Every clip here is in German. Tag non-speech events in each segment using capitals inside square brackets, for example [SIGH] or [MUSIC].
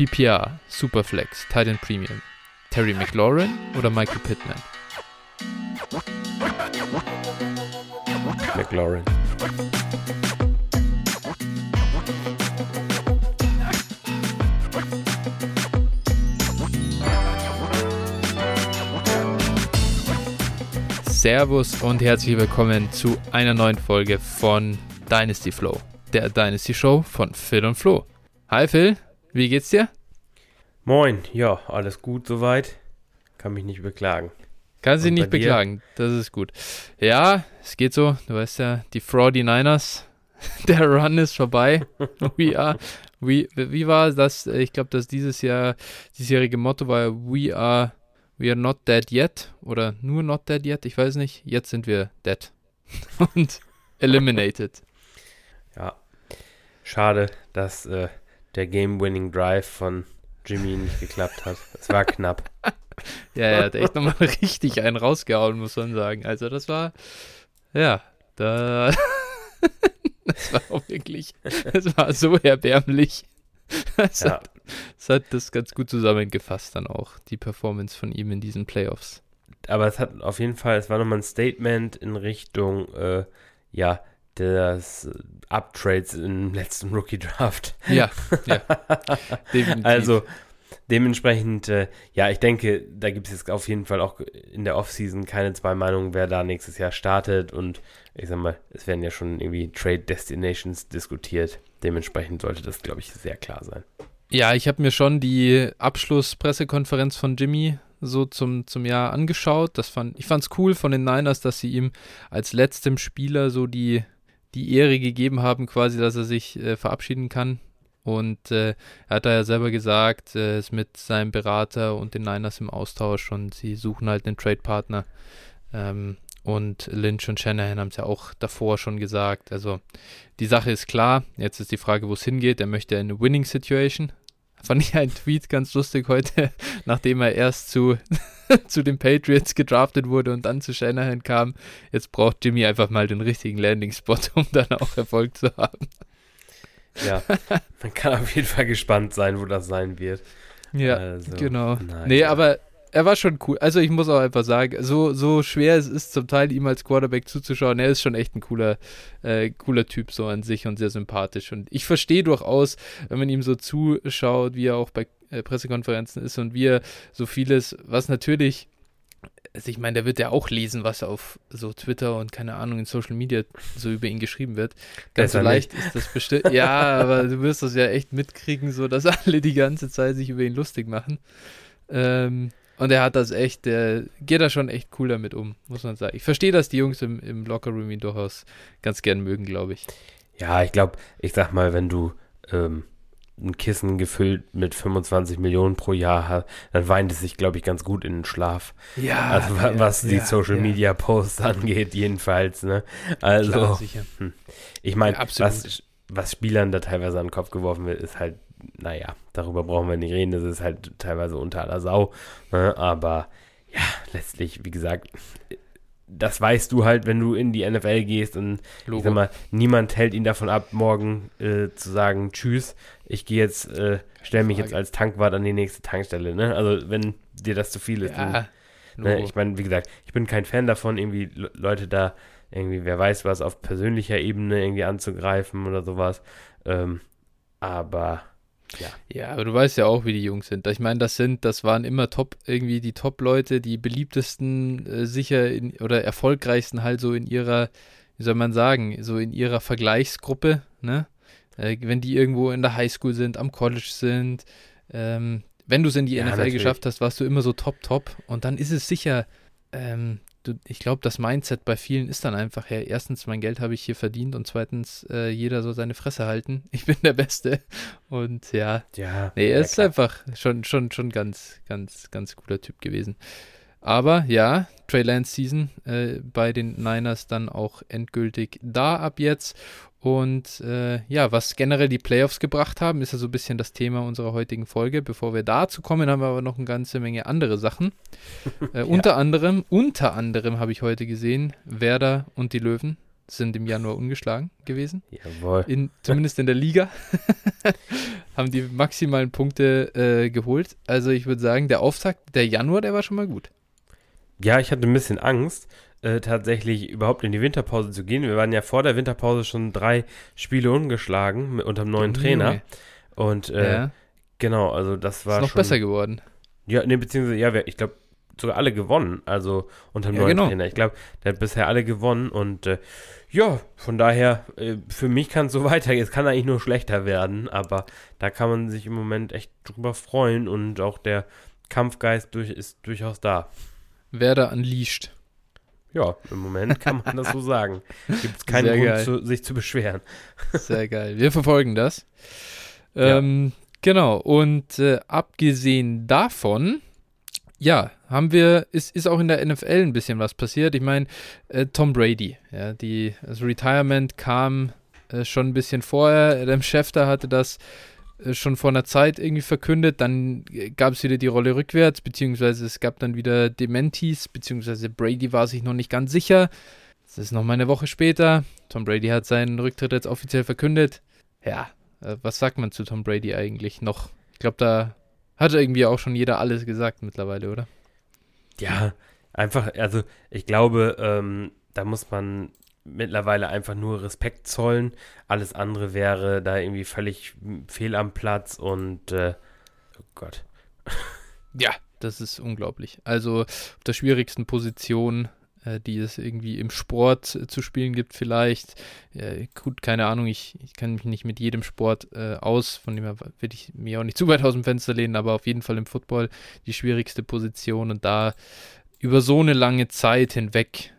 PPR, Superflex, Titan Premium. Terry McLaurin oder Michael Pittman? McLaurin. Servus und herzlich willkommen zu einer neuen Folge von Dynasty Flow, der Dynasty Show von Phil und Flo. Hi Phil, wie geht's dir? Moin, ja, alles gut soweit. Kann mich nicht beklagen. Kann sich nicht beklagen, das ist gut. Ja, es geht so, du weißt ja, die Fraudy Niners, [LAUGHS] der Run ist vorbei. [LAUGHS] We are, we, wie war das? Ich glaube, dass dieses Jahr, diesjährige Motto war We are We are not dead yet oder nur not dead yet, ich weiß nicht. Jetzt sind wir dead [LAUGHS] und eliminated. Ja, schade, dass äh, der Game-Winning Drive von Jimmy nicht geklappt hat. Es war knapp. [LAUGHS] ja, er hat echt nochmal richtig einen rausgehauen, muss man sagen. Also das war, ja, da, [LAUGHS] das war auch wirklich, das war so erbärmlich. [LAUGHS] Das, ja. hat, das hat das ganz gut zusammengefasst dann auch, die Performance von ihm in diesen Playoffs. Aber es hat auf jeden Fall, es war nochmal ein Statement in Richtung, äh, ja, des Uptrades im letzten Rookie Draft. Ja, ja. [LAUGHS] Definitiv. Also dementsprechend, äh, ja, ich denke, da gibt es jetzt auf jeden Fall auch in der Offseason keine zwei Meinungen, wer da nächstes Jahr startet. Und ich sag mal, es werden ja schon irgendwie Trade Destinations diskutiert. Dementsprechend sollte das, glaube ich, sehr klar sein. Ja, ich habe mir schon die Abschlusspressekonferenz von Jimmy so zum, zum Jahr angeschaut. Das fand, ich fand es cool von den Niners, dass sie ihm als letztem Spieler so die, die Ehre gegeben haben, quasi, dass er sich äh, verabschieden kann. Und äh, er hat da ja selber gesagt, äh, ist mit seinem Berater und den Niners im Austausch und sie suchen halt einen Trade-Partner. Ähm, und Lynch und Shanahan haben es ja auch davor schon gesagt. Also die Sache ist klar. Jetzt ist die Frage, wo es hingeht. Er möchte eine Winning Situation. Fand ich einen Tweet ganz lustig heute, [LAUGHS] nachdem er erst zu, [LAUGHS] zu den Patriots gedraftet wurde und dann zu Shanahan kam. Jetzt braucht Jimmy einfach mal den richtigen Landing-Spot, um dann auch Erfolg zu haben. Ja, man kann auf jeden Fall gespannt sein, wo das sein wird. Ja, also, genau. Nein, nee, aber er war schon cool. Also ich muss auch einfach sagen, so, so schwer es ist, zum Teil ihm als Quarterback zuzuschauen, er ist schon echt ein cooler, äh, cooler Typ so an sich und sehr sympathisch. Und ich verstehe durchaus, wenn man ihm so zuschaut, wie er auch bei äh, Pressekonferenzen ist und wie er so vieles, was natürlich, also ich meine, der wird ja auch lesen, was auf so Twitter und keine Ahnung in Social Media so über ihn geschrieben wird. [LAUGHS] Ganz so leicht ist das bestimmt. ja, aber du wirst das ja echt mitkriegen, so dass [LAUGHS] alle die ganze Zeit sich über ihn lustig machen. Ähm, und er hat das echt, der geht da schon echt cool damit um, muss man sagen. Ich verstehe, dass die Jungs im, im Lockerroom ihn durchaus ganz gern mögen, glaube ich. Ja, ich glaube, ich sag mal, wenn du ähm, ein Kissen gefüllt mit 25 Millionen pro Jahr hast, dann weint es sich, glaube ich, ganz gut in den Schlaf. Ja. Also ja, was die ja, Social ja. Media Posts [LAUGHS] angeht, jedenfalls, ne? Also, Klar, hm. ich meine, was, was Spielern da teilweise an den Kopf geworfen wird, ist halt naja, darüber brauchen wir nicht reden, das ist halt teilweise unter aller Sau. Ne? Aber ja, letztlich, wie gesagt, das weißt du halt, wenn du in die NFL gehst und Logo. ich sag mal, niemand hält ihn davon ab, morgen äh, zu sagen, tschüss, ich gehe jetzt, äh, stelle mich jetzt als Tankwart an die nächste Tankstelle, ne? Also wenn dir das zu viel ist. Ja, du, ne? Ich meine, wie gesagt, ich bin kein Fan davon, irgendwie Leute da irgendwie, wer weiß was, auf persönlicher Ebene irgendwie anzugreifen oder sowas. Ähm, aber ja. ja, aber du weißt ja auch, wie die Jungs sind. Ich meine, das sind, das waren immer top, irgendwie die Top-Leute, die beliebtesten, äh, sicher in, oder erfolgreichsten halt so in ihrer, wie soll man sagen, so in ihrer Vergleichsgruppe, ne? Äh, wenn die irgendwo in der Highschool sind, am College sind, ähm, wenn du es in die ja, NFL natürlich. geschafft hast, warst du immer so top, top. Und dann ist es sicher, ähm, ich glaube, das Mindset bei vielen ist dann einfach, ja, erstens, mein Geld habe ich hier verdient und zweitens, äh, jeder soll seine Fresse halten. [LAUGHS] Ich bin der Beste. Und ja, ja nee, er ist klar. einfach schon, schon, schon ganz, ganz, ganz cooler Typ gewesen. Aber ja, Trey Lance Season äh, bei den Niners dann auch endgültig da ab jetzt. Und äh, ja, was generell die Playoffs gebracht haben, ist ja so ein bisschen das Thema unserer heutigen Folge. Bevor wir dazu kommen, haben wir aber noch eine ganze Menge andere Sachen. [LAUGHS] Äh, ja. Unter anderem, unter anderem habe ich heute gesehen, Werder und die Löwen sind im Januar ungeschlagen gewesen. Jawohl. In, zumindest in der Liga. [LAUGHS] haben die maximalen Punkte äh, geholt. Also ich würde sagen, der Auftakt, der Januar, der war schon mal gut. Ja, ich hatte ein bisschen Angst, äh, tatsächlich überhaupt in die Winterpause zu gehen. Wir waren ja vor der Winterpause schon drei Spiele ungeschlagen mit, unter dem neuen Trainer. Und äh, ja. genau, also das war Ist noch schon, besser geworden. Ja, nee, beziehungsweise, ja, ich glaube, sogar alle gewonnen, also unter dem ja, neuen genau. Trainer. Ich glaube, der hat bisher alle gewonnen und äh, ja, von daher, äh, für mich kann es so [LAUGHS] weitergehen. Es kann eigentlich nur schlechter werden, aber da kann man sich im Moment echt drüber freuen und auch der Kampfgeist durch, ist durchaus da. Werder unleashed. Ja, im Moment kann man das so [LAUGHS] sagen. Gibt es keinen Sehr Grund, zu, sich zu beschweren. Sehr geil. Wir verfolgen das. Ähm, ja. Genau, und äh, abgesehen davon ja, haben wir, ist, ist auch in der NFL ein bisschen was passiert. Ich meine, äh, Tom Brady, ja, die, das Retirement kam äh, schon ein bisschen vorher. Adam Schefter hatte das schon vor einer Zeit irgendwie verkündet. Dann äh, gab es wieder die Rolle rückwärts, beziehungsweise es gab dann wieder Dementis, beziehungsweise Brady war sich noch nicht ganz sicher. Das ist noch mal eine Woche später. Tom Brady hat seinen Rücktritt jetzt offiziell verkündet. Ja, äh, was sagt man zu Tom Brady eigentlich noch? Ich glaube, da hat irgendwie auch schon jeder alles gesagt mittlerweile, oder? Ja, einfach, also ich glaube, ähm, da muss man mittlerweile einfach nur Respekt zollen. Alles andere wäre da irgendwie völlig fehl am Platz und äh, oh Gott. Ja, das ist unglaublich. Also auf der schwierigsten Position äh, die es irgendwie im Sport äh, zu spielen gibt, vielleicht. Äh, gut, keine Ahnung, ich, ich kenne mich nicht mit jedem Sport äh, aus, von dem her will ich mir auch nicht zu weit aus dem Fenster lehnen, aber auf jeden Fall im Football die schwierigste Position und da über so eine lange Zeit hinweg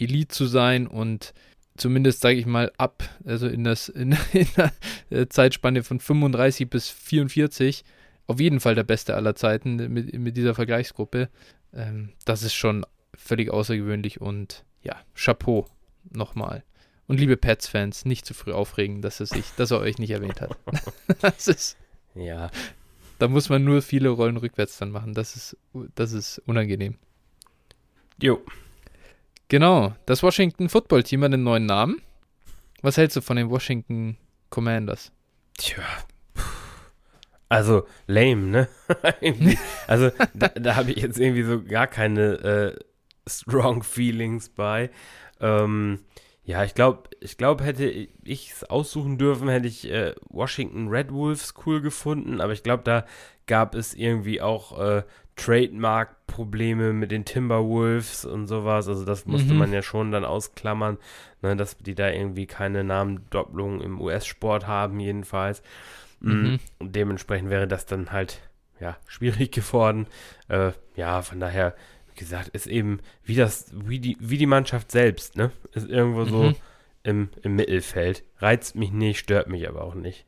Elite zu sein und zumindest, sage ich mal, ab, also in, das, in, [LAUGHS] in der äh, Zeitspanne von 35 bis 44, auf jeden Fall der Beste aller Zeiten mit, mit dieser Vergleichsgruppe. Ähm, das ist schon völlig außergewöhnlich und ja, Chapeau nochmal. Und liebe Pets-Fans, nicht zu früh aufregen, dass er sich, dass er euch nicht erwähnt hat. [LAUGHS] [LAUGHS] das ist. Ja. Da muss man nur viele Rollen rückwärts dann machen. Das ist, das ist unangenehm. Jo. Genau. Das Washington Football Team hat einen neuen Namen. Was hältst du von den Washington Commanders? Tja. Also, lame, ne? [LAUGHS] also, da, da habe ich jetzt irgendwie so gar keine äh, strong feelings bei. Ähm, ja, ich glaube, ich glaube, hätte ich es aussuchen dürfen, hätte ich äh, Washington Red Wolves cool gefunden, aber ich glaube, da gab es irgendwie auch äh, Trademark-Probleme mit den Timberwolves und sowas. Also das musste mhm. man ja schon dann ausklammern, ne, dass die da irgendwie keine Namendopplung im US-Sport haben, jedenfalls. Mm, mhm. Und dementsprechend wäre das dann halt ja schwierig [LAUGHS] geworden. Äh, ja, von daher gesagt, ist eben wie das, wie die, wie die Mannschaft selbst, ne? Ist irgendwo so mhm. im, im Mittelfeld. Reizt mich nicht, stört mich aber auch nicht.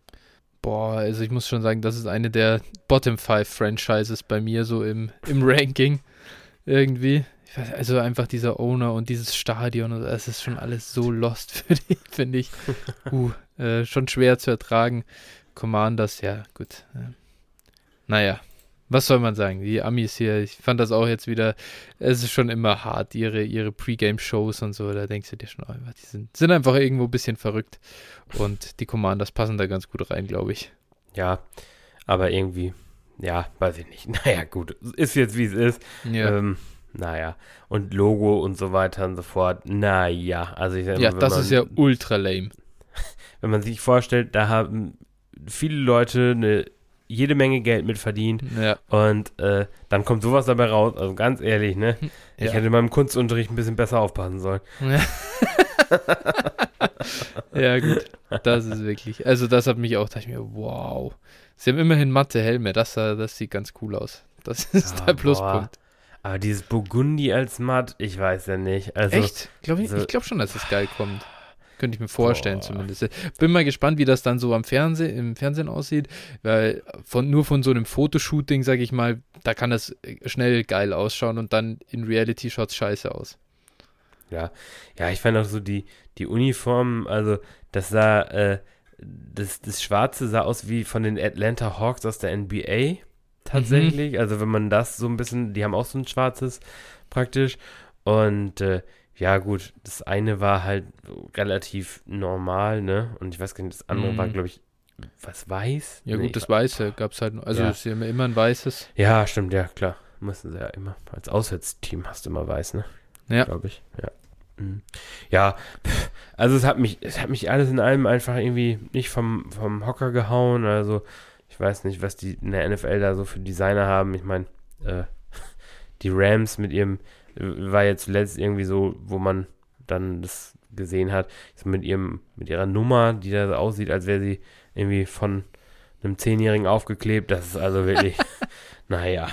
Boah, also ich muss schon sagen, das ist eine der Bottom 5 Franchises bei mir so im, im [LAUGHS] Ranking. Irgendwie. Also einfach dieser Owner und dieses Stadion, es ist schon alles so lost [LAUGHS] für die, finde ich. [LAUGHS] Uh, äh, schon schwer zu ertragen. Commanders, ja, gut. Naja, was soll man sagen? Die Amis hier, ich fand das auch jetzt wieder, es ist schon immer hart, ihre, ihre Pre-Game-Shows und so, da denkst du dir schon, oh, die sind, sind einfach irgendwo ein bisschen verrückt und die Commanders passen da ganz gut rein, glaube ich. Ja, aber irgendwie, ja, weiß ich nicht. [LAUGHS] Naja, gut, ist jetzt wie es ist. Ja. Ähm, naja, und Logo und so weiter und so fort. Naja, also ich sag Ja, das man, ist ja ultra lame. [LAUGHS] Wenn man sich vorstellt, da haben viele Leute eine jede Menge Geld mit verdient. Ja. Und äh, dann kommt sowas dabei raus. Also ganz ehrlich, ne? Ich ja. hätte in meinem Kunstunterricht ein bisschen besser aufpassen sollen. Ja. [LAUGHS] ja, gut. Das ist wirklich. Also, das hat mich auch, dachte ich mir, wow. Sie haben immerhin matte Helme. Das, das sieht ganz cool aus. Das [LAUGHS] ist ja, der Pluspunkt. Boah. Aber dieses Burgundi als matt, ich weiß ja nicht. Also, Echt? Glaub ich, also, ich glaube schon, dass es geil kommt. Könnte ich mir vorstellen Boah. zumindest. Bin mal gespannt, wie das dann so am Fernsehen, im Fernsehen aussieht, weil von, nur von so einem Fotoshooting, sage ich mal, da kann das schnell geil ausschauen und dann in Reality schaut es scheiße aus. Ja, ja, ich fand auch so die, die Uniformen, also das sah, äh, das, das Schwarze sah aus wie von den Atlanta Hawks aus der NBA tatsächlich. Mhm. Also wenn man das so ein bisschen, die haben auch so ein schwarzes praktisch. Und äh, ja, gut, das eine war halt relativ normal, ne? Und ich weiß gar nicht, das andere mhm. war, glaube ich, was weiß? Ja, nee, gut, das Weiße gab es halt. Also, ja. ist ja immer ein weißes. Ja, stimmt, ja, klar. Müssen sie ja immer. Als Auswärtsteam hast du immer weiß, ne? Ja. Glaube ich, ja. Mhm. Ja, also es hat mich, es hat mich alles in allem einfach irgendwie nicht vom, vom Hocker gehauen. Also, ich weiß nicht, was die in der NFL da so für Designer haben. Ich meine, äh, [LAUGHS] die Rams mit ihrem, war jetzt zuletzt irgendwie so, wo man dann das gesehen hat, so mit ihrem, mit ihrer Nummer, die da so aussieht, als wäre sie irgendwie von einem Zehnjährigen aufgeklebt. Das ist also wirklich, [LAUGHS] naja.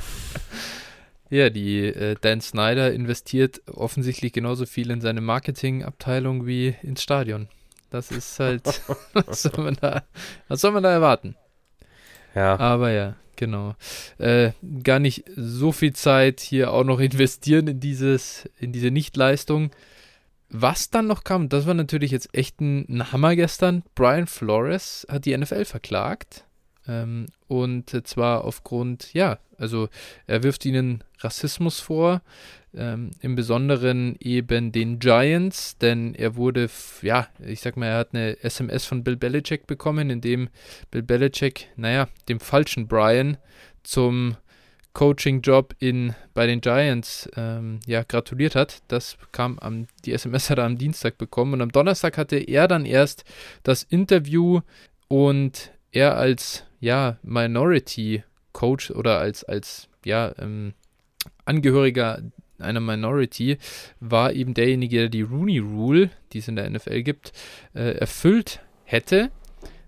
Ja, die äh, Dan Snyder investiert offensichtlich genauso viel in seine Marketingabteilung wie ins Stadion. Das ist halt, [LAUGHS] [LAUGHS] was, soll man da, was soll man da erwarten? Ja. Aber ja, genau. Äh, gar nicht so viel Zeit hier auch noch [LAUGHS] investieren in dieses, in diese Nichtleistung. Was dann noch kam, das war natürlich jetzt echt ein, Hammer gestern. Brian Flores hat die NFL verklagt. Ähm, und zwar aufgrund, ja, also er wirft ihnen Rassismus vor, ähm, im Besonderen eben den Giants, denn er wurde, ja, ich sag mal, er hat eine SMS von Bill Belichick bekommen, in dem Bill Belichick, naja, dem falschen Brian zum Coaching-Job in, bei den Giants ähm, ja, gratuliert hat. Das kam am, die SMS hat er am Dienstag bekommen und am Donnerstag hatte er dann erst das Interview und er als ja, Minority Coach oder als, als ja, ähm, Angehöriger einer Minority war eben derjenige, der die Rooney Rule, die es in der NFL gibt, äh, erfüllt hätte.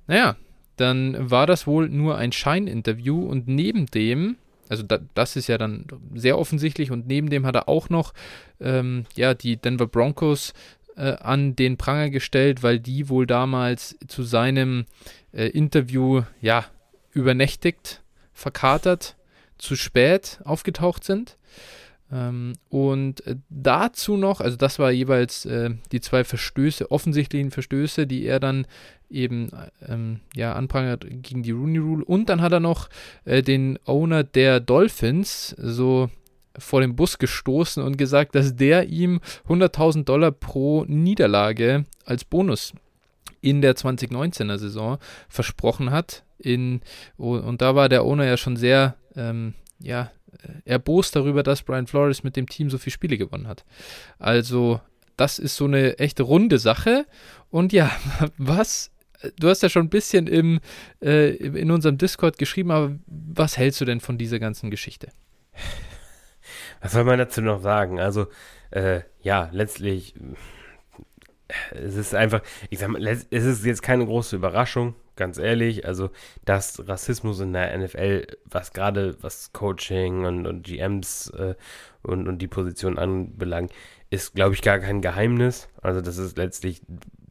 Naja, dann war das wohl nur ein Scheininterview und neben dem, also da, das ist ja dann sehr offensichtlich und neben dem hat er auch noch ähm, ja, die Denver Broncos äh, an den Pranger gestellt, weil die wohl damals zu seinem äh, Interview ja übernächtigt, verkatert, zu spät aufgetaucht sind. Ähm, und äh, dazu noch, also das war jeweils äh, die zwei Verstöße, offensichtlichen Verstöße, die er dann eben ähm, ja, anprangert gegen die Rooney Rule. Und dann hat er noch äh, den Owner der Dolphins so vor den Bus gestoßen und gesagt, dass der ihm 100.000 Dollar pro Niederlage als Bonus in der 2019er Saison versprochen hat. In, und da war der Owner ja schon sehr ähm, ja, erbost darüber, dass Brian Flores mit dem Team so viele Spiele gewonnen hat. Also, das ist so eine echt runde Sache. Und ja, [LAUGHS] was du hast ja schon ein bisschen im, äh, in unserem Discord geschrieben, aber was hältst du denn von dieser ganzen Geschichte? [LAUGHS] Was soll man dazu noch sagen? Also, äh, ja, letztlich es ist einfach, ich sag mal, es ist jetzt keine große Überraschung, ganz ehrlich. Also, dass Rassismus in der NFL, was gerade was Coaching und, und GMs äh, und, und die Position anbelangt, ist, glaube ich, gar kein Geheimnis. Also, das ist letztlich,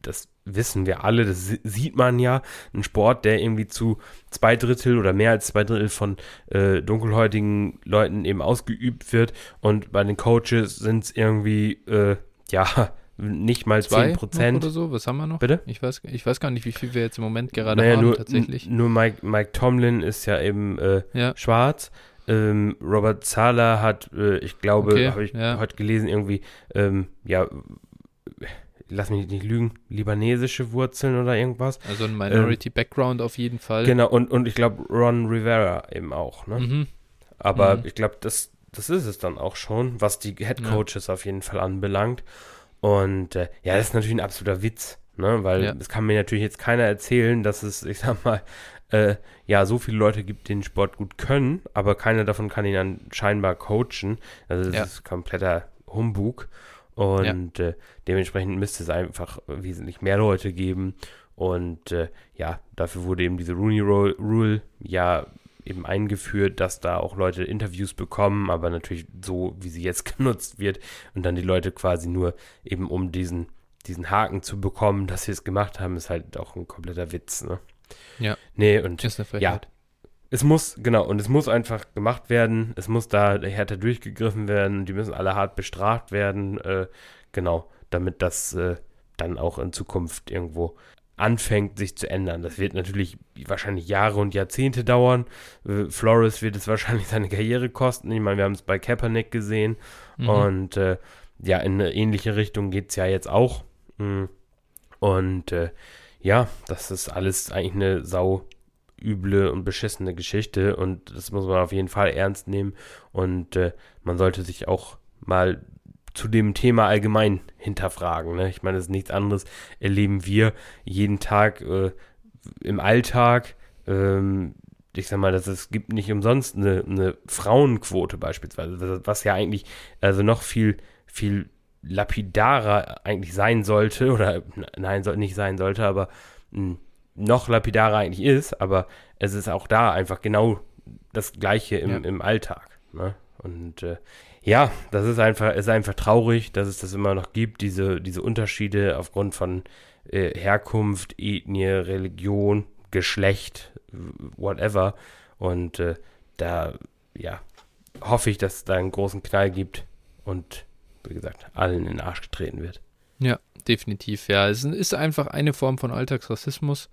das wissen wir alle, das sieht man ja. Ein Sport, der irgendwie zu zwei Drittel oder mehr als zwei Drittel von äh, dunkelhäutigen Leuten eben ausgeübt wird und bei den Coaches sind es irgendwie, äh, ja, nicht mal Zwei 10%. Oder so, was haben wir noch? Bitte? Ich weiß, ich weiß gar nicht, wie viel wir jetzt im Moment gerade naja, haben, nur, tatsächlich. Nur Mike, Mike Tomlin ist ja eben äh, ja. schwarz. Ähm, Robert Zahler hat, äh, ich glaube, okay, habe ich ja. heute gelesen, irgendwie, ähm, ja, lass mich nicht lügen, libanesische Wurzeln oder irgendwas. Also ein Minority-Background ähm, auf jeden Fall. Genau, und, und ich glaube, Ron Rivera eben auch, ne? Mhm. Aber mhm. ich glaube, das, das ist es dann auch schon, was die Head Coaches ja. auf jeden Fall anbelangt. Und äh, ja, das ist natürlich ein absoluter Witz, ne? Weil ja. es kann mir natürlich jetzt keiner erzählen, dass es, ich sag mal, äh, ja, so viele Leute gibt, die den Sport gut können, aber keiner davon kann ihn dann scheinbar coachen. Also das ja. ist kompletter Humbug. Und ja. äh, dementsprechend müsste es einfach wesentlich mehr Leute geben. Und äh, ja, dafür wurde eben diese Rooney Rule ja eben eingeführt, dass da auch Leute Interviews bekommen, aber natürlich so, wie sie jetzt [LAUGHS] genutzt wird und dann die Leute quasi nur eben um diesen, diesen Haken zu bekommen, dass sie es gemacht haben, ist halt auch ein kompletter Witz, ne? Ja. Nee, und ja, es muss, genau, und es muss einfach gemacht werden, es muss da härter durchgegriffen werden, die müssen alle hart bestraft werden, äh, genau, damit das äh, dann auch in Zukunft irgendwo anfängt, sich zu ändern. Das wird natürlich wahrscheinlich Jahre und Jahrzehnte dauern. Äh, Flores wird es [LAUGHS] wahrscheinlich seine Karriere kosten. Ich meine, wir haben es bei Kaepernick gesehen. Mhm. Und äh, ja, in eine ähnliche Richtung geht es ja jetzt auch. Mm. Und äh, ja, das ist alles eigentlich eine sau üble und beschissene Geschichte und das muss man auf jeden Fall ernst nehmen und äh, man sollte sich auch mal zu dem Thema allgemein hinterfragen. Ne? Ich meine, das ist nichts anderes, erleben wir jeden Tag äh, im Alltag. Ähm, ich sag mal, dass es gibt nicht umsonst eine, eine Frauenquote beispielsweise, was ja eigentlich also noch viel, viel lapidarer eigentlich sein sollte, oder nein, soll nicht sein sollte, aber mh, hm, noch lapidarer eigentlich ist, aber es ist auch da einfach genau das Gleiche im, ja. im Alltag. Ne? Und äh, ja, das ist einfach, ist einfach traurig, dass es das immer noch gibt, diese, diese Unterschiede aufgrund von äh, Herkunft, Ethnie, Religion, Geschlecht, whatever. Und äh, da, ja, hoffe ich, dass es da einen großen Knall gibt und wie gesagt, allen in den Arsch getreten wird. Ja, definitiv. Ja, es ist einfach eine Form von Alltagsrassismus.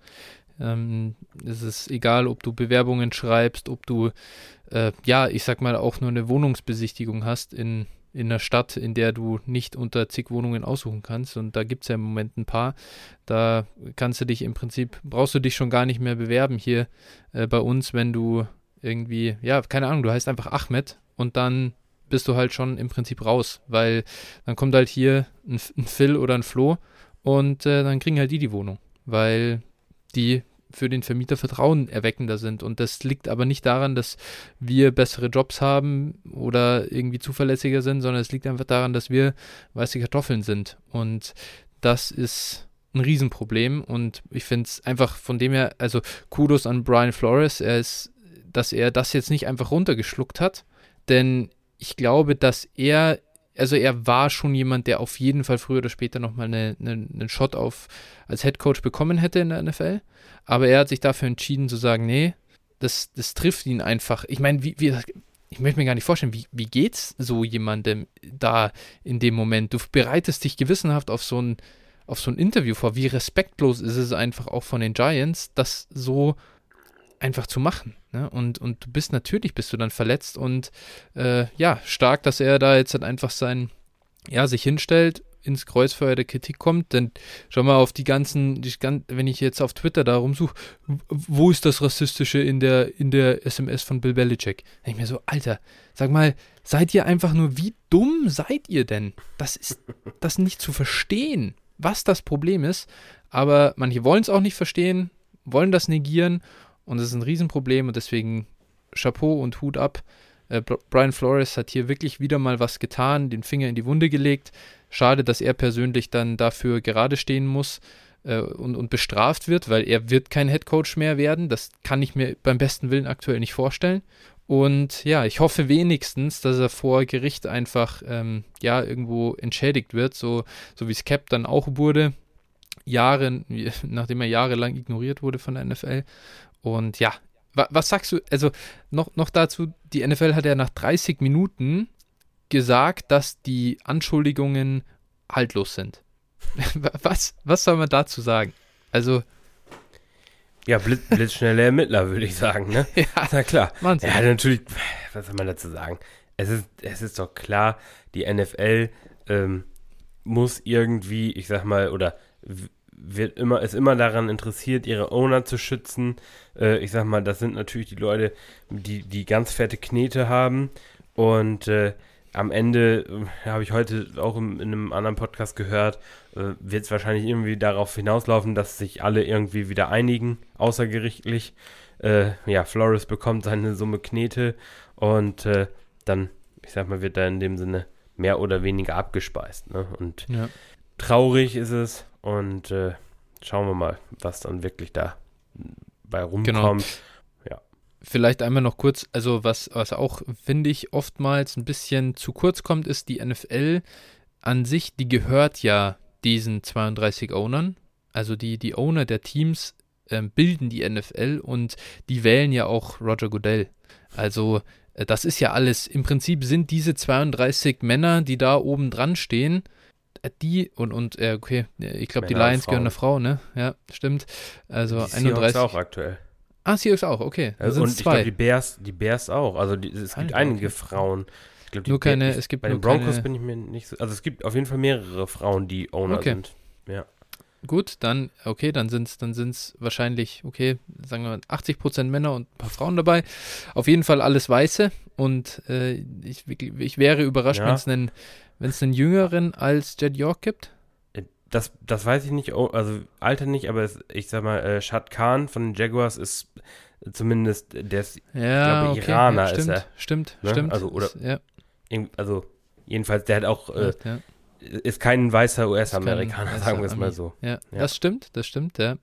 Ähm, es ist egal, ob du Bewerbungen schreibst, ob du, äh, ja, ich sag mal, auch nur eine Wohnungsbesichtigung hast in, in einer Stadt, in der du nicht unter zig Wohnungen aussuchen kannst. Und da gibt es ja im Moment ein paar. Da kannst du dich im Prinzip, brauchst du dich schon gar nicht mehr bewerben hier äh, bei uns, wenn du irgendwie, ja, keine Ahnung, du heißt einfach Ahmed und dann bist du halt schon im Prinzip raus, weil dann kommt halt hier ein, ein Phil oder ein Flo und äh, dann kriegen halt die die Wohnung, weil die für den Vermieter Vertrauen erweckender sind. Und das liegt aber nicht daran, dass wir bessere Jobs haben oder irgendwie zuverlässiger sind, sondern es liegt einfach daran, dass wir weiße Kartoffeln sind. Und das ist ein Riesenproblem. Und ich finde es einfach von dem her, also Kudos an Brian Flores, er ist, dass er das jetzt nicht einfach runtergeschluckt hat. Denn ich glaube, dass er, also er war schon jemand, der auf jeden Fall früher oder später nochmal eine, eine, einen Shot auf als Head Coach bekommen hätte in der NFL. Aber er hat sich dafür entschieden zu sagen, nee, das, das trifft ihn einfach. Ich meine, wie, wie, ich möchte mir gar nicht vorstellen, wie, wie geht's so jemandem da in dem Moment? Du bereitest dich gewissenhaft auf so ein, auf so ein Interview vor. Wie respektlos ist es einfach auch von den Giants, das so einfach zu machen. Ne? Und, und du bist natürlich, bist du dann verletzt und äh, ja, stark, dass er da jetzt halt einfach sein, ja, sich hinstellt, ins Kreuzfeuer der Kritik kommt, denn schau mal auf die ganzen, die, wenn ich jetzt auf Twitter da rumsuche, wo ist das Rassistische in der, in der SMS von Bill Belichick? Da ich mir so, Alter, sag mal, seid ihr einfach nur, wie dumm seid ihr denn? Das ist das nicht zu verstehen, was das Problem ist, aber manche wollen es auch nicht verstehen, wollen das negieren und es ist ein Riesenproblem und deswegen Chapeau und Hut ab. Äh, Brian Flores hat hier wirklich wieder mal was getan, den Finger in die Wunde gelegt. Schade, dass er persönlich dann dafür gerade stehen muss äh, und, und bestraft wird, weil er wird kein Headcoach mehr werden. Das kann ich mir beim besten Willen aktuell nicht vorstellen. Und ja, ich hoffe wenigstens, dass er vor Gericht einfach ähm, ja irgendwo entschädigt wird, so, so wie es Cap dann auch wurde. Jahre, [LAUGHS] nachdem er jahrelang ignoriert wurde von der NFL. Und ja, wa was sagst du? Also noch, noch dazu, die NFL hat ja nach 30 Minuten gesagt, dass die Anschuldigungen haltlos sind. [LAUGHS] was, was soll man dazu sagen? Also. Ja, blitz, blitzschnelle Ermittler, würde ich sagen, ne? [LAUGHS] ja, na klar. Wahnsinn. Ja, natürlich, was soll man dazu sagen? Es ist, es ist doch klar, die NFL ähm, muss irgendwie, ich sag mal, oder wird immer, ist immer daran interessiert, ihre Owner zu schützen. Äh, ich sag mal, das sind natürlich die Leute, die, die ganz fette Knete haben. Und äh, am Ende, äh, habe ich heute auch in, in, einem anderen Podcast gehört, äh, wird es wahrscheinlich irgendwie darauf hinauslaufen, dass sich alle irgendwie wieder einigen, außergerichtlich. Äh, ja, Flores bekommt seine Summe Knete und äh, dann, ich sag mal, wird da in dem Sinne mehr oder weniger abgespeist. Ne? Und ja. traurig ist es, und äh, schauen wir mal, was dann wirklich da bei rumkommt. Genau. Ja. Vielleicht einmal noch kurz, also was, was auch, finde ich, oftmals ein bisschen zu kurz kommt, ist die NFL an sich, die gehört ja diesen 32 Ownern. Also die, die Owner der Teams äh, bilden die NFL und die wählen ja auch Roger Goodell. Also äh, das ist ja alles, im Prinzip sind diese 32 Männer, die da oben dran stehen, die und, und äh, okay, ich glaube, die Lions gehören eine Frau, ne? Ja, stimmt. Also die 31. Seahawks auch aktuell. Ah, Seahawks auch, okay. Also, und ich glaube, die Bears, die Bears auch. Also die, es gibt einige okay. Frauen. Ich glaub, nur keine, es gibt bei den Broncos keine... bin ich mir nicht so. Also es gibt auf jeden Fall mehrere Frauen, die Owner okay. sind. Ja. gut, dann, okay, dann sind es dann sind's wahrscheinlich, okay, sagen wir 80% Männer und ein paar Frauen dabei. Auf jeden Fall alles Weiße und äh, ich, ich wäre überrascht, ja. wenn es einen, einen Jüngeren als Jed York gibt. Äh, das, das weiß ich nicht, oh, also Alter nicht, aber es, ich sag mal, äh, Shad Khan von den Jaguars ist zumindest, der ist, ja, glaube okay, Iraner ja, stimmt, ist er. Stimmt, ne? stimmt. Also, oder, ist, ja. also jedenfalls, der hat auch, äh, ja ist kein weißer US-Amerikaner, sagen wir es mal so. Ja, das stimmt, das stimmt, ja.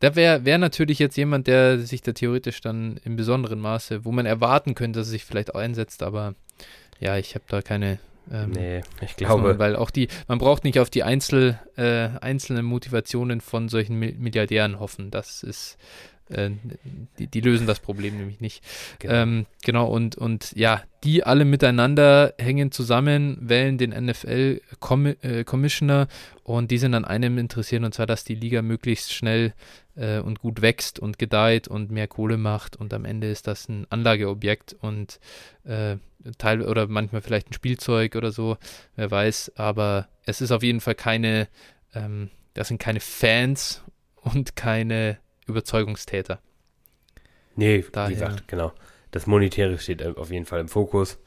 Da wäre wär natürlich jetzt jemand, der sich da theoretisch dann im besonderen Maße, wo man erwarten könnte, dass er sich vielleicht auch einsetzt, aber ja, ich habe da keine. Ähm, nee, ich glaube. Weil auch die, man braucht nicht auf die Einzel, äh, einzelnen Motivationen von solchen Milliardären hoffen. Das ist äh, die, die, lösen das Problem nämlich nicht. Genau, ähm, genau und, und ja, die alle miteinander hängen zusammen, wählen den NFL-Commissioner äh, und die sind an einem interessiert, und zwar, dass die Liga möglichst schnell äh, und gut wächst und gedeiht und mehr Kohle macht und am Ende ist das ein Anlageobjekt und äh, Teil oder manchmal vielleicht ein Spielzeug oder so, wer weiß, aber es ist auf jeden Fall keine, ähm, das sind keine Fans und keine Überzeugungstäter. Nee, Daher. wie gesagt, genau. Das Monetäre steht auf jeden Fall im Fokus.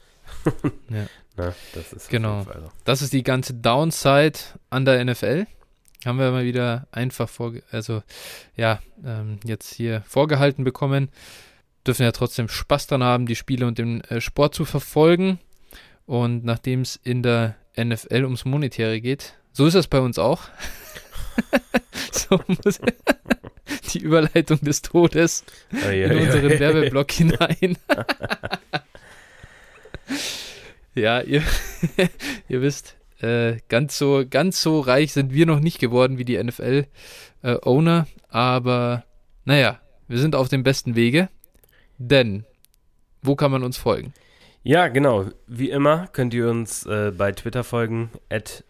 [LAUGHS] ja. [LAUGHS] Na, das ist genau. So. Das ist die ganze Downside an der NFL. Haben wir mal wieder einfach vor, also ja, ähm, jetzt hier vorgehalten bekommen. Dürfen ja trotzdem Spaß dran haben, die Spiele und den äh, Sport zu verfolgen. Und nachdem es in der NFL ums Monetäre geht, so ist das bei uns auch. [LAUGHS] [LAUGHS] so muss, die Überleitung des Todes oh, ja, in unseren ja, Werbeblock hinein. [LAUGHS] ja, ihr, [LAUGHS] ihr wisst, äh, ganz, so, ganz so reich sind wir noch nicht geworden wie die NFL-Owner, äh, aber naja, wir sind auf dem besten Wege, denn wo kann man uns folgen? Ja, genau. Wie immer könnt ihr uns äh, bei Twitter folgen, at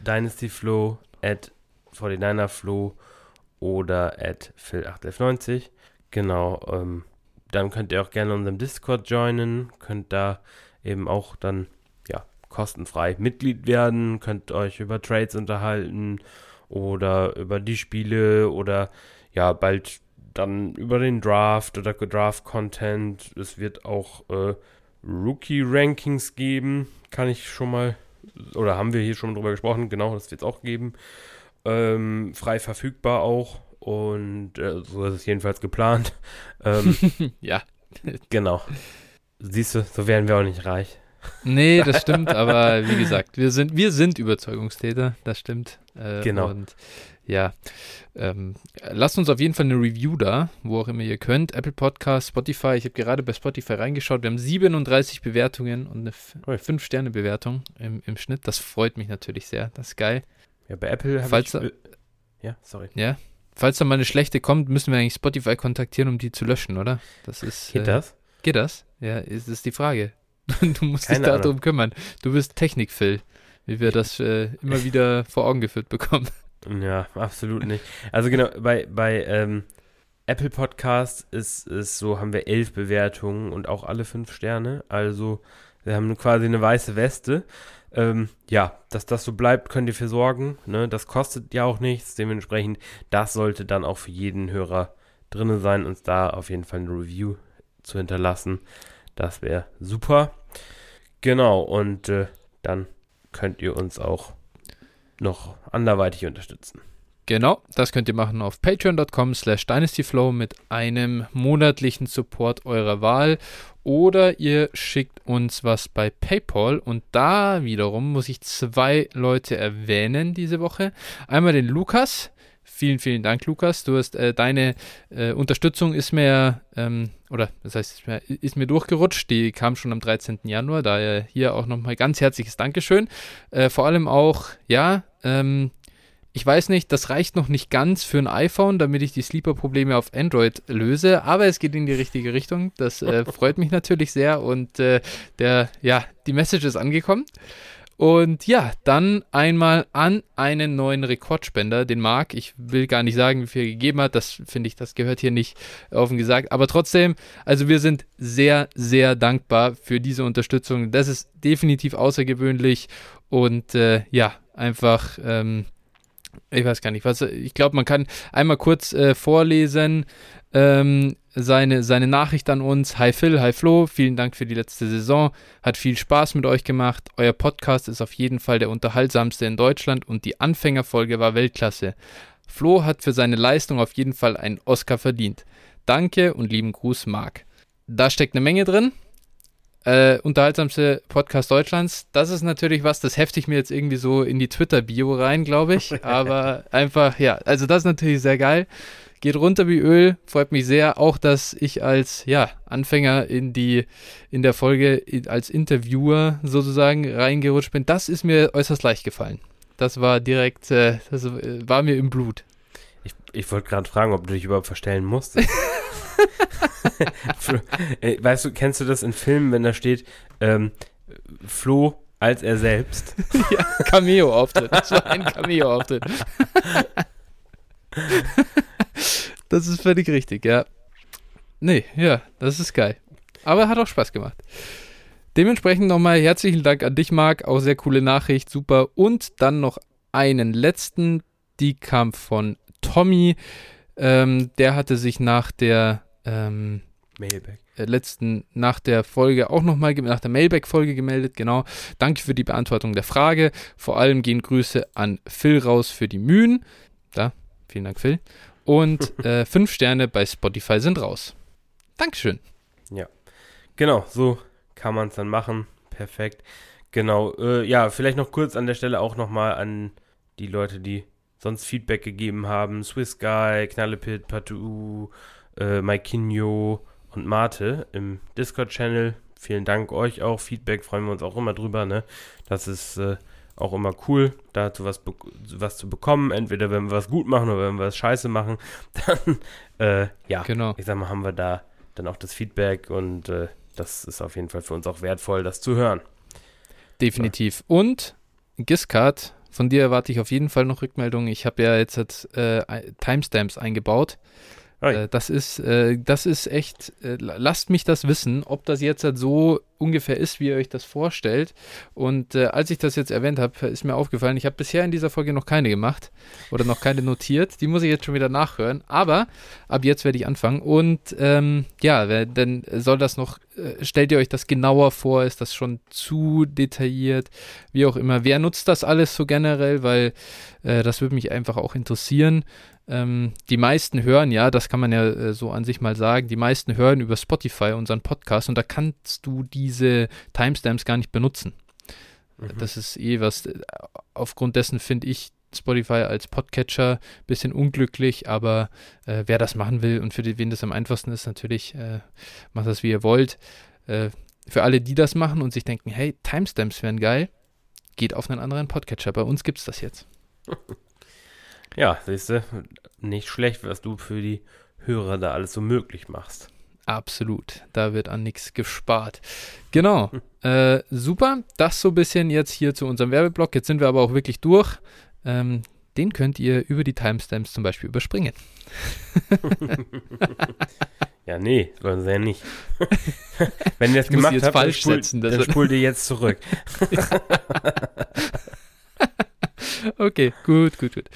dynastyflow, at 49erflow oder at phil81190. Genau, ähm, dann könnt ihr auch gerne unserem Discord joinen, könnt da eben auch dann ja kostenfrei Mitglied werden, könnt euch über Trades unterhalten oder über die Spiele oder ja bald dann über den Draft oder Draft-Content. Es wird auch äh, Rookie-Rankings geben, kann ich schon mal, oder haben wir hier schon drüber gesprochen, genau, das wird es auch geben. Ähm, frei verfügbar auch. Und äh, so ist es jedenfalls geplant. [LAUGHS] Ähm, [LAUGHS] ja. Genau. Siehst du, so werden wir auch nicht reich. Nee, das [LAUGHS] stimmt, aber wie gesagt, wir sind, wir sind Überzeugungstäter, das stimmt. Äh, genau. Und ja, ähm, lasst uns auf jeden Fall eine Review da, wo auch immer ihr könnt. Apple Podcast, Spotify. Ich habe gerade bei Spotify reingeschaut. Wir haben 37 Bewertungen und eine 5-Sterne-Bewertung im, im Schnitt. Das freut mich natürlich sehr. Das ist geil. Ja, bei Apple habe ich... Da, ja, sorry. Ja, falls da mal eine schlechte kommt, müssen wir eigentlich Spotify kontaktieren, um die zu löschen, oder? Das ist... Geht äh, das? Geht das? Ja, ist, ist die Frage. [LAUGHS] Du musst Keine dich darum kümmern. Du bist Technik-Phil, wie wir das äh, immer [LAUGHS] wieder vor Augen geführt bekommen. Ja, absolut nicht. Also genau, bei, bei ähm, Apple Podcast ist es so, haben wir elf Bewertungen und auch alle fünf Sterne. Also wir haben quasi eine weiße Weste. Ähm, ja, dass das so bleibt, könnt ihr für sorgen. Ne? Das kostet ja auch nichts. Dementsprechend, das sollte dann auch für jeden Hörer drin sein, uns da auf jeden Fall eine Review zu hinterlassen. Das wäre super. Genau, und äh, dann könnt ihr uns auch noch anderweitig unterstützen. Genau, das könnt ihr machen auf patreon.com slash dynastyflow mit einem monatlichen Support eurer Wahl oder ihr schickt uns was bei PayPal und da wiederum muss ich zwei Leute erwähnen diese Woche. Einmal den Lukas. Vielen, vielen Dank, Lukas. Du hast äh, deine äh, Unterstützung ist mir, ähm, oder das heißt, ist mir, ist mir, durchgerutscht. Die kam schon am 13. Januar. Daher hier auch nochmal ganz herzliches Dankeschön. Äh, vor allem auch, ja, ähm, ich weiß nicht, das reicht noch nicht ganz für ein iPhone, damit ich die Sleeper-Probleme auf Android löse, aber es geht in die richtige Richtung. Das äh, [LAUGHS] freut mich natürlich sehr und äh, der, ja, die Message ist angekommen. Und ja, dann einmal an einen neuen Rekordspender, den Marc. Ich will gar nicht sagen, wie viel er gegeben hat. Das finde ich, das gehört hier nicht offen gesagt. Aber trotzdem, also wir sind sehr, sehr dankbar für diese Unterstützung. Das ist definitiv außergewöhnlich und äh, ja, einfach ähm, Ich weiß gar nicht, was. Ich glaube, man kann einmal kurz äh, vorlesen. Ähm, seine, seine Nachricht an uns. Hi Phil, hi Flo, vielen Dank für die letzte Saison. Hat viel Spaß mit euch gemacht. Euer Podcast ist auf jeden Fall der unterhaltsamste in Deutschland und die Anfängerfolge war Weltklasse. Flo hat für seine Leistung auf jeden Fall einen Oscar verdient. Danke und lieben Gruß, Marc. Da steckt eine Menge drin. Äh, unterhaltsamste Podcast Deutschlands. Das ist natürlich was, das hefte ich mir jetzt irgendwie so in die Twitter-Bio rein, glaube ich. [LAUGHS] Aber einfach, ja, also das ist natürlich sehr geil. Geht runter wie Öl, freut mich sehr. Auch, dass ich als ja, Anfänger in die in der Folge als Interviewer sozusagen reingerutscht bin. Das ist mir äußerst leicht gefallen. Das war direkt, äh, das war mir im Blut. Ich, ich wollte gerade fragen, ob du dich überhaupt verstellen musst. [LAUGHS] [LAUGHS] Weißt du, kennst du das in Filmen, wenn da steht, ähm, Flo als er selbst? [LAUGHS] ja, Cameo-Auftritt. Das war ein Cameo-Auftritt. [LAUGHS] das ist völlig richtig, ja. Nee, ja, das ist geil. Aber hat auch Spaß gemacht. Dementsprechend nochmal herzlichen Dank an dich, Marc. Auch sehr coole Nachricht, super. Und dann noch einen letzten, die kam von Tommy. Ähm, der hatte sich nach der ähm, Mailback. Äh, letzten, nach der Folge auch nochmal, nach der Mailback-Folge gemeldet, genau. Danke für die Beantwortung der Frage. Vor allem gehen Grüße an Phil raus für die Mühen. Da, vielen Dank, Phil. Und [LAUGHS] äh, fünf Sterne bei Spotify sind raus. Dankeschön. Ja, genau, so kann man es dann machen. Perfekt. Genau, äh, ja, vielleicht noch kurz an der Stelle auch nochmal an die Leute, die sonst Feedback gegeben haben. Swiss Guy, Knallepit, Patou, äh, Maikinho und Mate im Discord-Channel. Vielen Dank euch auch. Feedback freuen wir uns auch immer drüber. Ne? Das ist äh, auch immer cool, dazu was, was zu bekommen. Entweder wenn wir was gut machen oder wenn wir was scheiße machen, [LAUGHS] dann, äh, ja, genau. ich sag mal, haben wir da dann auch das Feedback und äh, das ist auf jeden Fall für uns auch wertvoll, das zu hören. Definitiv. So. Und Giscard, von dir erwarte ich auf jeden Fall noch Rückmeldungen. Ich habe ja jetzt äh, Timestamps eingebaut. Äh, das ist, äh, das ist echt, äh, lasst mich das wissen, ob das jetzt halt so ungefähr ist, wie ihr euch das vorstellt. Und äh, als ich das jetzt erwähnt habe, ist mir aufgefallen, ich habe bisher in dieser Folge noch keine gemacht oder noch keine notiert. Die muss ich jetzt schon wieder nachhören. Aber ab jetzt werde ich anfangen. Und ähm, ja, denn soll das noch, äh, stellt ihr euch das genauer vor? Ist das schon zu detailliert? Wie auch immer. Wer nutzt das alles so generell? Weil äh, das würde mich einfach auch interessieren. Ähm, die meisten hören, ja, das kann man ja äh, so an sich mal sagen, die meisten hören über Spotify unseren Podcast und da kannst du diese Timestamps gar nicht benutzen. Mhm. Das ist eh was, äh, aufgrund dessen finde ich Spotify als Podcatcher ein bisschen unglücklich, aber äh, wer das machen will und für die, wen das am einfachsten ist, natürlich äh, macht das wie ihr wollt. Äh, für alle, die das machen und sich denken, hey, Timestamps wären geil, geht auf einen anderen Podcatcher. Bei uns gibt es das jetzt. [LAUGHS] Ja, siehst du, nicht schlecht, was du für die Hörer da alles so möglich machst. Absolut, da wird an nichts gespart. Genau, [LAUGHS] äh, super. Das so ein bisschen jetzt hier zu unserem Werbeblock. Jetzt sind wir aber auch wirklich durch. Ähm, den könnt ihr über die Timestamps zum Beispiel überspringen. [LAUGHS] ja, nee, sollen sie ja nicht. [LAUGHS] Wenn ihr das gemacht habt, dann, spul, dann spult ihr jetzt zurück. okay, gut, gut, gut.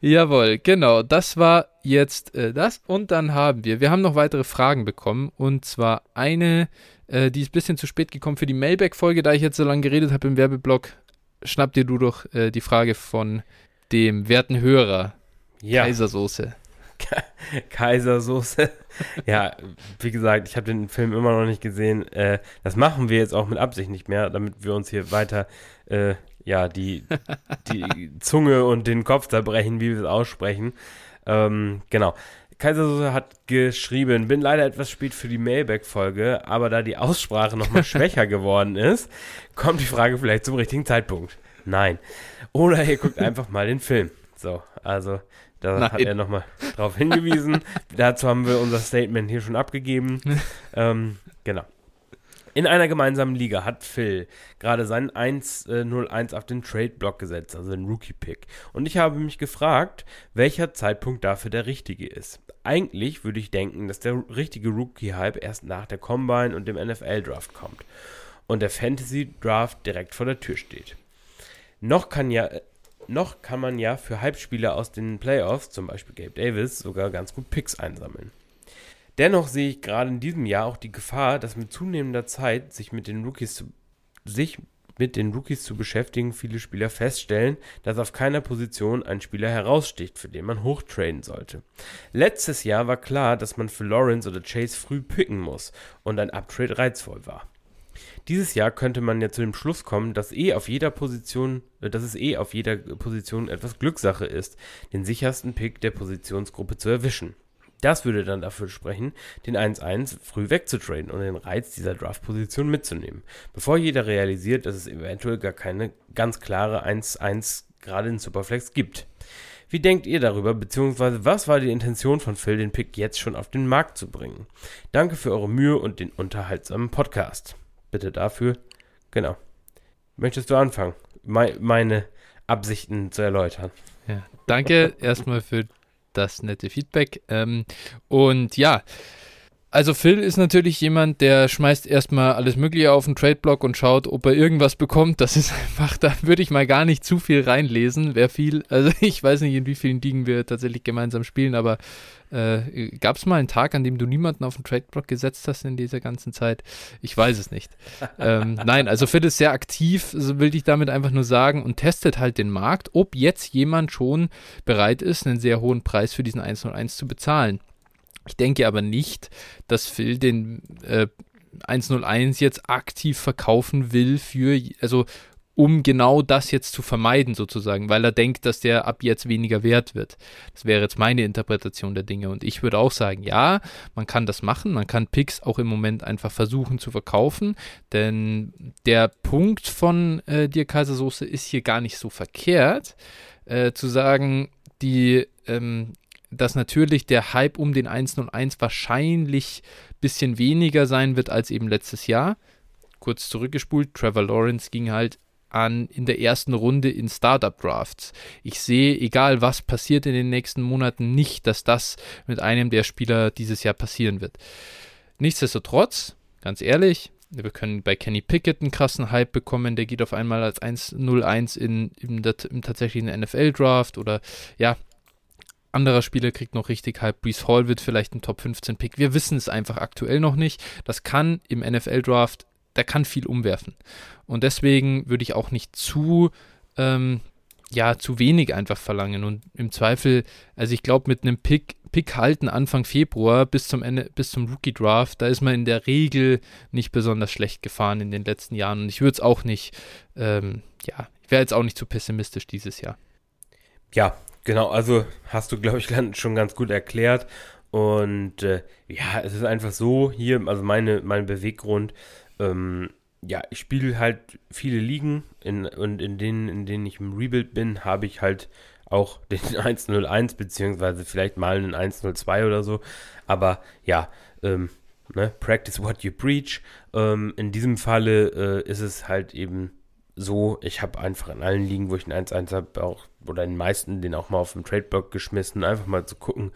Jawohl, genau. Das war jetzt äh, das. Und dann haben wir, wir haben noch weitere Fragen bekommen. Und zwar eine, äh, die ist ein bisschen zu spät gekommen für die Mailback-Folge. Da ich jetzt so lange geredet habe im Werbeblock, schnapp dir du doch äh, die Frage von dem werten Hörer. Ja. Kaisersoße. [LAUGHS] Kaisersoße. ja, wie gesagt, ich habe den Film immer noch nicht gesehen. Äh, das machen wir jetzt auch mit Absicht nicht mehr, damit wir uns hier weiter äh, ja, die, die Zunge und den Kopf zerbrechen, wie wir es aussprechen. Ähm, genau. Kaisersoße hat geschrieben, bin leider etwas spät für die Mailback-Folge, aber da die Aussprache nochmal [LAUGHS] schwächer geworden ist, kommt die Frage vielleicht zum richtigen Zeitpunkt. Nein. Oder ihr guckt einfach mal den Film. So, also da Nein. hat er nochmal drauf hingewiesen. [LAUGHS] Dazu haben wir unser Statement hier schon abgegeben. ähm, genau. In einer gemeinsamen Liga hat Phil gerade seinen 1-0-1 äh, auf den Trade-Block gesetzt, also den Rookie-Pick. Und ich habe mich gefragt, welcher Zeitpunkt dafür der richtige ist. Eigentlich würde ich denken, dass der richtige Rookie-Hype erst nach der Combine und dem NFL-Draft kommt. Und der Fantasy-Draft direkt vor der Tür steht. Noch kann ja noch kann man ja für Halbspieler aus den Playoffs, zum Beispiel Gabe Davis, sogar ganz gut Picks einsammeln. Dennoch sehe ich gerade in diesem Jahr auch die Gefahr, dass mit zunehmender Zeit sich mit den Rookies zu, sich mit den Rookies zu beschäftigen, viele Spieler feststellen, dass auf keiner Position ein Spieler heraussticht, für den man hochtraden sollte. Letztes Jahr war klar, dass man für Lawrence oder Chase früh picken muss und ein Uptrade reizvoll war. Dieses Jahr könnte man ja zu dem Schluss kommen, dass eh auf jeder Position, äh, dass es eh auf jeder Position etwas Glückssache ist, den sichersten Pick der Positionsgruppe zu erwischen. Das würde dann dafür sprechen, den 1-1 früh wegzutraden und den Reiz dieser Draft-Position mitzunehmen, bevor jeder realisiert, dass es eventuell gar keine ganz klare 1-1 gerade in Superflex gibt. Wie denkt ihr darüber, beziehungsweise was war die Intention von Phil, den Pick jetzt schon auf den Markt zu bringen? Danke für eure Mühe und den unterhaltsamen Podcast. Bitte dafür. Genau. Möchtest du anfangen, Me meine Absichten zu erläutern? Ja, danke erstmal für das nette Feedback. Ähm, und ja, also Phil ist natürlich jemand, der schmeißt erstmal alles Mögliche auf den Trade-Block und schaut, ob er irgendwas bekommt. Das ist [LAUGHS] einfach, da würde ich mal gar nicht zu viel reinlesen. Wer viel, also [LAUGHS] ich weiß nicht, in wie vielen Ligen wir tatsächlich gemeinsam spielen, aber äh, gab es mal einen Tag, an dem du niemanden auf den Trade-Block gesetzt hast in dieser ganzen Zeit? Ich weiß es nicht. [LAUGHS] ähm, nein, also Phil ist sehr aktiv, so will ich damit einfach nur sagen, und testet halt den Markt, ob jetzt jemand schon bereit ist, einen sehr hohen Preis für diesen 101 zu bezahlen. Ich denke aber nicht, dass Phil den äh, 101 jetzt aktiv verkaufen will für, also um genau das jetzt zu vermeiden sozusagen, weil er denkt, dass der ab jetzt weniger wert wird. Das wäre jetzt meine Interpretation der Dinge. Und ich würde auch sagen, ja, man kann das machen, man kann Picks auch im Moment einfach versuchen zu verkaufen, denn der Punkt von äh, dir Kaisersoße ist hier gar nicht so verkehrt, äh, zu sagen, die ähm, dass natürlich der Hype um den 101 wahrscheinlich ein bisschen weniger sein wird als eben letztes Jahr. Kurz zurückgespult, Trevor Lawrence ging halt an in der ersten Runde in Startup Drafts. Ich sehe, egal was passiert in den nächsten Monaten, nicht, dass das mit einem der Spieler dieses Jahr passieren wird. Nichtsdestotrotz, ganz ehrlich, wir können bei Kenny Pickett einen krassen Hype bekommen, der geht auf einmal als 1-0-1 in, im, im tatsächlichen NFL-Draft oder ja, anderer Spieler kriegt noch richtig Hype. Brees Hall wird vielleicht ein Top 15 Pick. Wir wissen es einfach aktuell noch nicht. Das kann im NFL Draft, der kann viel umwerfen. Und deswegen würde ich auch nicht zu, ähm, ja, zu wenig einfach verlangen. Und im Zweifel, also ich glaube, mit einem Pick, Pick halten Anfang Februar bis zum Ende, bis zum Rookie Draft, da ist man in der Regel nicht besonders schlecht gefahren in den letzten Jahren. Und ich würde es auch nicht, ähm, ja, ich wäre jetzt auch nicht zu pessimistisch dieses Jahr. Ja, Genau, also hast du, glaube ich, [LAUGHS] schon ganz gut erklärt. Und äh, ja, es ist einfach so hier, also meine, mein Beweggrund, ähm, ja, ich spiele halt viele Ligen in, und in denen, in denen ich im Rebuild bin, habe ich halt auch [LAUGHS] den 101 beziehungsweise vielleicht mal einen 102 oder so. Aber ja, ähm, ne, practice what you preach. Ähm, in diesem Falle äh, ist es halt eben so, ich habe einfach in allen Ligen, wo ich einen 1-1 habe, auch, oder in den meisten, den auch mal auf dem Tradeblock geschmissen, einfach mal zu gucken,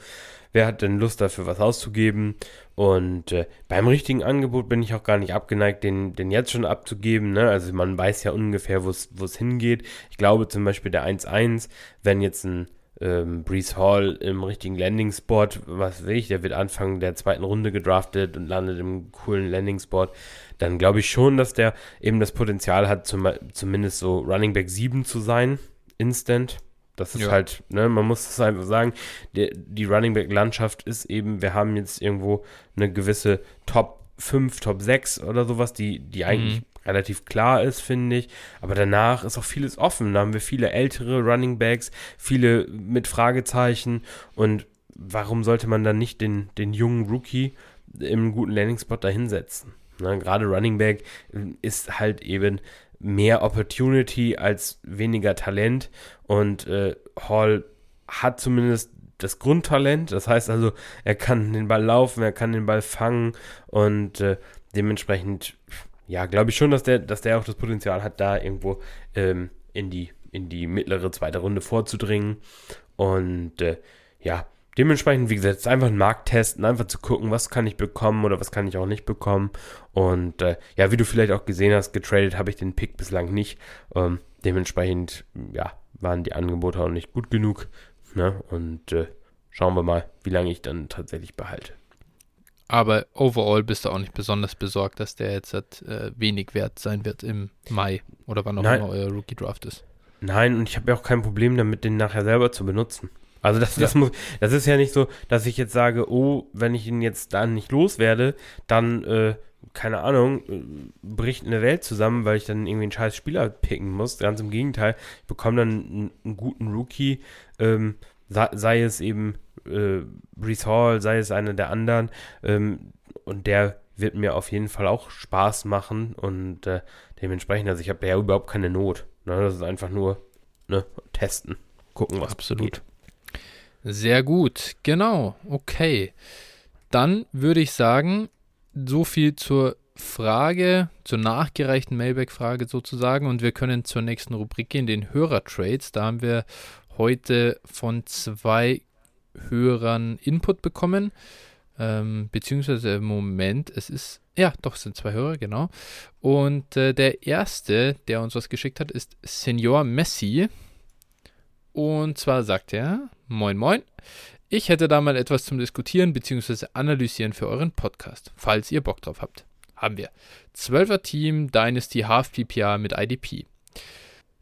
wer hat denn Lust dafür was auszugeben. Und äh, beim richtigen Angebot bin ich auch gar nicht abgeneigt, den, den jetzt schon abzugeben. Ne? Also man weiß ja ungefähr, wo es hingeht. Ich glaube zum Beispiel der 1-1, wenn jetzt ein ähm, Brees Hall im richtigen Landing-Spot, was will ich, der wird Anfang der zweiten Runde gedraftet und landet im coolen Landing-Spot, dann glaube ich schon, dass der eben das Potenzial hat, zum, zumindest so Running Back 7 zu sein, instant. Das ist ja. halt, ne, man muss es einfach sagen, die, die Running Back Landschaft ist eben, wir haben jetzt irgendwo eine gewisse Top 5, Top 6 oder sowas, die, die eigentlich mhm relativ klar ist, finde ich. Aber danach ist auch vieles offen. Da haben wir viele ältere Running Backs, viele mit Fragezeichen. Und warum sollte man dann nicht den, den jungen Rookie im guten Landing-Spot da hinsetzen? Ne, Gerade Running Back ist halt eben mehr Opportunity als weniger Talent. Und äh, Hall hat zumindest das Grundtalent. Das heißt also, er kann den Ball laufen, er kann den Ball fangen und äh, dementsprechend ja, glaube ich schon, dass der, dass der auch das Potenzial hat, da irgendwo ähm, in, die, in die mittlere zweite Runde vorzudringen. Und äh, ja, dementsprechend, wie gesagt, einfach einen Markt testen, einfach zu gucken, was kann ich bekommen oder was kann ich auch nicht bekommen. Und äh, ja, wie du vielleicht auch gesehen hast, getradet habe ich den Pick bislang nicht. Ähm, dementsprechend, ja, waren die Angebote auch nicht gut genug. Ne? Und äh, schauen wir mal, wie lange ich dann tatsächlich behalte. Aber overall bist du auch nicht besonders besorgt, dass der jetzt äh, wenig wert sein wird im Mai oder wann auch Nein. immer euer Rookie Draft ist. Nein, und ich habe ja auch kein Problem damit, den nachher selber zu benutzen. Also das, das, muss, das ist ja nicht so, dass ich jetzt sage, oh, wenn ich ihn jetzt dann nicht loswerde, dann, äh, keine Ahnung, äh, bricht eine Welt zusammen, weil ich dann irgendwie einen scheiß Spieler picken muss. Ganz im Gegenteil, ich bekomme dann einen, einen guten Rookie, ähm, sei, sei es eben äh, Brees Hall, sei es einer der anderen. Ähm, und der wird mir auf jeden Fall auch Spaß machen und äh, dementsprechend, also ich habe ja überhaupt keine Not. Ne? Das ist einfach nur ne, testen, gucken, was Absolut. Geht. Sehr gut, genau, okay. Dann würde ich sagen, so viel zur Frage, zur nachgereichten Mailback-Frage sozusagen und wir können zur nächsten Rubrik gehen, den Hörer-Trades. Da haben wir heute von zwei Hörern Input bekommen. Ähm, beziehungsweise im Moment, es ist, ja, doch, es sind zwei Hörer, genau. Und äh, der erste, der uns was geschickt hat, ist Senior Messi. Und zwar sagt er: Moin, moin. Ich hätte da mal etwas zum Diskutieren bzw. analysieren für euren Podcast, falls ihr Bock drauf habt. Haben wir. 12er Team Dynasty Half PPR mit IDP.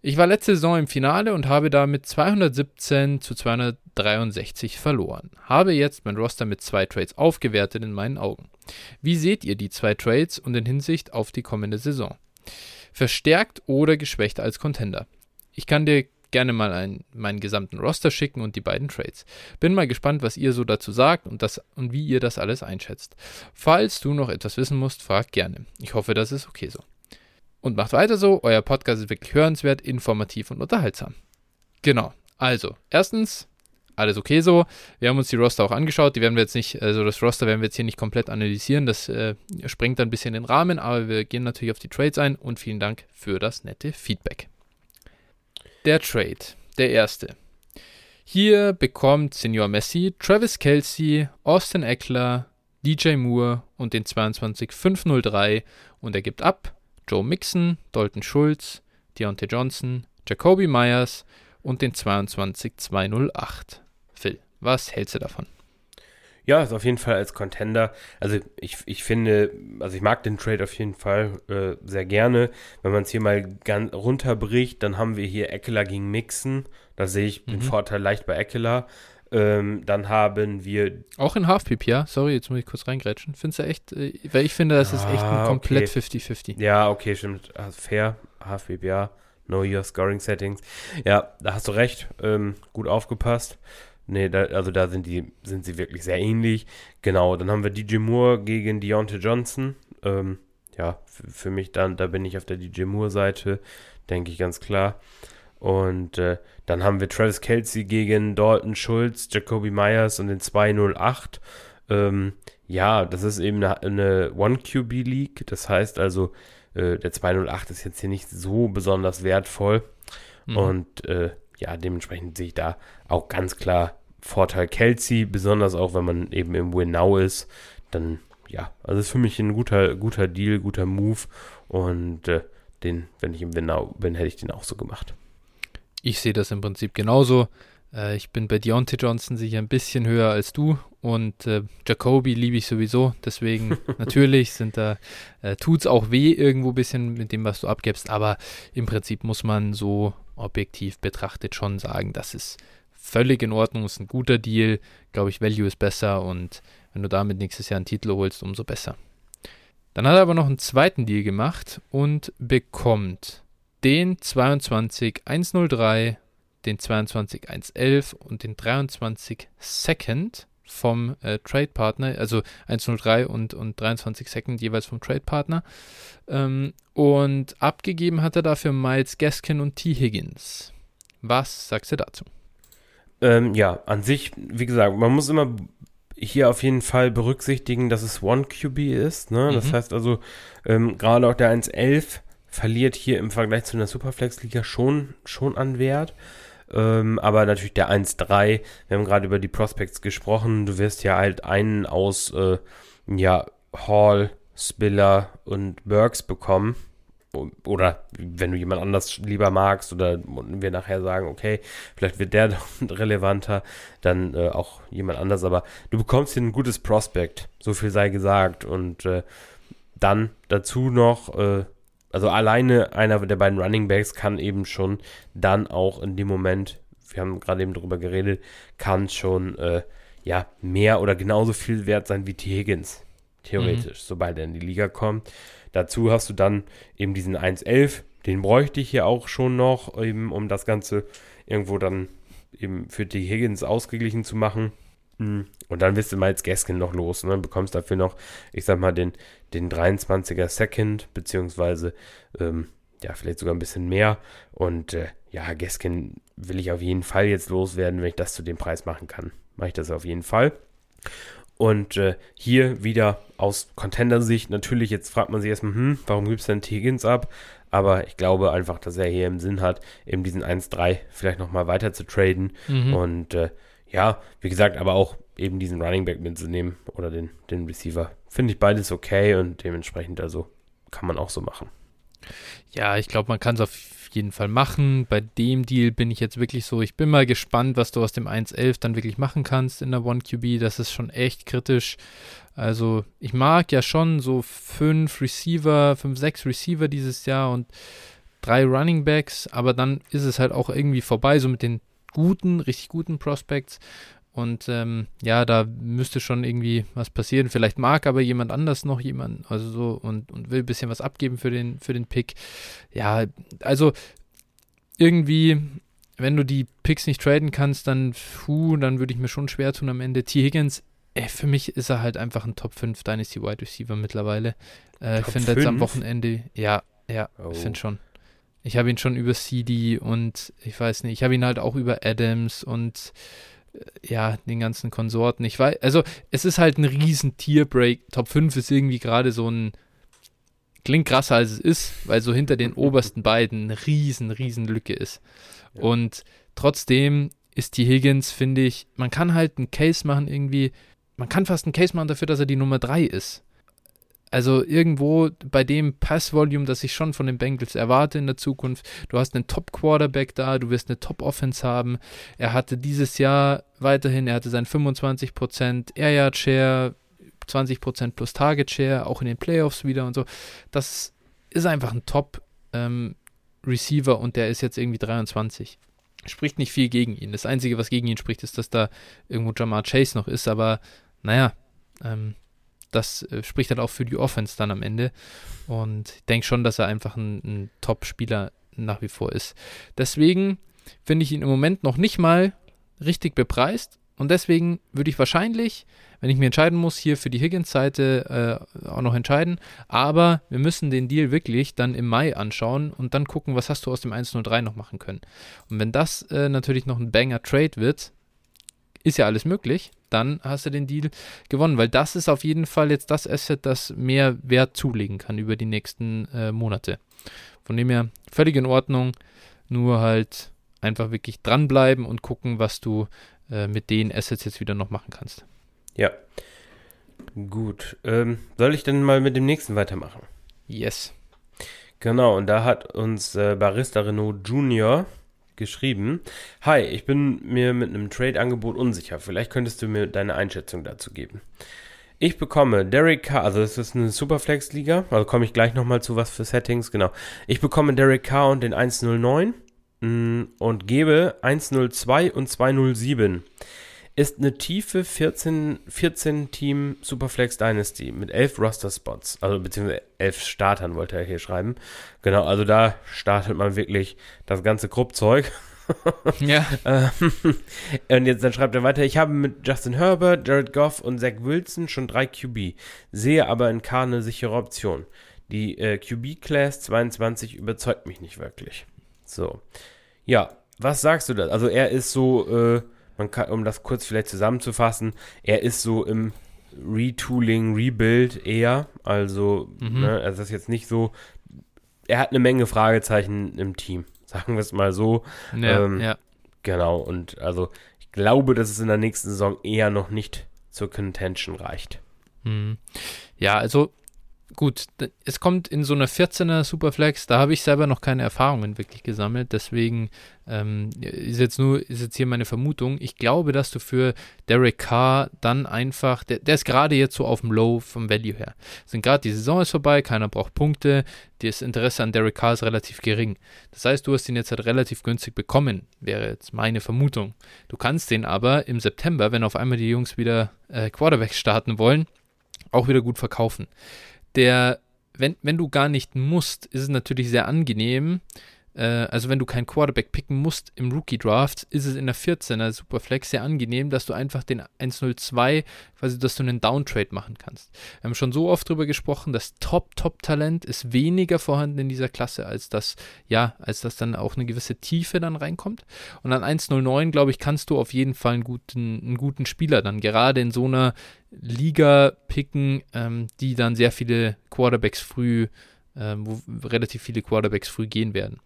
Ich war letzte Saison im Finale und habe damit 217 zu 263 verloren. Habe jetzt mein Roster mit zwei Trades aufgewertet in meinen Augen. Wie seht ihr die zwei Trades und in Hinsicht auf die kommende Saison? Verstärkt oder geschwächt als Contender? Ich kann dir gerne mal einen, meinen gesamten Roster schicken und die beiden Trades. Bin mal gespannt, was ihr so dazu sagt und, das, und wie ihr das alles einschätzt. Falls du noch etwas wissen musst, frag gerne. Ich hoffe, das ist okay so. Und macht weiter so, euer Podcast ist wirklich hörenswert, informativ und unterhaltsam. Genau. Also, erstens, alles okay so. Wir haben uns die Roster auch angeschaut. Die werden wir jetzt nicht, also das Roster werden wir jetzt hier nicht komplett analysieren. Das äh, sprengt dann ein bisschen den Rahmen, aber wir gehen natürlich auf die Trades ein und vielen Dank für das nette Feedback. Der Trade, der erste. Hier bekommt Senior Messi Travis Kelsey, Austin Eckler, DJ Moore und den 22503 und er gibt ab Joe Mixon, Dalton Schulz, Deontay Johnson, Jacoby Myers und den 22208. Phil, was hältst du davon? Ja, ist auf jeden Fall als Contender. Also ich, ich finde, also ich mag den Trade auf jeden Fall äh, sehr gerne. Wenn man es hier mal ganz runterbricht, dann haben wir hier Eckler gegen Mixon. Da sehe ich mhm. den Vorteil leicht bei Eckler. Ähm, dann haben wir. Auch in Half PPR, sorry, jetzt muss ich kurz reingrätschen. Findest du echt, äh, weil ich finde, das ist echt ein ah, komplett 50-50. Okay. Ja, okay, stimmt. Also fair, Half PPR, Know Your Scoring Settings. Ja, da hast du recht. Ähm, gut aufgepasst. Nee, da, also da sind die, sind sie wirklich sehr ähnlich. Genau, dann haben wir DJ Moore gegen Deontay Johnson. Ähm, ja, für mich dann, da bin ich auf der DJ Moore-Seite, denke ich ganz klar. Und äh, dann haben wir Travis Kelsey gegen Dalton Schulz, Jacoby Myers und den 208. Ähm, ja, das ist eben eine, eine One-QB-League. Das heißt also, äh, der 208 ist jetzt hier nicht so besonders wertvoll. Mhm. Und äh, ja, dementsprechend sehe ich da auch ganz klar Vorteil Kelsey, besonders auch wenn man eben im Win-Now ist. Dann, ja, also ist für mich ein guter, guter Deal, guter Move. Und äh, den, wenn ich im Win-Now bin, hätte ich den auch so gemacht. Ich sehe das im Prinzip genauso. Äh, ich bin bei Deontay Johnson sicher ein bisschen höher als du und äh, Jacoby liebe ich sowieso. Deswegen [LAUGHS] natürlich sind da, äh, tut es auch weh irgendwo ein bisschen mit dem, was du abgibst, aber im Prinzip muss man so objektiv betrachtet schon sagen, das ist völlig in Ordnung, ist ein guter Deal. Glaube ich, Value ist besser und wenn du damit nächstes Jahr einen Titel holst, umso besser. Dann hat er aber noch einen zweiten Deal gemacht und bekommt den 22103, den 22111 und den 23 Second vom äh, Trade Partner, also 103 und, und 23 Second jeweils vom Trade Partner. Ähm, und abgegeben hat er dafür Miles Gaskin und T. Higgins. Was sagst du dazu? Ähm, ja, an sich, wie gesagt, man muss immer hier auf jeden Fall berücksichtigen, dass es One QB ist. Ne? Das mhm. heißt also, ähm, gerade auch der 1.11 verliert hier im Vergleich zu einer Superflex-Liga schon, schon an Wert. Ähm, aber natürlich der 1-3, wir haben gerade über die Prospects gesprochen, du wirst ja halt einen aus äh, ja, Hall, Spiller und Burks bekommen. Oder wenn du jemand anders lieber magst oder wir nachher sagen, okay, vielleicht wird der [LAUGHS] relevanter, dann äh, auch jemand anders, aber du bekommst hier ein gutes Prospect, so viel sei gesagt. Und äh, dann dazu noch, äh, also alleine einer der beiden Running Backs kann eben schon dann auch in dem Moment, wir haben gerade eben drüber geredet, kann schon äh, ja mehr oder genauso viel wert sein wie T. Higgins, theoretisch, mhm. sobald er in die Liga kommt. Dazu hast du dann eben diesen 1.11, den bräuchte ich hier auch schon noch, eben um das Ganze irgendwo dann eben für die Higgins ausgeglichen zu machen. Hm. Und dann bist du Miles Gaskin noch los und dann bekommst dafür noch, ich sag mal, den, den 23er Second, beziehungsweise ähm, ja, vielleicht sogar ein bisschen mehr. Und äh, ja, Gaskin will ich auf jeden Fall jetzt loswerden, wenn ich das zu dem Preis machen kann. Mache ich das auf jeden Fall. Und äh, hier wieder aus Contender-Sicht, natürlich, jetzt fragt man sich erstmal, hm, warum gibt es denn Higgins ab? Aber ich glaube einfach, dass er hier im Sinn hat, eben diesen 1-3 vielleicht nochmal weiter zu traden. Mhm. Und äh, ja, wie gesagt, aber auch eben diesen Running Back mitzunehmen oder den, den Receiver. Finde ich beides okay und dementsprechend also kann man auch so machen. Ja, ich glaube, man kann es auf jeden Fall machen. Bei dem Deal bin ich jetzt wirklich so, ich bin mal gespannt, was du aus dem 1.11 dann wirklich machen kannst in der 1QB. Das ist schon echt kritisch. Also ich mag ja schon so fünf Receiver, fünf, sechs Receiver dieses Jahr und drei Running Backs, aber dann ist es halt auch irgendwie vorbei, so mit den guten, richtig guten Prospects. Und ähm, ja, da müsste schon irgendwie was passieren. Vielleicht mag aber jemand anders noch jemanden, also so und, und will ein bisschen was abgeben für den, für den Pick. Ja, also irgendwie, wenn du die Picks nicht traden kannst, dann, puh, dann würde ich mir schon schwer tun am Ende. T. Higgins, ey, für mich ist er halt einfach ein Top 5 Dynasty Wide Receiver mittlerweile. Äh, ich finde jetzt am Wochenende, ja, ja, oh. ich finde schon. Ich habe ihn schon über CD und ich weiß nicht, ich habe ihn halt auch über Adams und ja, den ganzen Konsorten. Ich weiß, also es ist halt ein riesen Tierbreak. Top 5 ist irgendwie gerade so ein, klingt krasser als es ist, weil so hinter den obersten beiden eine riesen, riesen Lücke ist. Ja. Und trotzdem ist die Higgins, finde ich, man kann halt einen Case machen irgendwie, man kann fast einen Case machen dafür, dass er die Nummer 3 ist. Also irgendwo bei dem Passvolume, das ich schon von den Bengals erwarte in der Zukunft. Du hast einen Top-Quarterback da, du wirst eine Top-Offense haben. Er hatte dieses Jahr weiterhin, er hatte sein 25% Air Yard Share, 20% plus Target Share, auch in den Playoffs wieder und so. Das ist einfach ein Top ähm, Receiver und der ist jetzt irgendwie 23. Spricht nicht viel gegen ihn. Das Einzige, was gegen ihn spricht, ist, dass da irgendwo Jamar Chase noch ist, aber naja, ähm, das äh, spricht halt auch für die Offense dann am Ende. Und ich denke schon, dass er einfach ein, ein Top-Spieler nach wie vor ist. Deswegen finde ich ihn im Moment noch nicht mal richtig bepreist. Und deswegen würde ich wahrscheinlich, wenn ich mir entscheiden muss, hier für die Higgins-Seite äh, auch noch entscheiden. Aber wir müssen den Deal wirklich dann im Mai anschauen und dann gucken, was hast du aus dem 103 noch machen können. Und wenn das äh, natürlich noch ein Banger-Trade wird, ist ja alles möglich, dann hast du den Deal gewonnen, weil das ist auf jeden Fall jetzt das Asset, das mehr Wert zulegen kann über die nächsten äh, Monate. Von dem her völlig in Ordnung, nur halt einfach wirklich dranbleiben und gucken, was du äh, mit den Assets jetzt wieder noch machen kannst. Ja. Gut. Ähm, soll ich denn mal mit dem nächsten weitermachen? Yes. Genau, und da hat uns äh, Barista Renault Junior geschrieben. Hi, ich bin mir mit einem Trade-Angebot unsicher. Vielleicht könntest du mir deine Einschätzung dazu geben. Ich bekomme Derek Carr, also es ist eine Superflex-Liga, also komme ich gleich nochmal zu was für Settings, genau. Ich bekomme Derek Carr und den 109 mm, und gebe 102 und 207 ist eine tiefe 14, 14 Team Superflex Dynasty mit 11 Roster Spots, also beziehungsweise 11 Startern wollte er hier schreiben. Genau, also da startet man wirklich das ganze Gruppzeug. ja. [LAUGHS] und jetzt dann schreibt er weiter, ich habe mit Justin Herbert, Jared Goff und Zach Wilson schon drei QB, sehe aber in K eine sichere Option. Die äh, QB Class 22 überzeugt mich nicht wirklich. So. Ja, was sagst du da? Also er ist so, äh, man kann, um das kurz vielleicht zusammenzufassen, er ist so im Retooling, Rebuild eher. Also, mhm. ne, also das ist jetzt nicht so. Er hat eine Menge Fragezeichen im Team, [LAUGHS] sagen wir es mal so. Ja, ähm, ja. Genau, und also ich glaube, dass es in der nächsten Saison eher noch nicht zur Contention reicht. Mhm. Ja, also gut, es kommt in so einer 14er Superflex, da habe ich selber noch keine Erfahrungen wirklich gesammelt, deswegen ähm, ist jetzt nur, ist jetzt hier meine Vermutung. Ich glaube, dass du für Derek Carr dann einfach, der, der ist gerade jetzt so auf dem Low vom Value her. Sind gerade die Saison ist vorbei, keiner braucht Punkte, das Interesse an Derek Carr ist relativ gering. Das heißt, du hast ihn jetzt halt relativ günstig bekommen, wäre jetzt meine Vermutung. Du kannst den aber im September, wenn auf einmal die Jungs wieder äh, Quarterbacks starten wollen, auch wieder gut verkaufen. Der, wenn, wenn du gar nicht musst, ist es natürlich sehr angenehm, also wenn du keinen Quarterback picken musst im Rookie-Draft, ist es in der 14er Superflex sehr angenehm, dass du einfach den 102, quasi, dass du einen Downtrade machen kannst. Wir haben schon so oft darüber gesprochen, das Top-Top-Talent ist weniger vorhanden in dieser Klasse, als das, ja, als dass dann auch eine gewisse Tiefe dann reinkommt. Und an 109, glaube ich, kannst du auf jeden Fall einen guten, einen guten Spieler dann, gerade in so einer Liga picken, ähm, die dann sehr viele Quarterbacks früh, ähm, wo relativ viele Quarterbacks früh gehen werden.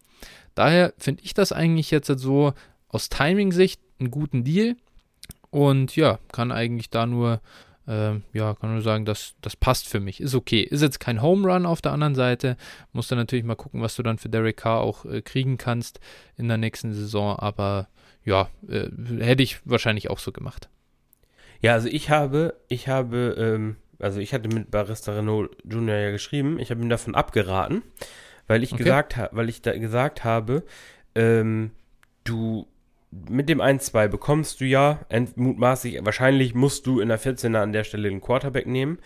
Daher finde ich das eigentlich jetzt so aus Timing-Sicht einen guten Deal und ja, kann eigentlich da nur, äh, ja, kann nur sagen, das, das passt für mich. Ist okay. Ist jetzt kein Home Run auf der anderen Seite. Musst du natürlich mal gucken, was du dann für Derek Carr auch äh, kriegen kannst in der nächsten Saison, aber ja, äh, hätte ich wahrscheinlich auch so gemacht. Ja, also ich habe, ich habe, ähm, also ich hatte mit Barista Renault Junior ja geschrieben, ich habe ihm davon abgeraten, weil ich okay. gesagt habe, weil ich da gesagt habe, ähm, du mit dem 1-2 bekommst du ja, mutmaßlich, wahrscheinlich musst du in der 14er an der Stelle den Quarterback nehmen,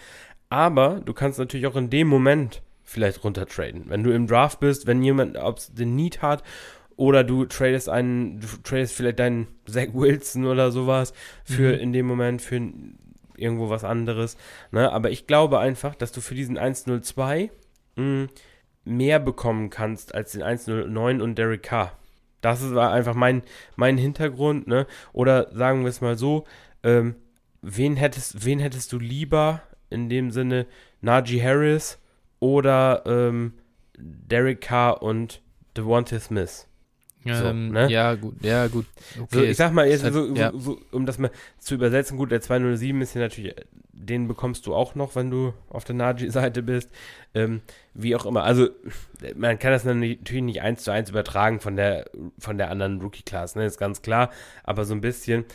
aber du kannst natürlich auch in dem Moment vielleicht runtertraden. Wenn du im Draft bist, wenn jemand den Need hat oder du tradest einen, du tradest vielleicht deinen [LAUGHS] Zach Wilson oder sowas für mhm. in dem Moment für irgendwo was anderes. Ne? Aber ich glaube einfach, dass du für diesen 102 mh, mehr bekommen kannst als den 109 und Derek Carr. Das war einfach mein, mein Hintergrund, ne? Oder sagen wir es mal so, ähm, wen hättest, wen hättest du lieber in dem Sinne Najee Harris oder ähm, Derek Carr und Devontae Smith? So, ähm, ne? Ja, gut, ja, gut. Okay, so, ich sag mal, jetzt, halt, so, ja. so, um das mal zu übersetzen, gut, der 207 ist ja natürlich, den bekommst du auch noch, wenn du auf der Naji-Seite bist. Ähm, wie auch immer. Also, man kann das natürlich nicht eins zu eins übertragen von der, von der anderen Rookie-Class, ne, ist ganz klar. Aber so ein bisschen,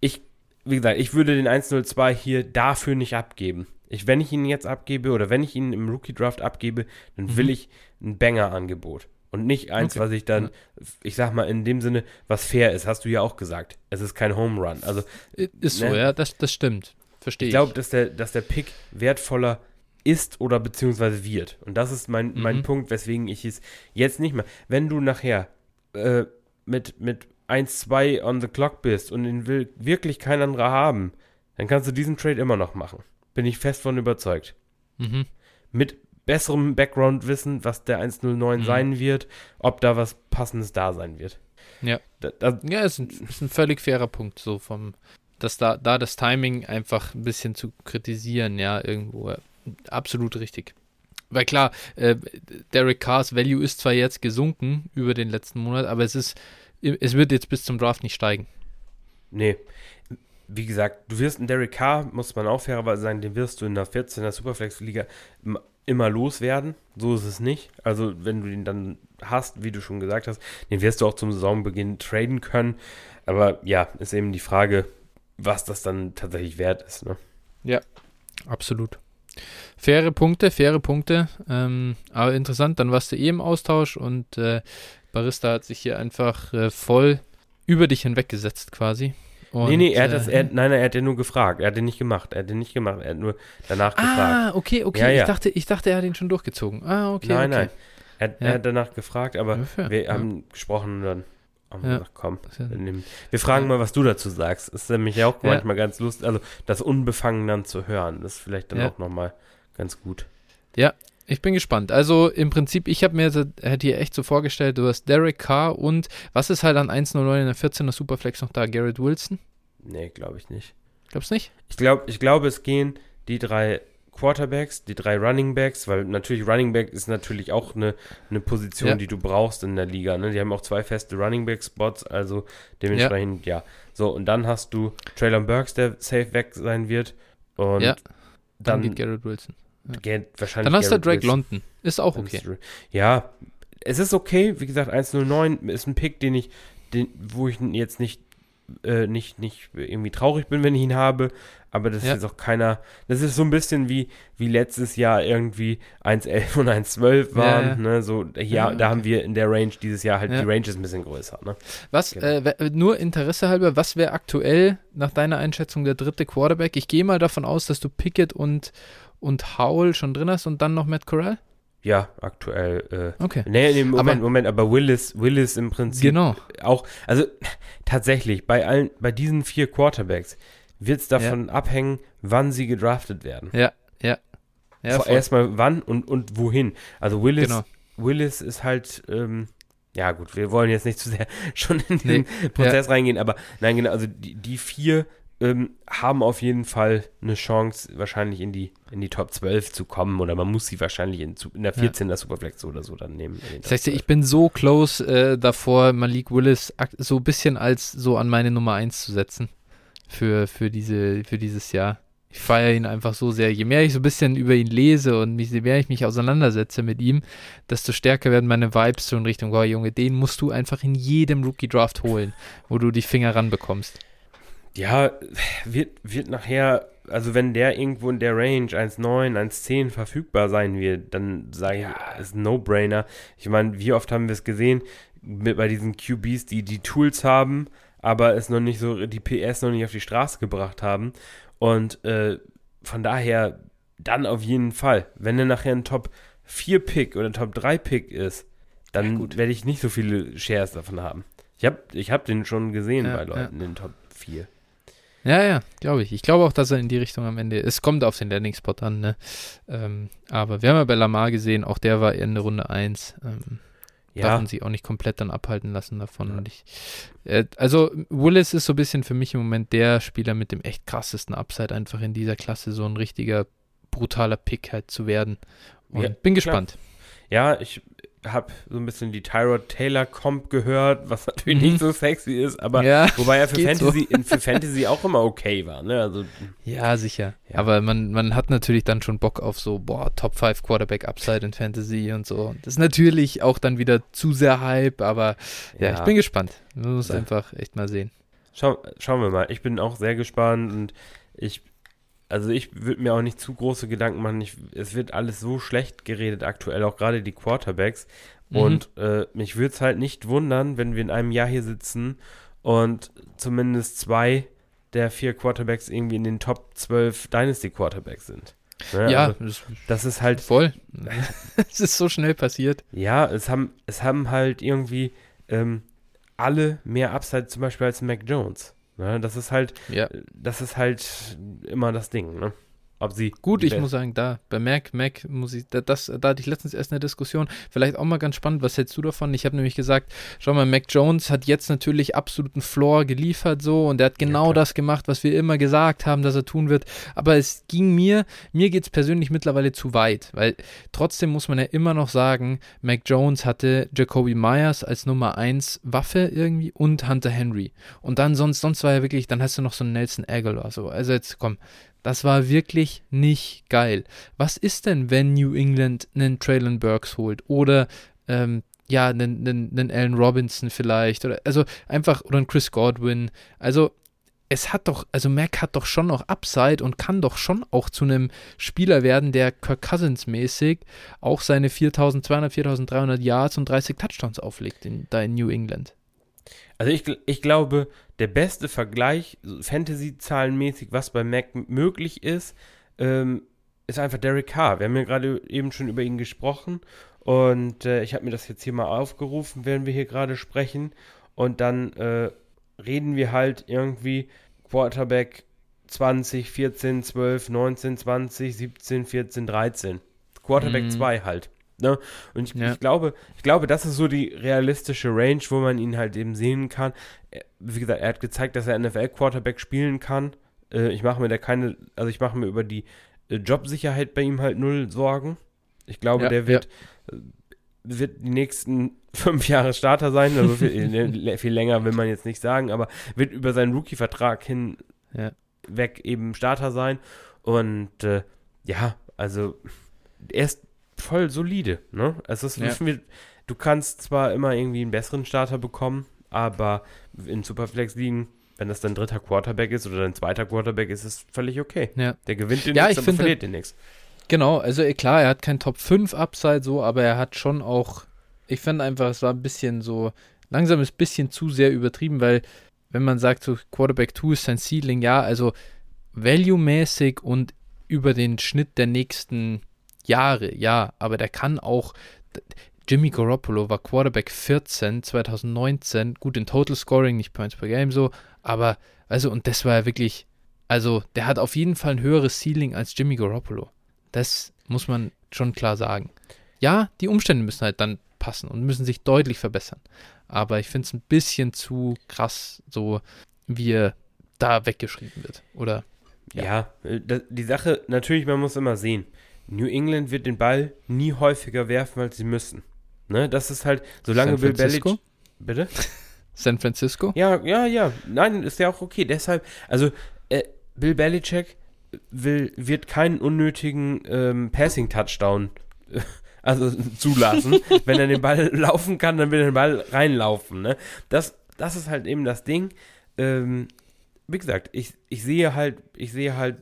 ich, wie gesagt, ich würde den 102 hier dafür nicht abgeben. Ich, wenn ich ihn jetzt abgebe oder wenn ich ihn im Rookie-Draft abgebe, dann mhm. will ich ein Banger-Angebot. Und nicht eins, okay. was ich dann, ich sag mal, in dem Sinne, was fair ist, hast du ja auch gesagt. Es ist kein Home Run. Also, ist so, ne? ja, das, das stimmt. Verstehe ich. Ich glaube, dass der, dass der Pick wertvoller ist oder beziehungsweise wird. Und das ist mein, mein mhm. Punkt, weswegen ich es jetzt nicht mehr. Wenn du nachher äh, mit, mit 1, 2 on the clock bist und ihn will wirklich kein anderer haben, dann kannst du diesen Trade immer noch machen. Bin ich fest von überzeugt. Mhm. Mit besserem Background-Wissen, was der 109 mhm. sein wird, ob da was Passendes da sein wird. Ja. Da, da, ja, ist ein, ist ein völlig fairer Punkt, so vom, dass da, da das Timing einfach ein bisschen zu kritisieren, ja, irgendwo. Absolut richtig. Weil klar, äh, Derek Carrs Value ist zwar jetzt gesunken über den letzten Monat, aber es ist, es wird jetzt bis zum Draft nicht steigen. Nee. Wie gesagt, du wirst einen Derek Carr, muss man auch fairerweise sagen, den wirst du in der 14er Superflex-Liga immer loswerden. So ist es nicht. Also, wenn du den dann hast, wie du schon gesagt hast, den wirst du auch zum Saisonbeginn traden können. Aber ja, ist eben die Frage, was das dann tatsächlich wert ist. Ne? Ja, absolut. Faire Punkte, faire Punkte. Ähm, aber interessant, dann warst du eh im Austausch und äh, Barista hat sich hier einfach äh, voll über dich hinweggesetzt quasi. Und, nee, nee, er hat das, er, äh, nein, er hat ja nur gefragt. Er hat den nicht gemacht. Er hat den nicht gemacht. Er hat nur danach ah, gefragt. Ah, okay, okay. Ja, ja. Ich, dachte, ich dachte, er hat ihn schon durchgezogen. Ah, okay. Nein, okay. nein. Er, ja. er, hat danach gefragt, aber wir haben gesprochen und dann haben wir gesagt, komm, wir, fragen mal, was du dazu sagst. Ist nämlich auch manchmal ganz lustig, also das Unbefangen dann zu hören. Das ist vielleicht dann auch nochmal ganz gut. Ja, ich bin gespannt. Also im Prinzip, ich habe mir hätte hier echt so vorgestellt, du hast Derek Carr und was ist halt an 1.09 in der 14er Superflex noch da? Garrett Wilson? Nee, glaube ich nicht. Glaubst du nicht? Ich glaube, ich glaube, es gehen die drei Quarterbacks, die drei Running Backs, weil natürlich Running Back ist natürlich auch eine, eine Position, ja. die du brauchst in der Liga. Ne? Die haben auch zwei feste Running Back Spots, also dementsprechend ja. ja. So, und dann hast du Traylon Burks, der safe weg sein wird. Und ja. Dann, dann geht Garrett Wilson. ja. wahrscheinlich. Dann hast du Drake London. Ist auch okay. Ja, es ist okay. Wie gesagt, 109 ist ein Pick, den ich, den, wo ich jetzt nicht, äh, nicht, nicht irgendwie traurig bin, wenn ich ihn habe. Aber das ja. ist auch keiner. Das ist so ein bisschen wie, wie letztes Jahr irgendwie 1,11 und 1,12 waren. Ja, ne? So, ja, ja okay. da haben wir in der Range dieses Jahr halt die Range ist ein bisschen größer. Ne? Was, genau. äh, nur Interesse halber, was wäre aktuell nach deiner Einschätzung der dritte Quarterback? Ich gehe mal davon aus, dass du Pickett und, und Howell schon drin hast und dann noch Matt Corral? Ja, aktuell. Äh, okay. Nee, nee, Moment, aber, Moment, aber Willis, Willis im Prinzip genau. auch, also tatsächlich, bei allen, bei diesen vier Quarterbacks wird es davon ja. abhängen, wann sie gedraftet werden. Ja, ja. ja Erstmal wann und, und wohin. Also Willis, genau. Willis ist halt, ähm, ja gut, wir wollen jetzt nicht zu sehr [LAUGHS] schon in den nee, Prozess ja. reingehen, aber nein, genau, also die, die vier ähm, haben auf jeden Fall eine Chance, wahrscheinlich in die, in die Top 12 zu kommen oder man muss sie wahrscheinlich in, in der 14 ja. Superflex oder so dann nehmen. Das heißt, ich bin so close äh, davor, Malik Willis so ein bisschen als so an meine Nummer 1 zu setzen für, für, diese, für dieses Jahr. Ich feiere ihn einfach so sehr. Je mehr ich so ein bisschen über ihn lese und je mehr ich mich auseinandersetze mit ihm, desto stärker werden meine Vibes so in Richtung, oh Junge, den musst du einfach in jedem Rookie-Draft holen, wo du die Finger ranbekommst. Ja, wird, wird nachher, also wenn der irgendwo in der Range 1,9, 1,10 verfügbar sein wird, dann sage ich, ja. ist ein No-Brainer. Ich meine, wie oft haben wir es gesehen mit, bei diesen QBs, die die Tools haben, aber es noch nicht so, die PS noch nicht auf die Straße gebracht haben. Und äh, von daher dann auf jeden Fall. Wenn er nachher ein Top 4 Pick oder Top 3 Pick ist, dann ja, werde ich nicht so viele Shares davon haben. Ich habe ich hab den schon gesehen ja, bei Leuten, ja. den Top 4. Ja, ja, glaube ich. Ich glaube auch, dass er in die Richtung am Ende. Es kommt auf den Landing-Spot an, ne? Ähm, aber wir haben ja bei Lamar gesehen, auch der war Ende Runde 1. Ähm, ja. darf man sich auch nicht komplett dann abhalten lassen davon. Ja. Und ich, äh, also Willis ist so ein bisschen für mich im Moment der Spieler mit dem echt krassesten Upside, einfach in dieser Klasse so ein richtiger brutaler Pick halt zu werden. Und ja, bin gespannt. Klar. Ja, ich habe so ein bisschen die Tyrod Taylor Comp gehört, was [LAUGHS] natürlich mhm. nicht so sexy ist, aber ja, wobei er für Fantasy, so. für Fantasy auch immer okay war, ne? Also, ja, sicher. Ja. Aber man, man hat natürlich dann schon Bock auf so, boah, Top 5 Quarterback Upside in Fantasy und so. Das ist natürlich auch dann wieder zu sehr Hype, aber ja, ja. ich bin gespannt. Man muss einfach echt mal sehen. Schau, schauen wir mal. Ich bin auch sehr gespannt und ich also ich würde mir auch nicht zu große Gedanken machen. Ich, es wird alles so schlecht geredet aktuell, auch gerade die Quarterbacks. Mhm. Und äh, mich würde es halt nicht wundern, wenn wir in einem Jahr hier sitzen und zumindest zwei der vier Quarterbacks irgendwie in den Top 12 Dynasty Quarterbacks sind. Ne? Ja, also, das, das, ist halt voll. [LAUGHS] es ist so schnell passiert. Ja, es haben, es haben halt irgendwie ähm, alle mehr Upside zum Beispiel als Mac Jones. Ne? Das ist halt, ja. das ist halt immer das Ding, ne? Ob sie Gut, ich muss sagen, da, bei Mac, Mac muss ich, das, da hatte ich letztens erst eine Diskussion, vielleicht auch mal ganz spannend, was hältst du davon? Ich habe nämlich gesagt, schau mal, Mac Jones hat jetzt natürlich absoluten Floor geliefert so und er hat genau ja, das gemacht, was wir immer gesagt haben, dass er tun wird, aber es ging mir, mir geht es persönlich mittlerweile zu weit, weil trotzdem muss man ja immer noch sagen, Mac Jones hatte Jacoby Myers als Nummer 1 Waffe irgendwie und Hunter Henry. Und dann sonst, sonst war ja wirklich, dann hast du noch so einen Nelson Aguilar so, also jetzt komm, das war wirklich nicht geil. Was ist denn, wenn New England einen Traylon Burks holt oder ähm, ja, einen, einen, einen Allen Robinson vielleicht oder also einfach oder einen Chris Godwin. Also es hat doch, also Mac hat doch schon noch Upside und kann doch schon auch zu einem Spieler werden, der Kirk Cousins mäßig auch seine 4200, 4300 Yards und 30 Touchdowns auflegt in, da in New England. Also ich, ich glaube, der beste Vergleich, Fantasy-zahlenmäßig, was bei Mac möglich ist, ähm, ist einfach Derek Carr. Wir haben ja gerade eben schon über ihn gesprochen und äh, ich habe mir das jetzt hier mal aufgerufen, während wir hier gerade sprechen. Und dann äh, reden wir halt irgendwie Quarterback 20, 14, 12, 19, 20, 17, 14, 13. Quarterback 2 mhm. halt. Ne? Und ich, ja. ich, glaube, ich glaube, das ist so die realistische Range, wo man ihn halt eben sehen kann. Wie gesagt, er hat gezeigt, dass er NFL-Quarterback spielen kann. Äh, ich mache mir da keine, also ich mache mir über die äh, Jobsicherheit bei ihm halt null Sorgen. Ich glaube, ja, der wird, ja. Äh, wird die nächsten [LAUGHS] fünf Jahre Starter sein. Also viel, [LAUGHS] viel, länger will man jetzt nicht sagen, aber wird über seinen Rookie-Vertrag hin weg eben Starter sein. Und äh, ja, Also, er ist voll solide, ne? Also, es ja. wir, du kannst zwar immer irgendwie einen besseren Starter bekommen, aber in Superflex liegen, wenn das dein dritter Quarterback ist oder dein zweiter Quarterback ist, ist es völlig okay. Ja. Der gewinnt den ja, nichts, aber verliert den nichts. Genau, also eh, klar, er hat kein Top 5 Upside so, aber er hat schon auch, ich fand einfach, es war ein bisschen so, langsam ist ein bisschen zu sehr übertrieben, weil wenn man sagt, so Quarterback 2 ist sein Ceiling, ja, also value-mäßig und über den Schnitt der nächsten Jahre, ja, aber der kann auch, Jimmy Garoppolo war Quarterback 14 2019, gut in Total Scoring, nicht Points per Game so, aber, also, und das war ja wirklich, also, der hat auf jeden Fall ein höheres Ceiling als Jimmy Garoppolo. Das muss man schon klar sagen. Ja, die Umstände müssen halt dann passen und müssen sich deutlich verbessern. Aber ich finde es ein bisschen zu krass, so wie er da weggeschrieben wird. Oder? Ja, ja äh, die Sache, natürlich, man muss immer sehen. New England wird den Ball nie häufiger werfen, als sie müssen. Ne, das ist halt, solange Bill Belichick. Bitte? [LAUGHS] San Francisco? Ja, ja, ja. Nein, ist ja auch okay. Deshalb, also, äh, Bill Belichick will, wird keinen unnötigen ähm, Passing-Touchdown äh, [LAUGHS] also zulassen. [LAUGHS] Wenn er den Ball laufen kann, dann will er den Ball reinlaufen. Ne? Das, das ist halt eben das Ding. Ähm, wie gesagt, ich, ich sehe halt, ich sehe halt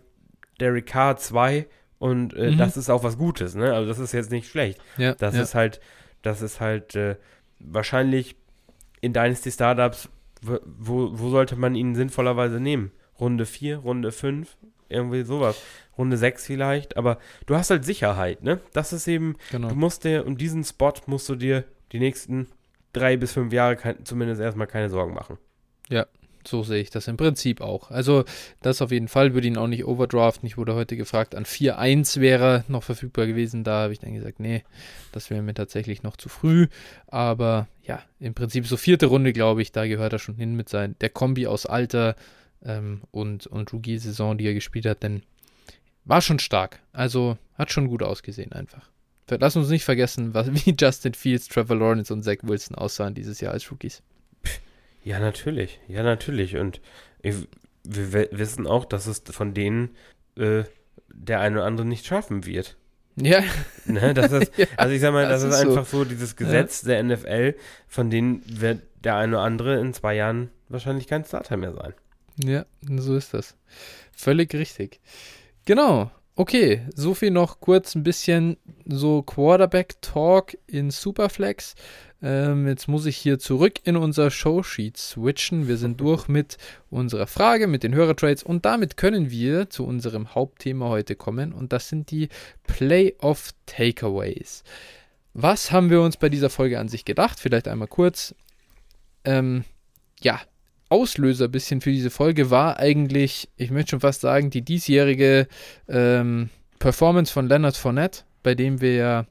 Derek Carr 2 und äh, mhm. das ist auch was Gutes, ne? Also das ist jetzt nicht schlecht. Ja, das ja. ist halt, das ist halt äh, wahrscheinlich in Dynasty Startups, wo, wo sollte man ihn sinnvollerweise nehmen? Runde 4, Runde 5, irgendwie sowas. Runde 6 vielleicht, aber du hast halt Sicherheit, ne? Das ist eben, genau. du musst dir, um diesen Spot musst du dir die nächsten drei bis fünf Jahre kein, zumindest erstmal keine Sorgen machen. Ja, so sehe ich das im Prinzip auch. Also, das auf jeden Fall würde ihn auch nicht overdraften. Ich wurde heute gefragt, an 4-1 wäre noch verfügbar gewesen. Da habe ich dann gesagt, nee, das wäre mir tatsächlich noch zu früh. Aber ja, im Prinzip so vierte Runde, glaube ich, da gehört er schon hin mit sein. Der Kombi aus Alter ähm, und, und Rookie-Saison, die er gespielt hat, denn war schon stark. Also hat schon gut ausgesehen einfach. Lass uns nicht vergessen, was, [LAUGHS] wie Justin Fields, Trevor Lawrence und Zach Wilson aussahen dieses Jahr als Rookies. Ja, natürlich. Ja, natürlich. Und ich, wir wissen auch, dass es von denen äh, der eine oder andere nicht schaffen wird. Ja. Ne, das ist, [LAUGHS] ja, also ich sag mal, das, das ist, ist, einfach so, so dieses Gesetz ja. der NFL, von denen wird der eine oder andere in zwei Jahren wahrscheinlich kein Starter mehr sein. Ja, so ist das. Völlig richtig. Genau. Okay, so viel noch kurz ein bisschen so Quarterback-Talk in Superflex. Ähm, jetzt muss ich hier zurück in unser Showsheet switchen. Wir sind [LAUGHS] durch mit unserer Frage, mit den Hörertrades und damit können wir zu unserem Hauptthema heute kommen und das sind die Playoff Takeaways. Was haben wir uns bei dieser Folge an sich gedacht? Vielleicht einmal kurz. Ähm, ja, Auslöser ein bisschen für diese Folge war eigentlich, ich möchte schon fast sagen, die diesjährige ähm, Performance von Leonard Fournette, bei dem wir ja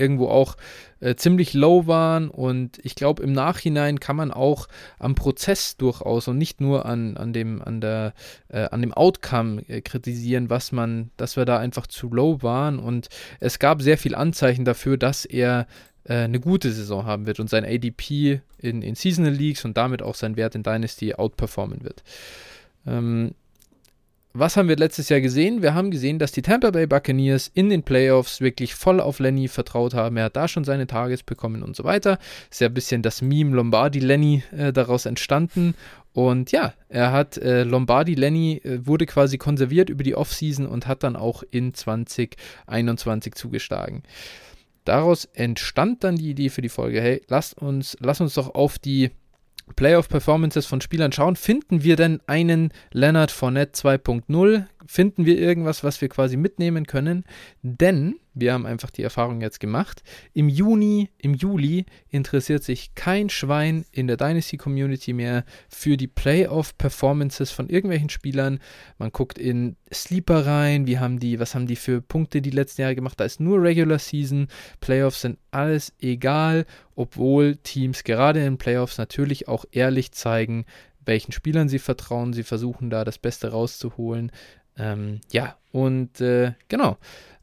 irgendwo auch äh, ziemlich low waren. Und ich glaube im Nachhinein kann man auch am Prozess durchaus und nicht nur an, an dem an der äh, an dem Outcome äh, kritisieren, was man, dass wir da einfach zu low waren. Und es gab sehr viel Anzeichen dafür, dass er äh, eine gute Saison haben wird und sein ADP in, in Seasonal Leagues und damit auch sein Wert in Dynasty outperformen wird. Ähm, was haben wir letztes Jahr gesehen? Wir haben gesehen, dass die Tampa Bay Buccaneers in den Playoffs wirklich voll auf Lenny vertraut haben. Er hat da schon seine Targets bekommen und so weiter. Ist ja ein bisschen das Meme Lombardi-Lenny äh, daraus entstanden. Und ja, er hat äh, Lombardi Lenny äh, wurde quasi konserviert über die Offseason und hat dann auch in 2021 zugeschlagen. Daraus entstand dann die Idee für die Folge, hey, lasst uns, lasst uns doch auf die Playoff-Performances von Spielern schauen, finden wir denn einen Leonard Fournette 2.0? Finden wir irgendwas, was wir quasi mitnehmen können? Denn wir haben einfach die Erfahrung jetzt gemacht. Im Juni, im Juli interessiert sich kein Schwein in der Dynasty Community mehr für die Playoff-Performances von irgendwelchen Spielern. Man guckt in Sleeper rein, wie haben die, was haben die für Punkte die letzten Jahre gemacht? Da ist nur Regular Season. Playoffs sind alles egal, obwohl Teams gerade in Playoffs natürlich auch ehrlich zeigen, welchen Spielern sie vertrauen. Sie versuchen da das Beste rauszuholen. Ähm, ja, und äh, genau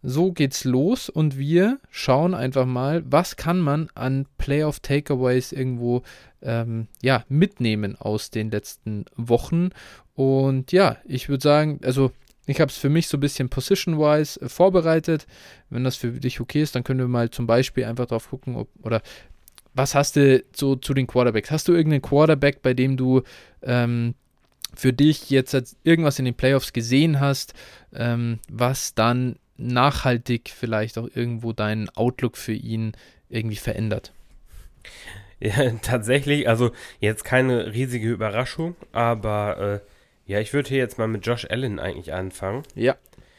so geht's los und wir schauen einfach mal, was kann man an Playoff Takeaways irgendwo ähm, ja, mitnehmen aus den letzten Wochen. Und ja, ich würde sagen, also Ich habe es für mich so ein bisschen position-wise äh, vorbereitet. Wenn das für dich okay ist, dann können wir mal zum Beispiel einfach drauf gucken, ob, oder was hast du so zu den Quarterbacks? Hast du irgendeinen Quarterback, bei dem du ähm, für dich jetzt irgendwas in den Playoffs gesehen hast, ähm, was dann nachhaltig vielleicht auch irgendwo deinen Outlook für ihn irgendwie verändert? Ja, [LAUGHS] tatsächlich, also jetzt keine riesige Überraschung, aber äh, ja, ich würde hier jetzt mal mit Josh Allen eigentlich anfangen. Ja.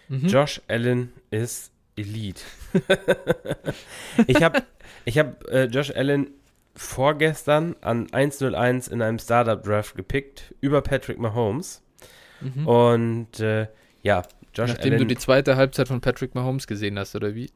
Mhm. Josh Allen ist Elite. [LAUGHS] ich habe ich hab, äh, Josh Allen vorgestern an 101 in einem Startup-Draft gepickt über Patrick Mahomes. Mhm. Und äh, ja, Josh Nachdem Allen. du die zweite Halbzeit von Patrick Mahomes gesehen hast, oder wie?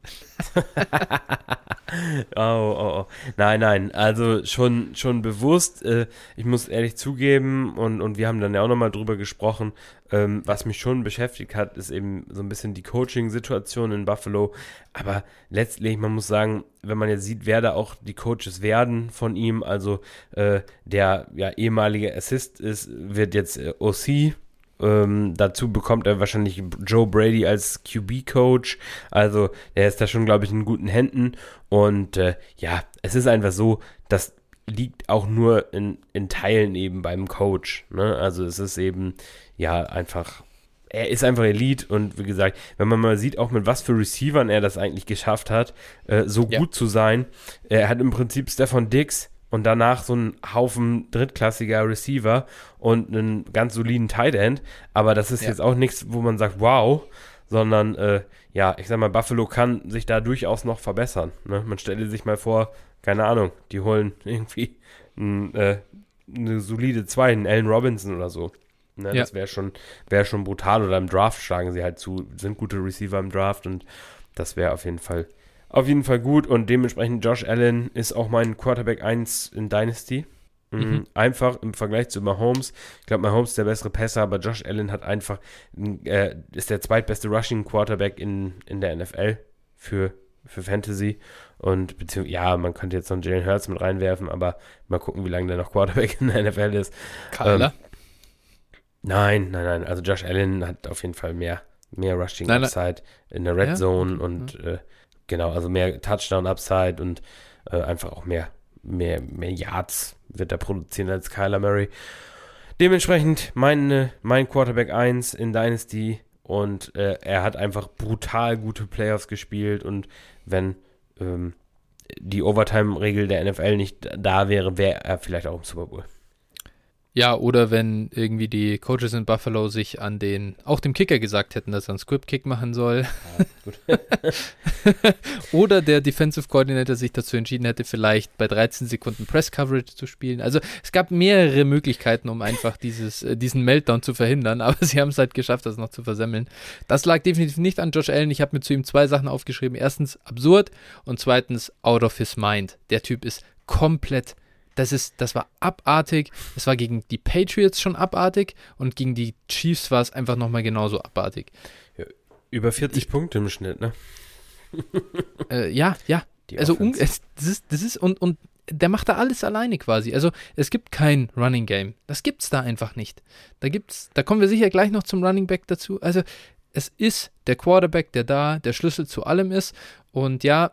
[LAUGHS] oh, oh, oh. Nein, nein, also schon, schon bewusst. Äh, ich muss ehrlich zugeben, und, und wir haben dann ja auch nochmal drüber gesprochen, ähm, was mich schon beschäftigt hat, ist eben so ein bisschen die Coaching-Situation in Buffalo. Aber letztlich, man muss sagen, wenn man jetzt sieht, wer da auch die Coaches werden von ihm, also äh, der ja ehemalige Assist ist, wird jetzt äh, OC ähm, dazu bekommt er wahrscheinlich Joe Brady als QB-Coach. Also er ist da schon, glaube ich, in guten Händen. Und äh, ja, es ist einfach so, das liegt auch nur in, in Teilen eben beim Coach. Ne? Also es ist eben, ja, einfach er ist einfach Elite und wie gesagt, wenn man mal sieht, auch mit was für Receivern er das eigentlich geschafft hat, äh, so ja. gut zu sein. Er hat im Prinzip Stefan Dix und danach so einen Haufen drittklassiger Receiver und einen ganz soliden Tight End. Aber das ist ja. jetzt auch nichts, wo man sagt, wow, sondern äh, ja, ich sag mal, Buffalo kann sich da durchaus noch verbessern. Ne? Man stelle sich mal vor, keine Ahnung, die holen [LAUGHS] irgendwie ein, äh, eine solide 2, einen Allen Robinson oder so. Ne, ja. Das wäre schon, wär schon brutal. Oder im Draft schlagen sie halt zu, sind gute Receiver im Draft und das wäre auf jeden Fall auf jeden Fall gut und dementsprechend Josh Allen ist auch mein Quarterback 1 in Dynasty. Mhm. mhm. Einfach im Vergleich zu Mahomes. Ich glaube, Mahomes ist der bessere Passer, aber Josh Allen hat einfach, äh, ist der zweitbeste Rushing Quarterback in, in der NFL für, für Fantasy. Und beziehungsweise, ja, man könnte jetzt noch Jalen Hurts mit reinwerfen, aber mal gucken, wie lange der noch Quarterback in der NFL ist. Kyler? Ähm, nein, nein, nein. Also Josh Allen hat auf jeden Fall mehr, mehr Rushing nein, Upside in der Red ja? Zone und mhm. äh, Genau, also mehr Touchdown-Upside und äh, einfach auch mehr, mehr, mehr Yards wird er produzieren als Kyler Murray. Dementsprechend mein, mein Quarterback 1 in Dynasty und äh, er hat einfach brutal gute Playoffs gespielt und wenn ähm, die Overtime-Regel der NFL nicht da wäre, wäre er vielleicht auch im Super Bowl. Ja, oder wenn irgendwie die Coaches in Buffalo sich an den, auch dem Kicker gesagt hätten, dass er einen Script-Kick machen soll. Ja, [LAUGHS] oder der Defensive Coordinator sich dazu entschieden hätte, vielleicht bei 13 Sekunden Press-Coverage zu spielen. Also es gab mehrere Möglichkeiten, um einfach dieses, äh, diesen Meltdown zu verhindern, aber sie haben es halt geschafft, das noch zu versemmeln. Das lag definitiv nicht an Josh Allen. Ich habe mir zu ihm zwei Sachen aufgeschrieben. Erstens absurd und zweitens out of his mind. Der Typ ist komplett das ist, das war abartig. Es war gegen die Patriots schon abartig und gegen die Chiefs war es einfach nochmal genauso abartig. Ja, über 40 ich, Punkte im Schnitt, ne? [LAUGHS] Äh, ja, ja. Die also um, es, das ist, das ist und, und der macht da alles alleine quasi. Also es gibt kein Running Game. Das gibt's da einfach nicht. Da gibt's, da kommen wir sicher gleich noch zum Running Back dazu. Also es ist der Quarterback, der da der Schlüssel zu allem ist. Und ja,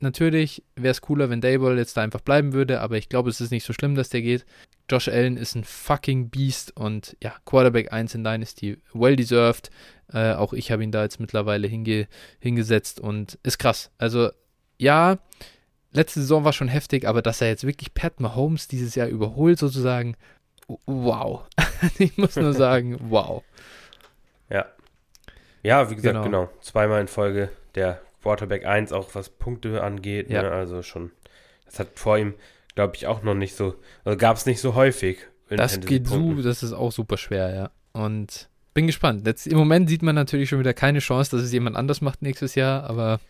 natürlich wäre es cooler, wenn Dayball jetzt da einfach bleiben würde, aber ich glaube, es ist nicht so schlimm, dass der geht. Josh Allen ist ein fucking Beast und ja, Quarterback 1 in Dynasty, well deserved. Äh, auch ich habe ihn da jetzt mittlerweile hinge hingesetzt und ist krass. Also ja, letzte Saison war schon heftig, aber dass er jetzt wirklich Pat Mahomes dieses Jahr überholt sozusagen, wow. [LAUGHS] ich muss nur sagen, wow. Ja. Ja, wie gesagt, genau. genau. Zweimal in Folge der Quarterback 1, auch was Punkte angeht. Ja. Ne? Also schon, das hat vor ihm, glaube ich, auch noch nicht so, also gab es nicht so häufig. Das geht so, das ist auch super schwer, ja. Und bin gespannt. Jetzt, Im Moment sieht man natürlich schon wieder keine Chance, dass es jemand anders macht nächstes Jahr, aber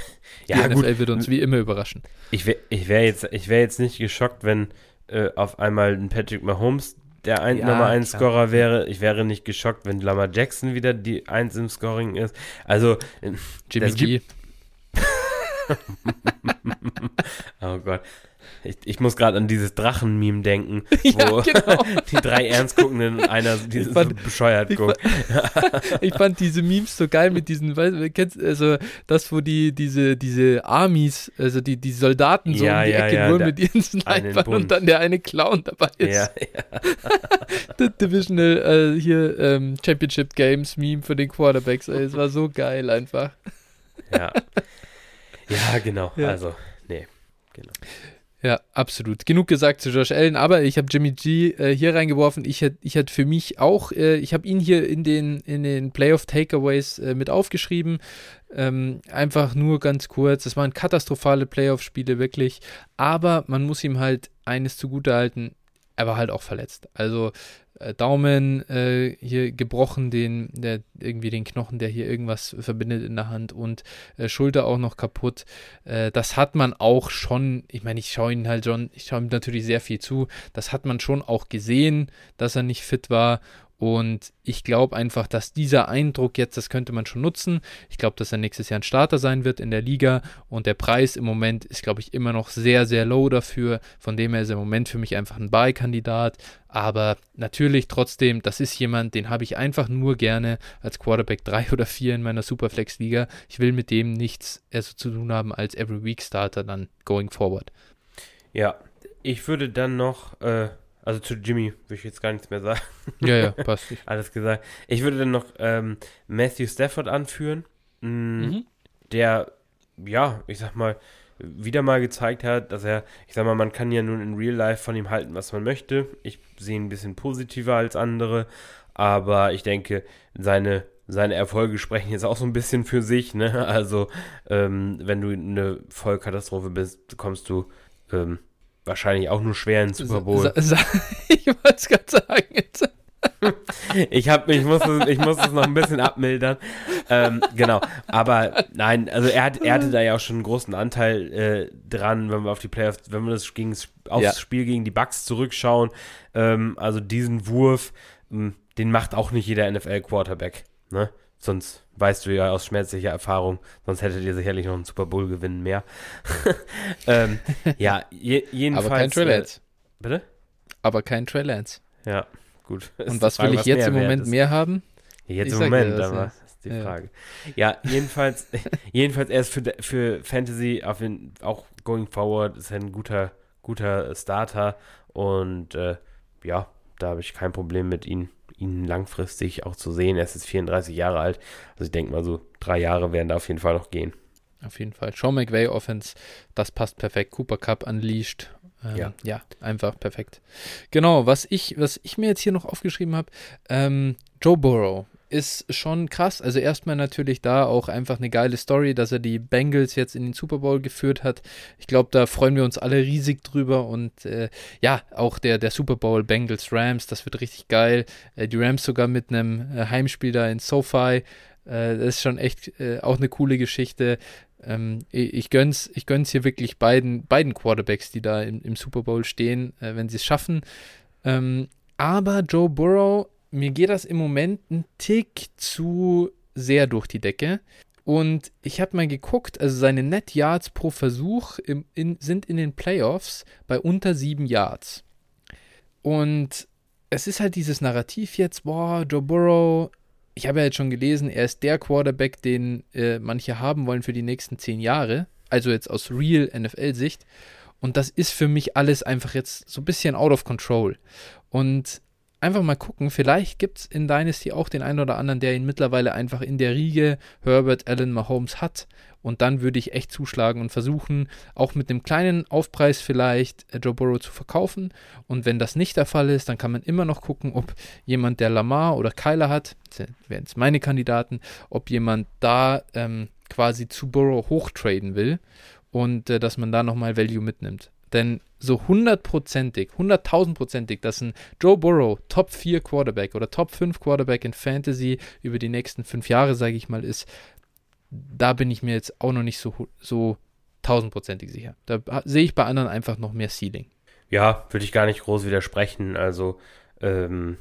[LAUGHS] ja, die NFL gut. wird uns wie immer überraschen. Ich wäre ich wär jetzt, wär jetzt nicht geschockt, wenn äh, auf einmal ein Patrick Mahomes der ein, ja, Nummer 1 Scorer wäre. Ich wäre nicht geschockt, wenn Lamar Jackson wieder die 1 im Scoring ist. Also Jimmy G. [LAUGHS] oh Gott. Ich, ich muss gerade an dieses Drachen-Meme denken, [LAUGHS] ja, wo genau. [LAUGHS] die drei ernst guckenden und einer fand, so bescheuert ich guckt. Fand, ich fand diese Memes so geil mit diesen, weißt du, kennst also das, wo die, diese, diese Armies, also die, die Soldaten so ja, um die ja, Ecke ja, nur mit ihren Snipern und dann der eine Clown dabei ist. Ja, ja. Divisional äh, hier ähm, Championship Games Meme für den Quarterbacks, ey, es war so geil einfach. Ja. Ja, genau. Also, nee, genau. Ja, absolut. Genug gesagt zu Josh Allen, aber ich habe Jimmy G äh, hier reingeworfen. Ich hätte ich hätt für mich auch, äh, ich habe ihn hier in den, in den Playoff Takeaways äh, mit aufgeschrieben. Ähm, einfach nur ganz kurz. Es waren katastrophale Playoff-Spiele, wirklich. Aber man muss ihm halt eines zugutehalten. Er war halt auch verletzt. Also Daumen äh, hier gebrochen, den, der, irgendwie den Knochen, der hier irgendwas verbindet in der Hand und äh, Schulter auch noch kaputt. Äh, das hat man auch schon, ich meine, ich schaue ihn halt schon, ich schaue ihm natürlich sehr viel zu, das hat man schon auch gesehen, dass er nicht fit war und ich glaube einfach, dass dieser Eindruck jetzt, das könnte man schon nutzen. Ich glaube, dass er nächstes Jahr ein Starter sein wird in der Liga. Und der Preis im Moment ist, glaube ich, immer noch sehr, sehr low dafür. Von dem her ist er im Moment für mich einfach ein Buy-Kandidat. Aber natürlich trotzdem, das ist jemand, den habe ich einfach nur gerne als Quarterback 3 [LAUGHS] oder 4 in meiner Superflex-Liga. Ich will mit dem nichts eher so zu tun haben als Every Week Starter dann going forward. Ja, ich würde dann noch. Äh also zu Jimmy würde ich jetzt gar nichts mehr sagen. Ja, ja, [LAUGHS] passt. Alles gesagt. Ich würde dann noch ähm, Matthew Stafford anführen, mh, mhm. der, ja, ich sag mal, wieder mal gezeigt hat, dass er, ich sag mal, man kann ja nun in Real Life von ihm halten, was man möchte. Ich sehe ihn ein bisschen positiver als andere, aber ich denke, seine seine Erfolge sprechen jetzt auch so ein bisschen für sich. Ne? [LAUGHS] Also, ähm, wenn du eine Vollkatastrophe bist, kommst du ähm, wahrscheinlich auch nur schwer in Super Bowl. [LAUGHS] ich wollte es gerade sagen. [LAUGHS] ich, hab, ich, muss es, ich muss es noch ein bisschen abmildern. Ähm, genau. Aber nein, also er, hat, er hatte da ja auch schon einen großen Anteil äh, dran, wenn wir auf die Playoffs, wenn wir das gegen, aufs ja. Spiel gegen die Bucks zurückschauen. Ähm, also diesen Wurf, den macht auch nicht jeder NFL-Quarterback. Ne? Sonst weißt du ja aus schmerzlicher Erfahrung, sonst hättet ihr sicherlich noch einen Super Bowl gewinnen mehr. [LAUGHS] ähm, ja, je, jedenfalls. Aber kein Trey. Äh, bitte? Aber kein Trey Lance. Ja, gut. Und was Frage, will ich was jetzt im Moment mehr haben? Jetzt ich im Moment, das, aber das ist die ja. Frage. Ja, jedenfalls, [LAUGHS] jedenfalls erst für, für Fantasy den, auch going forward ist er ein guter, guter Starter und äh, ja, da habe ich kein Problem mit ihm ihn langfristig auch zu sehen. Er ist jetzt 34 Jahre alt. Also ich denke mal so drei Jahre werden da auf jeden Fall noch gehen. Auf jeden Fall. Sean McVay Offense, das passt perfekt. Cooper Cup unleashed. Ähm, ja. ja, einfach perfekt. Genau, was ich, was ich mir jetzt hier noch aufgeschrieben habe, ähm, Joe Burrow ist schon krass. Also erstmal natürlich da auch einfach eine geile Story, dass er die Bengals jetzt in den Super Bowl geführt hat. Ich glaube, da freuen wir uns alle riesig drüber und äh, ja, auch der, der Super Bowl Bengals Rams, das wird richtig geil. Äh, die Rams sogar mit einem äh, Heimspiel da in SoFi. Äh, das ist schon echt äh, auch eine coole Geschichte. Ähm, ich gönn's, ich gönn's hier wirklich beiden, beiden Quarterbacks, die da im, im Super Bowl stehen, äh, wenn sie es schaffen. Ähm, aber Joe Burrow mir geht das im Moment ein Tick zu sehr durch die Decke. Und ich habe mal geguckt, also seine Net Yards pro Versuch im, in, sind in den Playoffs bei unter sieben Yards. Und es ist halt dieses Narrativ jetzt, boah, Joe Burrow, ich habe ja jetzt schon gelesen, er ist der Quarterback, den äh, manche haben wollen für die nächsten zehn Jahre. Also jetzt aus real NFL-Sicht. Und das ist für mich alles einfach jetzt so ein bisschen out of control. Und einfach mal gucken, vielleicht gibt es in Dynasty auch den einen oder anderen, der ihn mittlerweile einfach in der Riege Herbert Allen Mahomes hat. Und dann würde ich echt zuschlagen und versuchen, auch mit einem kleinen Aufpreis vielleicht äh, Joe Burrow zu verkaufen. Und wenn das nicht der Fall ist, dann kann man immer noch gucken, ob jemand, der Lamar oder Kyler hat, wären es meine Kandidaten, ob jemand da ähm, quasi zu Burrow hochtraden will und äh, dass man da nochmal Value mitnimmt. Denn so hundertprozentig, hunderttausendprozentig, dass ein Joe Burrow Top 4 Quarterback oder Top 5 Quarterback in Fantasy über die nächsten fünf Jahre, sage ich mal, ist, da bin ich mir jetzt auch noch nicht so, so tausendprozentig sicher. Da sehe ich bei anderen einfach noch mehr Ceiling. Ja, würde ich gar nicht groß widersprechen. Also, ähm,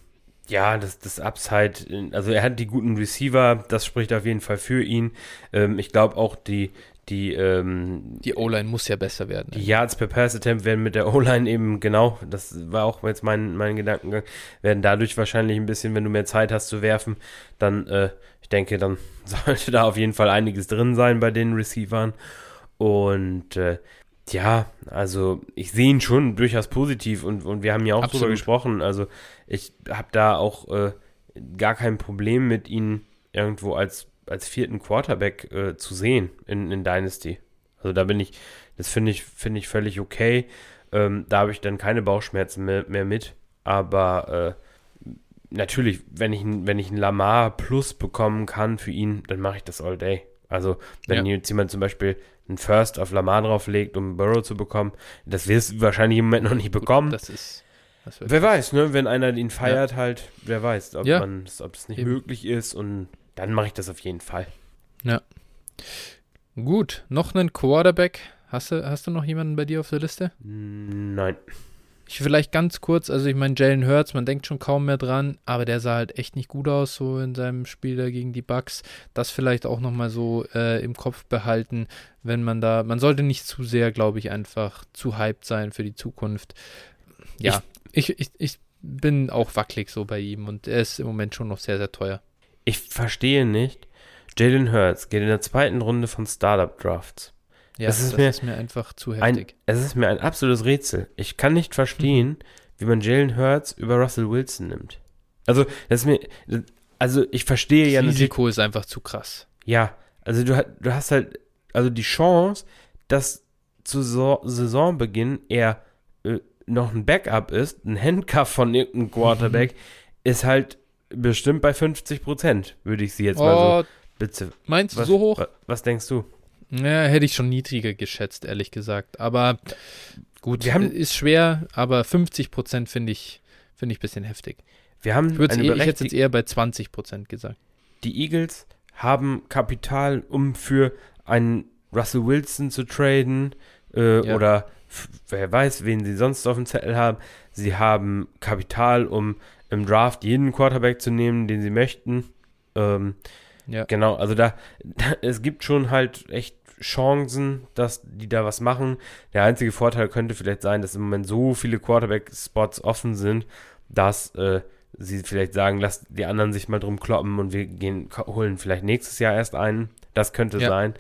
ja, das, das Upside, also er hat die guten Receiver, das spricht auf jeden Fall für ihn. Ähm, ich glaube auch, die, die, ähm, die O-Line muss ja besser werden. Die Yards per Pass Attempt werden mit der O-Line eben, genau, das war auch jetzt mein, mein Gedankengang, werden dadurch wahrscheinlich ein bisschen, wenn du mehr Zeit hast zu werfen, dann, äh, ich denke, dann [LAUGHS] sollte da auf jeden Fall einiges drin sein bei den Receivern. Und äh, ja, also ich sehe ihn schon durchaus positiv und, und wir haben ja auch Absolut. drüber gesprochen. Also ich habe da auch äh, gar kein Problem mit ihm irgendwo als als vierten Quarterback äh, zu sehen in, in Dynasty. Also da bin ich, das finde ich, finde ich völlig okay. Ähm, da habe ich dann keine Bauchschmerzen mehr, mehr mit. Aber äh, natürlich, wenn ich, wenn ich einen Lamar Plus bekommen kann für ihn, dann mache ich das all day. Also, wenn ja. jetzt jemand zum Beispiel einen First auf Lamar drauflegt, um Burrow zu bekommen, das wirst du wahrscheinlich im Moment noch nicht bekommen. Das ist. Das wer weiß, ne? Wenn einer ihn feiert, ja. halt, wer weiß, ob, ja. man, ob es nicht Eben. möglich ist und dann mache ich das auf jeden Fall. Ja. Gut, noch einen Quarterback. Hast du, hast du noch jemanden bei dir auf der Liste? Nein. Ich vielleicht ganz kurz, also ich meine, Jalen Hurts, man denkt schon kaum mehr dran, aber der sah halt echt nicht gut aus, so in seinem Spiel da gegen die Bucks. Das vielleicht auch nochmal so äh, im Kopf behalten, wenn man da, man sollte nicht zu sehr, glaube ich, einfach zu hyped sein für die Zukunft. Ja, ich, ich, ich, ich bin auch wackelig so bei ihm und er ist im Moment schon noch sehr, sehr teuer ich verstehe nicht. Jalen Hurts geht in der zweiten Runde von Startup Drafts. Ja, das, ist, das mir ist, mir, einfach zu heftig. Ein, es ist mir ein absolutes Rätsel. Ich kann nicht verstehen, hm. wie man Jalen Hurts über Russell Wilson nimmt. Also, das ist mir, also ich verstehe das ja nicht. Risiko ist einfach zu krass. Ja, also du, du hast halt, also die Chance, dass zu so Saisonbeginn er äh, noch ein Backup ist, ein Handcuff von irgendeinem Quarterback, mhm. ist halt bestimmt bei 50 Prozent, würde ich sie jetzt oh, mal so. Oh, bitte. Meinst du so hoch? Was, was, denkst du? Ja, hätte ich schon niedriger geschätzt, ehrlich gesagt. Aber gut, haben, ist schwer, aber 50 Prozent finde ich, find ich ein bisschen heftig. Wir haben ich, eine eh, ich hätte jetzt eher bei 20 Prozent gesagt. Die Eagles haben Kapital, um für einen Russell Wilson zu traden äh, ja. oder wer weiß, wen sie sonst auf dem Zettel haben. Sie haben Kapital, um im Draft jeden Quarterback zu nehmen, den sie möchten. Ähm, ja. Genau, also da, da, es gibt schon halt echt Chancen, dass die da was machen. Der einzige Vorteil könnte vielleicht sein, dass im Moment so viele Quarterback-Spots offen sind, dass äh, sie vielleicht sagen, lass die anderen sich mal drum kloppen und wir gehen, holen vielleicht nächstes Jahr erst einen. Das könnte ja. sein.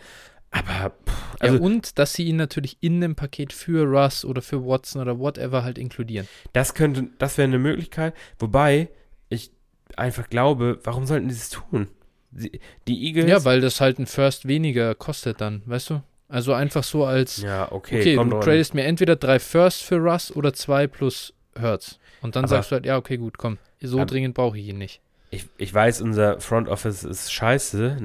Aber pff, also, ja, und dass sie ihn natürlich in einem Paket für Russ oder für Watson oder whatever halt inkludieren. Das könnte, das wäre eine Möglichkeit. Wobei ich einfach glaube, warum sollten sie das tun? Die, die Eagles. Ja, weil das halt ein First weniger kostet dann, weißt du? Also einfach so als. Ja, okay. Okay, du tradest mir entweder drei First für Russ oder zwei plus Hertz. Und dann aber, sagst du halt, ja, okay, gut, komm. So aber, dringend brauche ich ihn nicht ich, ich weiß, unser Front Office ist scheiße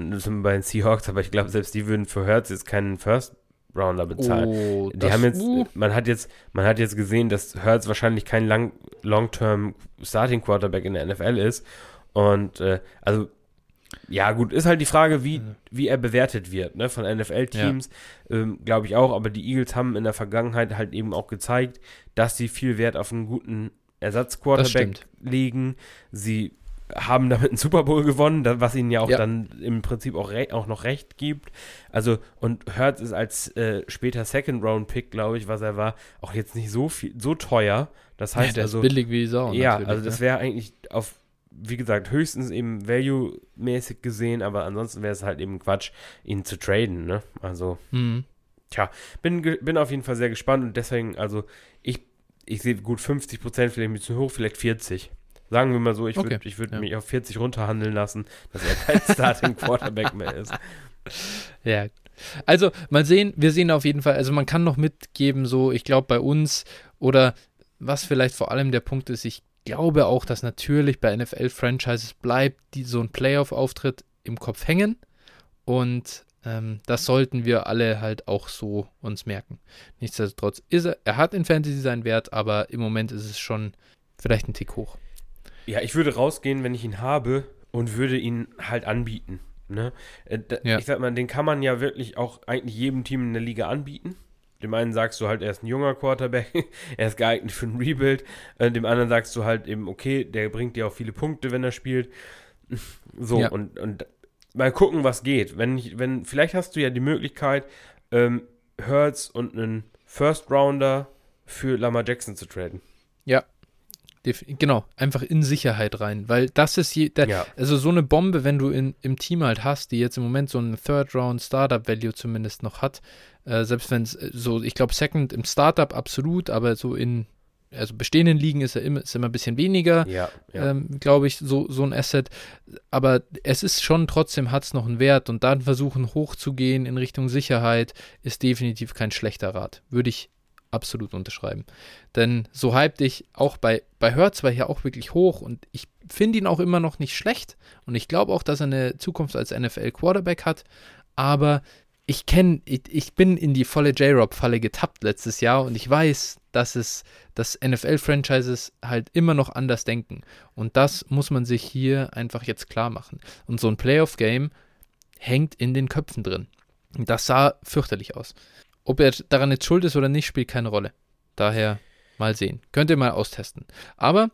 bei den Seahawks, aber ich glaube, selbst die würden für Hertz jetzt keinen First Rounder bezahlen. Oh, die haben jetzt, man hat jetzt, man hat jetzt gesehen, dass Hertz wahrscheinlich kein lang, Long-Term Starting Quarterback in der NFL ist. Und äh, also ja, gut, ist halt die Frage, wie, mhm. wie er bewertet wird, ne, von NFL-Teams, ja. ähm, glaube ich auch, aber die Eagles haben in der Vergangenheit halt eben auch gezeigt, dass sie viel Wert auf einen guten Ersatzquarterback legen. Sie haben damit einen Super Bowl gewonnen, was ihnen ja auch ja. dann im Prinzip auch, auch noch recht gibt. Also, und Hurts ist als äh, später Second Round Pick, glaube ich, was er war, auch jetzt nicht so viel, so teuer. Das heißt ja, also. billig wie Sau. Ja, also das ne? wäre eigentlich auf, wie gesagt, höchstens eben value-mäßig gesehen, aber ansonsten wäre es halt eben Quatsch, ihn zu traden, ne? Also. Mhm. Tja, bin, bin auf jeden Fall sehr gespannt und deswegen, also ich, ich sehe gut 50 Prozent, vielleicht ein bisschen hoch, vielleicht 40. Sagen wir mal so, ich würde okay. würd ja. mich auf 40 runterhandeln lassen, dass er kein [LAUGHS] Starting Quarterback mehr ist. Ja. Also, mal sehen, wir sehen auf jeden Fall, also man kann noch mitgeben, so, ich glaube bei uns oder was vielleicht vor allem der Punkt ist, ich glaube auch, dass natürlich bei NFL-Franchises bleibt die, so ein Playoff-Auftritt im Kopf hängen und ähm, das sollten wir alle halt auch so uns merken. Nichtsdestotrotz ist er, er hat in Fantasy seinen Wert, aber im Moment ist es schon vielleicht ein Tick hoch. Ja, ich würde rausgehen, wenn ich ihn habe und würde ihn halt anbieten. Ne? Äh, ja. Ich sag mal, den kann man ja wirklich auch eigentlich jedem Team in der Liga anbieten. Dem einen sagst du halt, er ist ein junger Quarterback, [LAUGHS] er ist geeignet für ein Rebuild. Äh, dem anderen sagst du halt eben, okay, der bringt dir auch viele Punkte, wenn er spielt. [LAUGHS] So, ja. und, und mal gucken, was geht. Wenn, ich, wenn, vielleicht hast du ja die Möglichkeit, ähm, Hurts und einen First Rounder für Lama Jackson zu traden. Ja, Genau, einfach in Sicherheit rein, weil das ist je, der, ja. also so eine Bombe, wenn du in, im Team halt hast, die jetzt im Moment so einen Third Round Startup Value zumindest noch hat, äh, selbst wenn es äh, so, ich glaube Second im Startup absolut, aber so in also bestehenden Ligen ist er immer, ist immer ein bisschen weniger, ja, ja. ähm, glaube ich, so, so ein Asset. Aber es ist schon trotzdem, hat es noch einen Wert und dann versuchen hochzugehen in Richtung Sicherheit ist definitiv kein schlechter Rat. Würde ich absolut unterschreiben. Denn so hyped ich auch bei, bei Hertz war hier auch wirklich hoch und ich finde ihn auch immer noch nicht schlecht und ich glaube auch, dass er eine Zukunft als NFL-Quarterback hat, aber ich kenne, ich, ich, bin in die volle J-Rob-Falle getappt letztes Jahr und ich weiß, dass es, dass NFL-Franchises halt immer noch anders denken. Und das muss man sich hier einfach jetzt klar machen. Und so ein Playoff-Game hängt in den Köpfen drin. Das sah fürchterlich aus. Ob er daran jetzt schuld ist oder nicht, spielt keine Rolle. Daher mal sehen. Könnt ihr mal austesten. Aber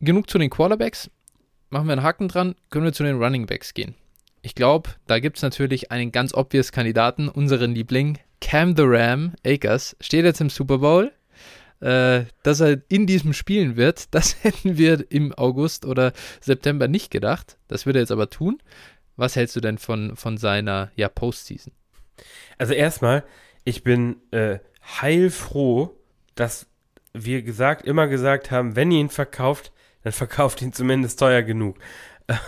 genug zu den Quarterbacks. Machen wir einen Haken dran. Können wir zu den Running Backs gehen. Ich glaube, da gibt es natürlich einen ganz obvious Kandidaten, unseren Liebling, Cam the Ram Akers, steht jetzt im Super Bowl. Äh, dass er in diesem spielen wird, [LAUGHS] das hätten wir im August oder September nicht gedacht. Das wird er jetzt aber tun. Was hältst du denn von, von seiner ja, Postseason? Also erstmal, ich bin äh, heilfroh, dass wir gesagt, immer gesagt haben, wenn ihr ihn verkauft, dann verkauft ihn zumindest teuer genug. [LAUGHS]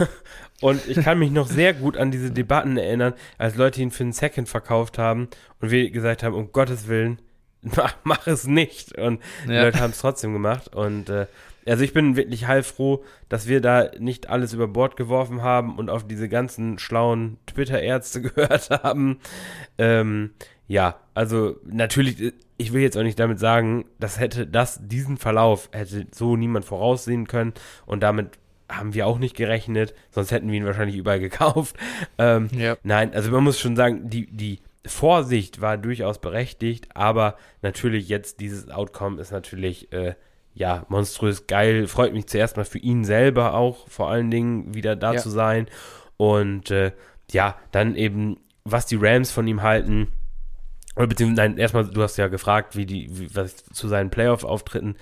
und ich kann mich noch sehr gut an diese Debatten erinnern, als Leute ihn für einen Second verkauft haben und wir gesagt haben, um Gottes Willen, [LAUGHS] mach, mach es nicht. Und die Leute haben es trotzdem gemacht. Und äh, also ich bin wirklich heilfroh, dass wir da nicht alles über Bord geworfen haben und auf diese ganzen schlauen Twitter-Ärzte [LAUGHS] gehört haben. Ähm, ja, also natürlich, ich will jetzt auch nicht damit sagen, das hätte das, diesen Verlauf hätte so niemand voraussehen können und damit haben wir auch nicht gerechnet, sonst hätten wir ihn wahrscheinlich überall [LAUGHS] gekauft. Ähm, ja. Nein, also man muss schon sagen, die, die Vorsicht war durchaus berechtigt, aber natürlich jetzt dieses Outcome ist natürlich äh, ja monströs geil. Freut mich zuerst mal für ihn selber auch, vor allen Dingen wieder da ja. zu sein und äh, ja, dann eben, was die Rams von ihm halten beziehungsweise, nein, erstmal, du hast ja gefragt, wie die, wie, was ich zu seinen Playoff-Auftritten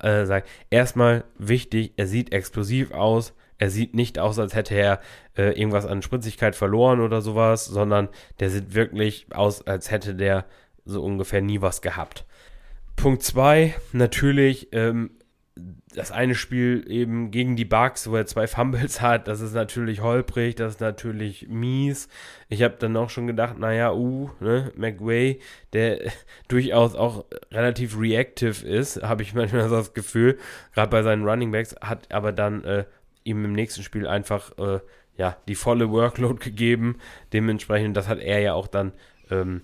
äh, sage. Erstmal wichtig, er sieht explosiv aus. Er sieht nicht aus, als hätte er äh, irgendwas an Spritzigkeit verloren oder sowas, sondern der sieht wirklich aus, als hätte der so ungefähr nie was gehabt. Punkt 2, natürlich ähm, das eine Spiel eben gegen die Bugs, wo er zwei Fumbles [LAUGHS] hat, das ist natürlich holprig, das ist natürlich mies. Ich habe dann auch schon gedacht, naja, uh, ne, McWay, der [LAUGHS] durchaus auch relativ reactive ist, habe ich [LAUGHS] manchmal so das Gefühl, gerade bei seinen Running Backs, hat aber dann äh, ihm im nächsten Spiel einfach äh, ja die volle Workload gegeben. Dementsprechend, das hat er ja auch dann ähm,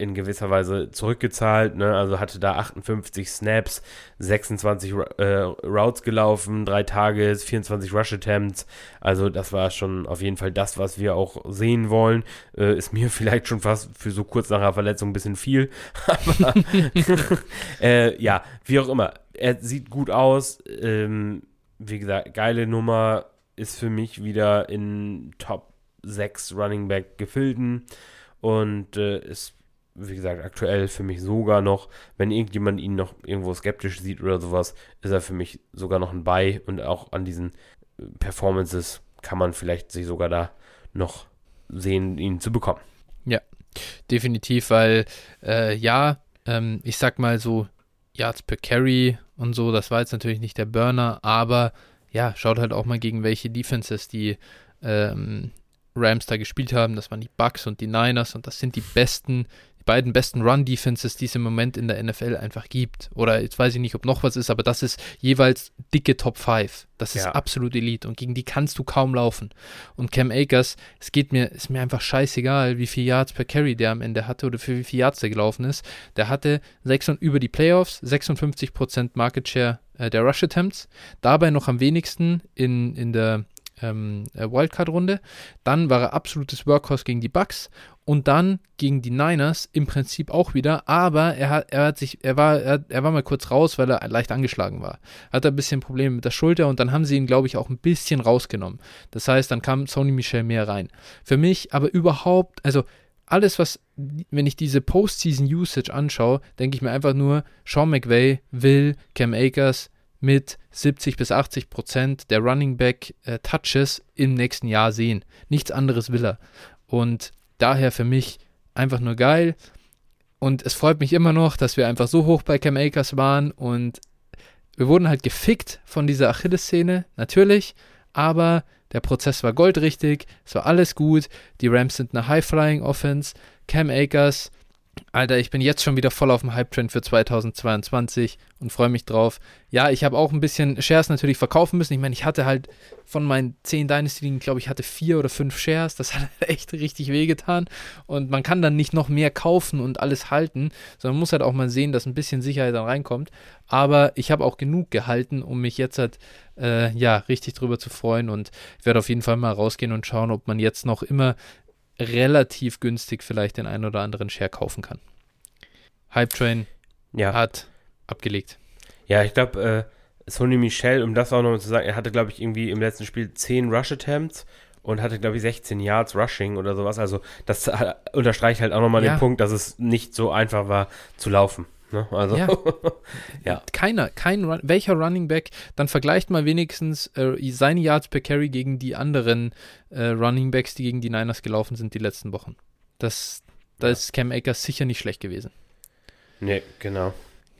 in gewisser Weise zurückgezahlt. Ne? Also hatte da 58 Snaps, 26 äh, Routes gelaufen, drei Tages, 24 Rush Attempts. Also das war schon auf jeden Fall das, was wir auch sehen wollen. Äh, ist mir [LAUGHS] vielleicht schon fast für so kurz nach einer Verletzung ein bisschen viel. [LAUGHS] Aber [LAUGHS] äh, ja, wie auch immer. Er sieht gut aus. Ähm, wie gesagt, geile Nummer. Ist für mich wieder in Top 6 Running Back gefilden und äh, ist wie gesagt, aktuell für mich sogar noch, wenn irgendjemand ihn noch irgendwo skeptisch sieht oder sowas, ist er für mich sogar noch ein Buy und auch an diesen äh, Performances kann man vielleicht sich sogar da noch sehen, ihn zu bekommen. Ja, definitiv, weil äh, ja, ähm, ich sag mal so, Yards per Carry und so, das war jetzt natürlich nicht der Burner, aber ja, schaut halt auch mal gegen welche Defenses die ähm, Rams da gespielt haben. Das waren die Bucks und die Niners und das sind die besten beiden besten Run-Defenses, die es im Moment in der NFL einfach gibt. Oder jetzt weiß ich nicht, ob noch was ist, aber das ist jeweils dicke Top 5. Das ist ja. absolut Elite und gegen die kannst du kaum laufen. Und Cam Akers, es geht mir, ist mir einfach scheißegal, wie viel Yards per Carry der am Ende hatte oder für wie viel Yards der gelaufen ist. Der hatte 6 und über die Playoffs 56% Market Share äh, der Rush Attempts, dabei noch am wenigsten in, in der ähm, äh, Wildcard-Runde. Dann war er absolutes Workhorse gegen die Bucks und dann gegen die Niners im Prinzip auch wieder, aber er hat, er hat sich, er war, er, er war mal kurz raus, weil er leicht angeschlagen war. Hat ein bisschen Probleme mit der Schulter und dann haben sie ihn, glaube ich, auch ein bisschen rausgenommen. Das heißt, dann kam Sony Michel mehr rein. Für mich aber überhaupt, also alles, was, wenn ich diese Postseason-Usage anschaue, denke ich mir einfach nur, Sean McVay will Cam Akers mit 70 bis 80 Prozent der Running Back äh, Touches im nächsten Jahr sehen. Nichts anderes will er. Und daher für mich einfach nur geil. Und es freut mich immer noch, dass wir einfach so hoch bei Cam Akers waren und wir wurden halt gefickt von dieser Achilles-Szene, natürlich, aber der Prozess war goldrichtig, es war alles gut. Die Rams sind eine High-Flying-Offense. Cam Akers Alter, ich bin jetzt schon wieder voll auf dem Hype-Trend für 2022 und freue mich drauf. Ja, ich habe auch ein bisschen Shares natürlich verkaufen müssen. Ich meine, ich hatte halt von meinen 10 Dynasty-Ligen, glaube ich, hatte vier oder fünf Shares. Das hat [LAUGHS] echt richtig wehgetan. Und man kann dann nicht noch mehr kaufen und alles halten, sondern man muss halt auch mal sehen, dass ein bisschen Sicherheit dann reinkommt. Aber ich habe auch genug gehalten, um mich jetzt halt, äh, ja, richtig drüber zu freuen. Und ich werde auf jeden Fall mal rausgehen und schauen, ob man jetzt noch immer relativ günstig vielleicht den einen oder anderen Share kaufen kann. Hype Train ja. hat abgelegt. Ja, ich glaube, äh, Sony Michel, um das auch noch zu sagen, er hatte, glaube ich, irgendwie im letzten Spiel 10 Rush Attempts und hatte, glaube ich, 16 Yards Rushing oder sowas. Also, das unterstreicht halt auch nochmal ja. den Punkt, dass es nicht so einfach war zu laufen. Ne? Also, ja. [LAUGHS] ja. Keiner, kein Run, welcher Running Back, dann vergleicht mal wenigstens äh, seine Yards per Carry gegen die anderen äh, Running Backs, die gegen die Niners gelaufen sind die letzten Wochen. Das, da ja. ist Cam Akers sicher nicht schlecht gewesen. Nee, genau.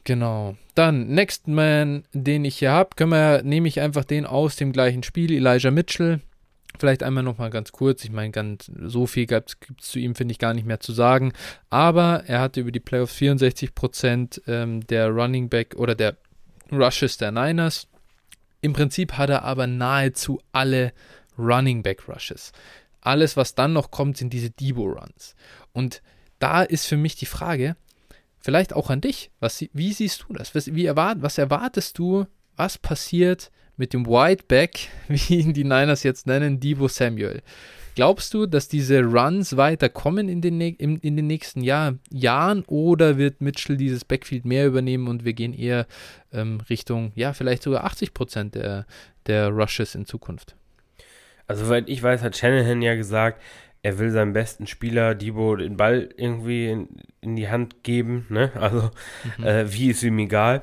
Genau. Dann, Next Man, den ich hier habe, können wir, nehme ich einfach den aus dem gleichen Spiel, Elijah Mitchell. Vielleicht einmal nochmal ganz kurz. Ich meine, ganz so viel gibt es zu ihm, finde ich, gar nicht mehr zu sagen. Aber er hatte über die Playoffs 64 Prozent ähm, der Running Back oder der Rushes der Niners. Im Prinzip hat er aber nahezu alle Running Back Rushes. Alles, was dann noch kommt, sind diese Debo Runs. Und da ist für mich die Frage, vielleicht auch an dich, was, wie siehst du das? Was, wie erwart, was erwartest du, was passiert, mit dem Whiteback, [LAUGHS] wie ihn die Niners jetzt nennen, Divo Samuel. Glaubst du, dass diese Runs weiterkommen in den, in, in den nächsten Jahr, Jahren oder wird Mitchell dieses Backfield mehr übernehmen und wir gehen eher ähm, Richtung, ja, vielleicht sogar 80 Prozent der, der Rushes in Zukunft? Also, soweit ich weiß, hat Shanahan ja gesagt, er will seinem besten Spieler Debo den Ball irgendwie in, in die Hand geben, ne? Also, mhm. äh, wie ist ihm egal.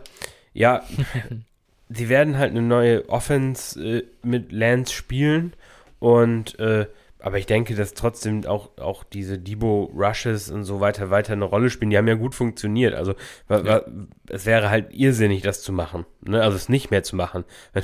Ja, [LAUGHS] [LAUGHS] sie werden halt eine neue Offense äh, mit Lance spielen und äh, aber ich denke, dass trotzdem auch, auch diese Debo-Rushes und so weiter weiter eine Rolle spielen. Die haben ja gut funktioniert. Also ja. es wäre halt irrsinnig, das zu machen. Ne? Also es nicht mehr zu machen. [LAUGHS]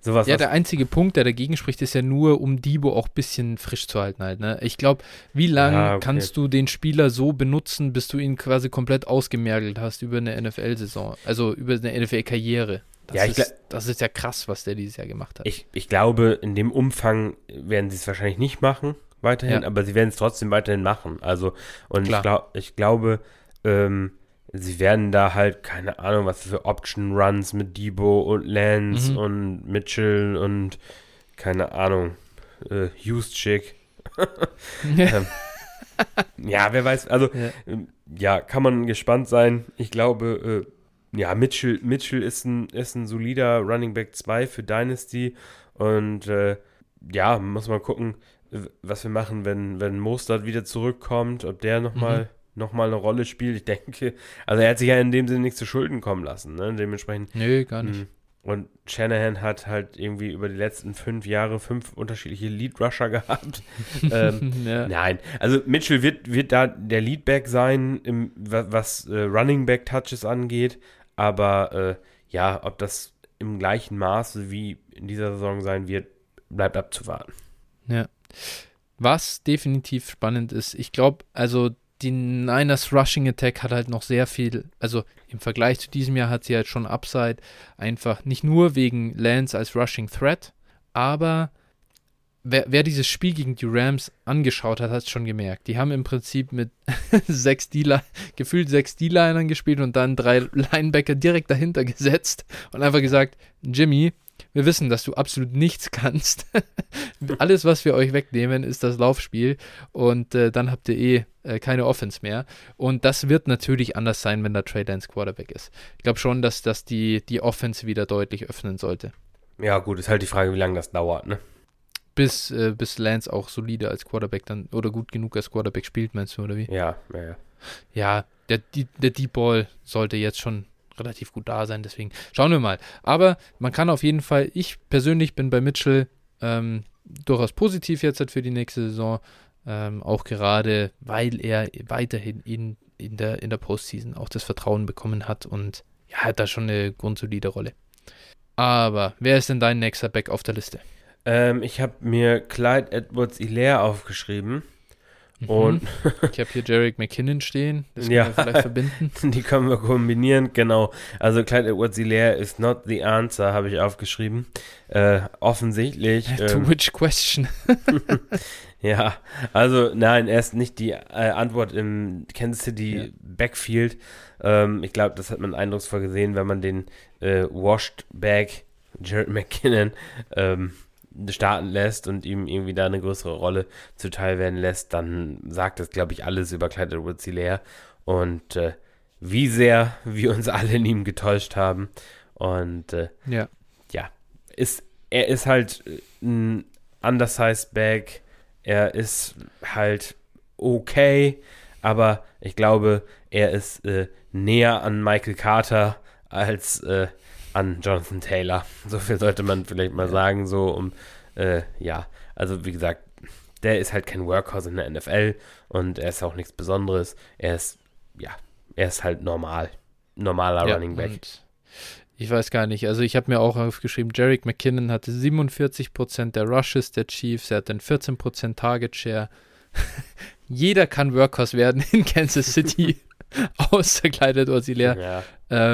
Sowas ja, der einzige Punkt, der dagegen spricht, ist ja nur, um Debo auch ein bisschen frisch zu halten halt. Ne? Ich glaube, wie lange ja, okay. kannst du den Spieler so benutzen, bis du ihn quasi komplett ausgemergelt hast über eine NFL-Saison? Also über eine NFL-Karriere? Das, ja, ist, das ist ja krass, was der dieses Jahr gemacht hat. Ich, ich glaube, in dem Umfang werden sie es wahrscheinlich nicht machen, weiterhin, ja. aber sie werden es trotzdem weiterhin machen. Also, und ich, glaub, ich glaube, ähm, sie werden da halt, keine Ahnung, was für Option-Runs mit Debo und Lance mhm. und Mitchell und keine Ahnung, äh, Chick. [LAUGHS] ähm, ja, wer weiß, also ja. Ja. kann man gespannt sein. Ich glaube, äh, ja, Mitchell, Mitchell ist, ein, ist ein solider Running Back 2 für Dynasty und äh, ja, muss man gucken, was wir machen, wenn, wenn Mostert wieder zurückkommt, ob der nochmal mhm. noch mal eine Rolle spielt. Ich denke, also er hat sich ja in dem Sinne nichts zu Schulden kommen lassen, ne? Dementsprechend. Nö, gar nicht. Und Shanahan hat halt irgendwie über die letzten fünf Jahre fünf unterschiedliche Lead-Rusher gehabt. [LAUGHS] ähm, ja. Nein, also Mitchell wird, wird da der Leadback sein, im, was äh, Running Back Touches angeht. Aber äh, ja, ob das im gleichen Maße wie in dieser Saison sein wird, bleibt abzuwarten. Ja. Was definitiv spannend ist, ich glaube, also die Niners Rushing Attack hat halt noch sehr viel, also im Vergleich zu diesem Jahr hat sie halt schon Upside, einfach nicht nur wegen Lance als Rushing Threat, aber wer, wer, dieses Spiel gegen die Rams angeschaut hat, hat es schon gemerkt. Die haben im Prinzip mit [LAUGHS] sechs D gefühlt sechs D-Linern gespielt und dann drei Linebacker direkt dahinter gesetzt und einfach gesagt, Jimmy, wir wissen, dass du absolut nichts [LAUGHS] kannst. Alles, was wir euch wegnehmen, ist das Laufspiel und äh, dann habt ihr eh äh, keine Offense mehr. Und das wird natürlich anders sein, wenn der Trey Lance Quarterback ist. Ich glaube schon, dass das die, die Offense wieder deutlich öffnen sollte. Ja, gut, ist halt die Frage, wie lange das dauert, ne? Bis, äh, bis Lance auch solide als Quarterback dann oder gut genug als Quarterback spielt, meinst du, oder wie? Ja, ja, ja. Ja, der, der Deep Ball sollte jetzt schon relativ gut da sein, deswegen schauen wir mal. Aber man kann auf jeden Fall, ich persönlich bin bei Mitchell ähm, durchaus positiv jetzt halt für die nächste Saison, ähm, auch gerade, weil er weiterhin in, in, der, in der Postseason auch das Vertrauen bekommen hat und ja, hat da schon eine grundsolide Rolle. Aber wer ist denn dein nächster Back auf der Liste? Ähm, ich habe mir Clyde Edwards Hilaire aufgeschrieben. Mhm. Und [LAUGHS] ich habe hier Jarek McKinnon stehen. Das können ja, wir vielleicht verbinden. [LAUGHS] Die können wir kombinieren, genau. Also Clyde Edwards Hilaire is not the answer, habe ich aufgeschrieben. Äh, offensichtlich. To ähm, which question? [LAUGHS] ja, also nein, er ist nicht die äh, Antwort im Kansas City ja. Backfield. Ähm, ich glaube, das hat man eindrucksvoll gesehen, wenn man den äh, Washed Back Jared McKinnon ähm, starten lässt und ihm irgendwie da eine größere Rolle zuteil werden lässt, dann sagt das, glaube ich, alles über Clyde Edwards leer und äh, wie sehr [LAUGHS] wir uns alle in ihm getäuscht haben. Und äh, ja, ja ist, er ist halt ein undersized Bag. Er ist halt okay, aber ich glaube, er ist äh, näher an Michael Carter als äh, an Jonathan Taylor. So viel sollte man vielleicht mal sagen, so um, äh, ja, also wie gesagt, der ist halt kein Workhorse in der NFL und er ist auch nichts Besonderes. Er ist, ja, er ist halt normal. Normaler ja, Running Back. Ich weiß gar nicht. Also ich habe mir auch aufgeschrieben, Jarek McKinnon hatte 47% der Rushes der Chiefs, er hat dann 14% Target Share. [LAUGHS] Jeder kann Workhorse werden in Kansas City, [LAUGHS] [LAUGHS] außer Kleidet Auxiliär. Ja.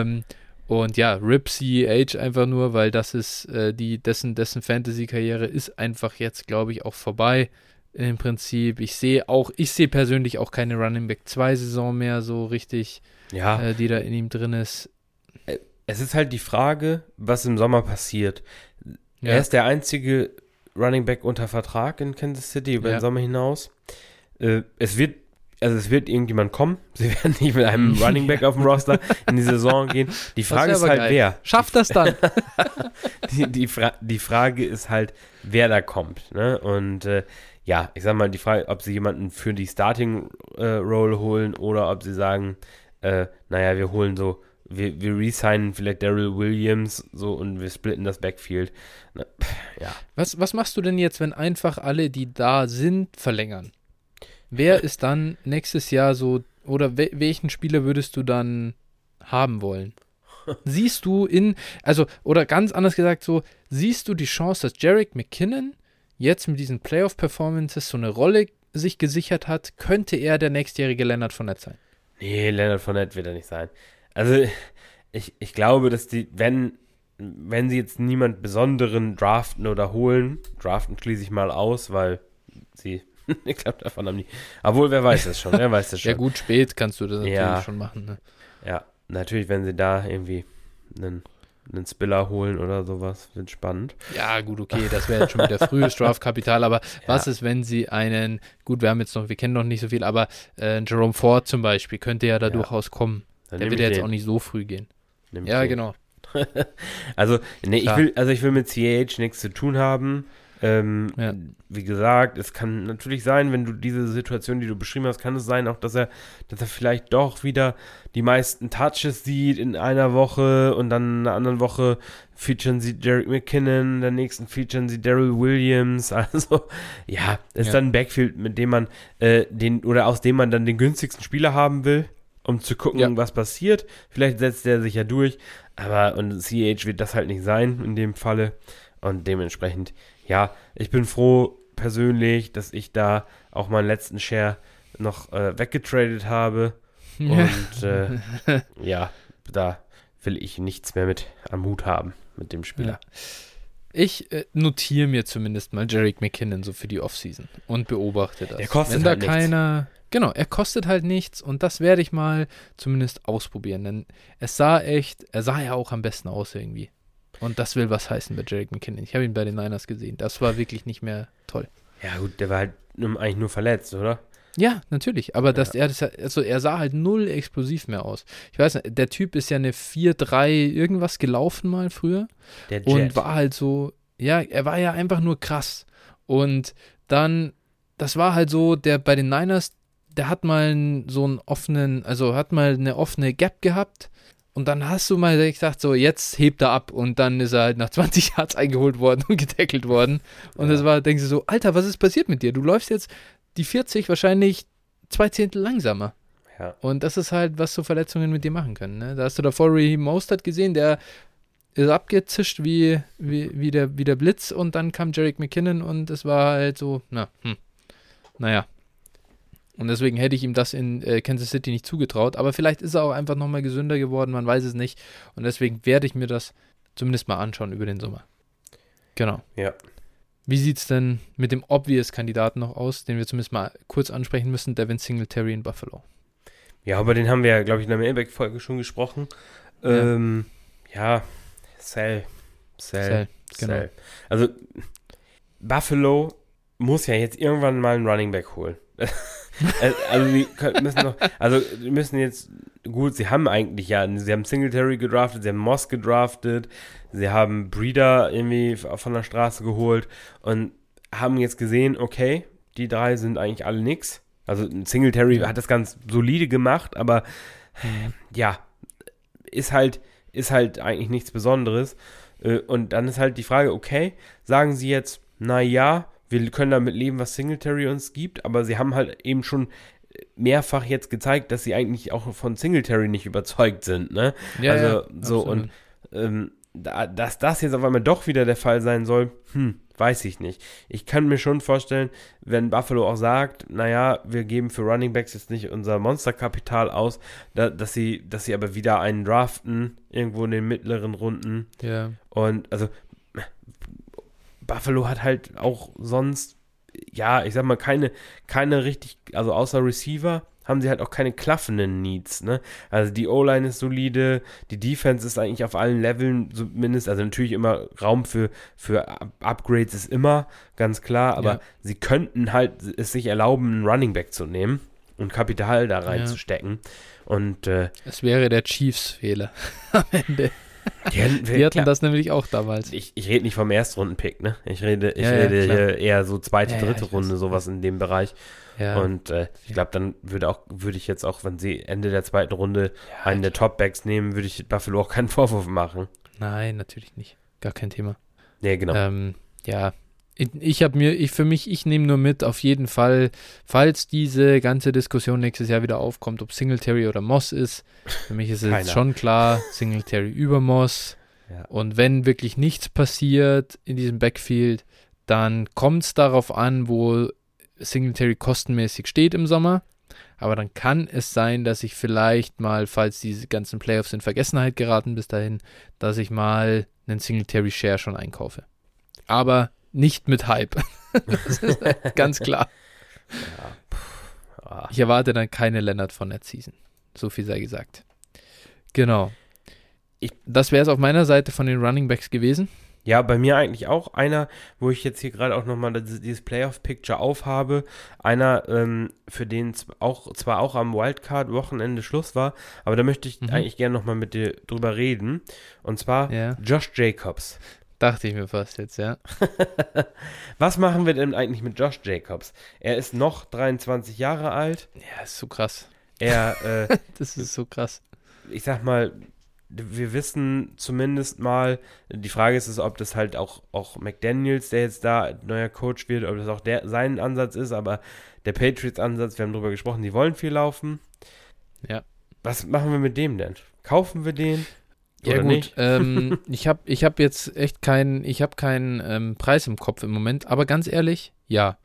Ähm, und ja, Rip CEH einfach nur, weil das ist äh, die, dessen, dessen Fantasy-Karriere ist einfach jetzt, glaube ich, auch vorbei. Im Prinzip. Ich sehe auch, ich sehe persönlich auch keine Running Back 2 Saison mehr so richtig, ja. äh, die da in ihm drin ist. Äh, es ist halt die Frage, was im Sommer passiert. Ja. Er ist der einzige Running Back unter Vertrag in Kansas City über ja. den Sommer hinaus. Äh, es wird also es wird irgendjemand kommen. [LAUGHS] Sie werden nicht mit einem Running Back auf dem Roster in die Saison gehen. Die Frage ist halt, geil. wer. Schafft das dann? [LAUGHS] die, die, Fra die, Frage ist halt, wer da kommt. Ne? Und äh, ja, ich sag mal, die Frage, ob sie jemanden für die Starting äh, Role holen oder ob sie sagen, äh, naja, wir holen so, wir, wir resignen vielleicht Daryl Williams so und wir splitten das Backfield. Na, pff, ja. Was, was machst du denn jetzt, wenn einfach alle, die da sind, verlängern? Wer ist dann nächstes Jahr so, oder we welchen Spieler würdest du dann haben wollen? [LAUGHS] Siehst du in, also, oder ganz anders gesagt, so, siehst du die Chance, dass Jarek McKinnon jetzt mit diesen Playoff-Performances so eine Rolle sich gesichert hat? Könnte er der nächstjährige Leonard Fournette sein? Nee, Leonard Fournette wird er nicht sein. Also, ich, ich glaube, dass die, wenn, wenn sie jetzt niemand Besonderen draften oder holen, draften schließe ich mal aus, weil sie [LAUGHS] ich glaube, davon haben die. Obwohl, wer weiß das schon, wer weiß das schon. ja, gut, spät kannst du das natürlich ja. schon machen. Ne? Ja, natürlich, wenn sie da irgendwie einen, einen Spiller holen oder sowas, wird spannend. Ja, gut, okay, das wäre jetzt schon wieder frühes [LAUGHS] Draftkapital, aber ja. was ist, wenn sie einen, gut, wir haben jetzt noch, wir kennen noch nicht so viel, aber äh, Jerome Ford zum Beispiel könnte ja da ja. durchaus kommen. Dann Der wird ja jetzt den. auch nicht so früh gehen. Nimm ja, den. genau. [LAUGHS] also, nee, ich will, also ich will mit CH nichts zu tun haben. Ähm, ja. Wie gesagt, es kann natürlich sein, wenn du diese Situation, die du beschrieben hast, kann es sein, auch dass er, dass er vielleicht doch wieder die meisten Touches sieht in einer Woche und dann in einer anderen Woche featuren sie Derek McKinnon, in der nächsten featuren sie Daryl Williams. [LAUGHS] Also, ja, ist ja. dann ein Backfield, mit dem man äh, den oder aus dem man dann den günstigsten Spieler haben will, um zu gucken, ja. was passiert. Vielleicht setzt er sich ja durch, aber und CH wird das halt nicht sein in dem Falle. Und dementsprechend, ja, ich bin froh persönlich, dass ich da auch meinen letzten Share noch äh, weggetradet habe. Und äh, [LAUGHS] ja, da will ich nichts mehr mit am Hut haben mit dem Spieler. Ja. Ich äh, notiere mir zumindest mal Jarek McKinnon so für die Offseason und beobachte das. Er kostet Wenn halt da keiner. Nichts. Genau, er kostet halt nichts und das werde ich mal zumindest ausprobieren, denn es sah echt, er sah ja auch am besten aus irgendwie. Und das will was heißen bei Jarek McKinnon. Ich habe ihn bei den Niners gesehen. Das war wirklich nicht mehr toll. Ja, gut, der war halt eigentlich nur verletzt, oder? Ja, natürlich. Aber ja. dass er das, also er sah halt null explosiv mehr aus. Ich weiß nicht, der Typ ist ja eine 4-3 irgendwas gelaufen mal früher. Der Jet. Und war halt so, ja, er war ja einfach nur krass. Und dann, das war halt so, der bei den Niners, der hat mal so einen offenen, also hat mal eine offene Gap gehabt. Und dann hast du mal gesagt, so jetzt hebt er ab und dann ist er halt nach [LAUGHS] 20 Yards eingeholt worden und gedeckelt worden. Und ja. das war, denkst du so, Alter, was ist passiert mit dir? Du läufst jetzt die 40 wahrscheinlich zwei Zehntel langsamer. Ja. Und das ist halt, was so Verletzungen mit dir machen können. Ne? Da hast du davor Raheem Mostert gesehen, der ist abgezischt wie, wie, wie, der, wie der Blitz und dann kam Jarek McKinnon und es war halt so, na, hm, naja. Und deswegen hätte ich ihm das in äh, Kansas City nicht zugetraut. Aber vielleicht ist er auch einfach nochmal gesünder geworden, man weiß es nicht. Und deswegen werde ich mir das zumindest mal anschauen über den Sommer. Genau. Ja. Wie sieht es denn mit dem Obvious-Kandidaten noch aus, den wir zumindest mal kurz ansprechen müssen, Devin Singletary in Buffalo? Ja, über den haben wir ja, glaube ich, in der Mailback-Folge schon gesprochen. Ja, ähm, ja Sell. Sell. Sell, genau. Sell. Also, Buffalo muss ja jetzt irgendwann mal einen Running Back holen. Also, die müssen noch, also, die müssen jetzt, gut, sie haben eigentlich ja, sie haben Singletary gedraftet, sie haben Moss gedraftet, sie haben Breeder irgendwie von der Straße geholt und haben jetzt gesehen, okay, die drei sind eigentlich alle nix. Also, Singletary hat das ganz solide gemacht, aber mhm. ja, ist halt, ist halt eigentlich nichts Besonderes. Äh, und dann ist halt die Frage, okay, sagen sie jetzt, na ja, wir können damit leben, was Singletary uns gibt, aber sie haben halt eben schon mehrfach jetzt gezeigt, dass sie eigentlich auch von Singletary nicht überzeugt sind, ne? Ja, also ja, so absolut. und ähm, da, dass das jetzt auf einmal doch wieder der Fall sein soll, hm, weiß ich nicht. Ich kann mir schon vorstellen, wenn Buffalo auch sagt, naja, wir geben für Running Backs jetzt nicht unser Monsterkapital aus, da, dass sie, dass sie aber wieder einen draften, irgendwo in den mittleren Runden. Ja. Und also Buffalo hat halt auch sonst, ja, ich sag mal, keine, keine richtig, also außer Receiver haben sie halt auch keine klaffenden Needs, ne? Also die O-Line ist solide, die Defense ist eigentlich auf allen Leveln zumindest, also natürlich immer Raum für, für Upgrades ist immer, ganz klar, aber ja. sie könnten halt es sich erlauben, einen Running Back zu nehmen und Kapital da reinzustecken. Ja. Und äh, es wäre der Chiefs-Fehler [LAUGHS] am Ende. Die, [LAUGHS] hatten, die hatten das nämlich auch damals. Ich, ich rede nicht vom Erstrunden-Pick, ne? Ich rede, ich ja, rede ja, hier eher so zweite, dritte Runde, sowas in dem Bereich. Und äh, ich glaube, dann würde auch, würde ich jetzt auch, wenn sie Ende der zweiten Runde einen der Top-Backs nehmen, würde ich Buffalo auch keinen [LAUGHS] Vorwurf machen. Nein, natürlich nicht. Gar kein Thema. Nee, genau. Ähm, ja, ich habe mir, ich für mich, ich nehme nur mit, auf jeden Fall, falls diese ganze Diskussion nächstes Jahr wieder aufkommt, ob Singletary oder Moss ist, für mich ist es jetzt schon klar, Singletary über Moss. Ja. Und wenn wirklich nichts passiert in diesem Backfield, dann kommt es darauf an, wo Singletary kostenmäßig steht im Sommer. Aber dann kann es sein, dass ich vielleicht mal, falls diese ganzen Playoffs in Vergessenheit geraten bis dahin, dass ich mal einen Singletary Share schon einkaufe. Aber nicht mit Hype. [LAUGHS] ganz klar. Ja. Ich erwarte dann keine Leonard von der Season. So viel sei gesagt. Genau. Ich, das wäre es auf meiner Seite von den Running Backs gewesen. Ja, bei mir eigentlich auch einer, wo ich jetzt hier gerade auch nochmal dieses Playoff-Picture aufhabe. Einer, ähm, für den auch, zwar auch am Wildcard-Wochenende Schluss war, aber da möchte ich mhm. eigentlich gerne nochmal mit dir drüber reden. Und zwar ja. Josh Jacobs. Dachte ich mir fast jetzt, ja. [LAUGHS] Was machen wir denn eigentlich mit Josh Jacobs? Er ist noch 23 Jahre alt. Ja, ist so krass. Er, [LAUGHS] äh, das ist so krass. Ich sag mal, wir wissen zumindest mal, die Frage ist es, ob das halt auch, auch McDaniels, der jetzt da neuer Coach wird, ob das auch der, sein Ansatz ist, aber der Patriots-Ansatz, wir haben darüber gesprochen, die wollen viel laufen. Ja. Was machen wir mit dem denn? Kaufen wir den? Ja Oder gut, ähm, [LAUGHS] ich habe ich hab jetzt echt keinen, ich habe keinen ähm, Preis im Kopf im Moment, aber ganz ehrlich, ja.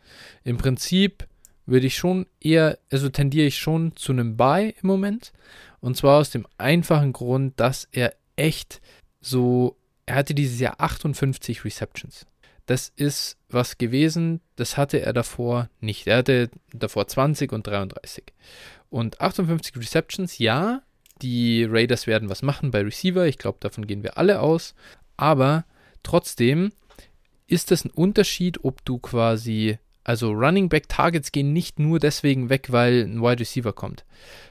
Im Prinzip würde ich schon eher, also tendiere ich schon zu einem Buy im Moment. Und zwar aus dem einfachen Grund, dass er echt so, er hatte dieses Jahr 58 Receptions. Das ist was gewesen, das hatte er davor nicht. Er hatte davor 20 und 33. Und 58 Receptions, ja, die Raiders werden was machen bei Receiver. Ich glaube, davon gehen wir alle aus. Aber trotzdem ist es ein Unterschied, ob du quasi, also Running Back Targets gehen nicht nur deswegen weg, weil ein Wide Receiver kommt.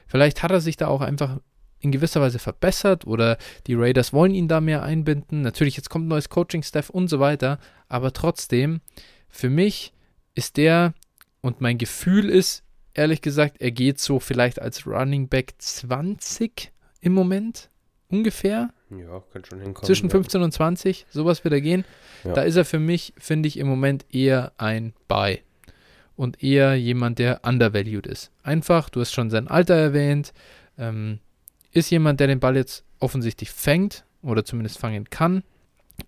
Vielleicht hat er sich da auch einfach in gewisser Weise verbessert oder die Raiders wollen ihn da mehr einbinden. Natürlich, jetzt kommt neues Coaching-Staff und so weiter, aber trotzdem, für mich ist der und mein Gefühl ist, ehrlich gesagt, er geht so vielleicht als Running Back 20 im Moment ungefähr. Ja, kann schon hinkommen. Zwischen 15 ja. und 20, sowas wird er gehen. Ja. Da ist er für mich, finde ich, im Moment eher ein Buy. Und eher jemand, der undervalued ist. Einfach, du hast schon sein Alter erwähnt. Ähm, ist jemand, der den Ball jetzt offensichtlich fängt oder zumindest fangen kann.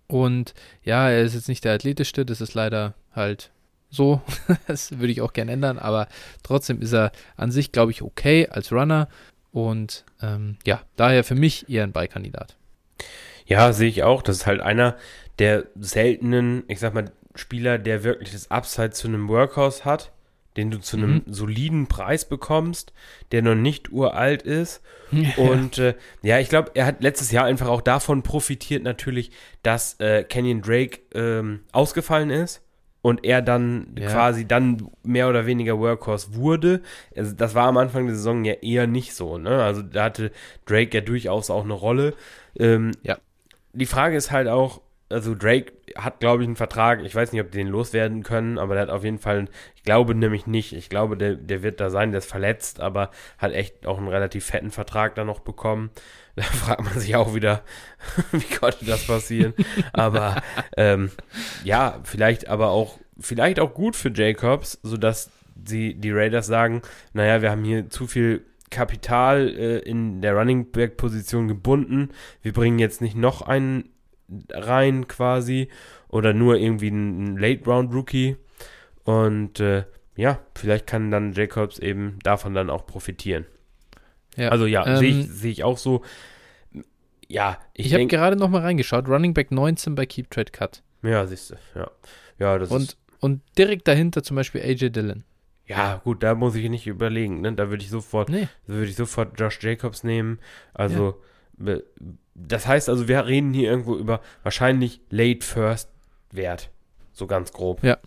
Und ja, er ist jetzt nicht der athletischste, das ist leider halt so. [LAUGHS] das würde ich auch gerne ändern, aber trotzdem ist er an sich, glaube ich, okay als Runner. Und ähm, ja, daher für mich eher ein Beikandidat. Ja, sehe ich auch. Das ist halt einer der seltenen, ich sag mal, Spieler, der wirklich das Upside zu einem Workhouse hat, den du zu einem mhm. soliden Preis bekommst, der noch nicht uralt ist. [LAUGHS] Ja. Und äh, ja, ich glaube, er hat letztes Jahr einfach auch davon profitiert, natürlich, dass äh, Kenyon Drake ähm, ausgefallen ist und er dann ja. quasi dann mehr oder weniger Workhorse wurde. Also das war am Anfang der Saison ja eher nicht so. Ne? Also da hatte Drake ja durchaus auch eine Rolle. Ähm, ja. Die Frage ist halt auch, also Drake hat, glaube ich, einen Vertrag. Ich weiß nicht, ob die den loswerden können, aber der hat auf jeden Fall, ich glaube nämlich nicht. Ich glaube, der, der wird da sein, der ist verletzt, aber hat echt auch einen relativ fetten Vertrag da noch bekommen. [LAUGHS] Da fragt man sich auch wieder, [LAUGHS] wie konnte das passieren? aber [LAUGHS] ähm, ja, vielleicht aber auch, vielleicht auch gut für Jacobs, sodass sie, die Raiders sagen, naja, wir haben hier zu viel Kapital äh, in der Running Back Position gebunden. Wir bringen jetzt nicht noch einen rein quasi oder nur irgendwie ein, Late Round Rookie und äh, ja, vielleicht kann dann Jacobs eben davon dann auch profitieren. Ja, also ja, ähm, sehe ich, seh ich auch so. Ja, ich, ich habe gerade noch mal reingeschaut. Running Back 19 bei Keep Trade Cut. Ja, siehst du. Ja, ja das und, ist. Und direkt dahinter zum Beispiel AJ Dillon. Ja, gut, da muss ich nicht überlegen. Ne? Da würde ich sofort, nee. würde ich sofort Josh Jacobs nehmen. Also ja das heißt also, wir reden hier irgendwo über wahrscheinlich Late First Wert. So ganz grob. Ja.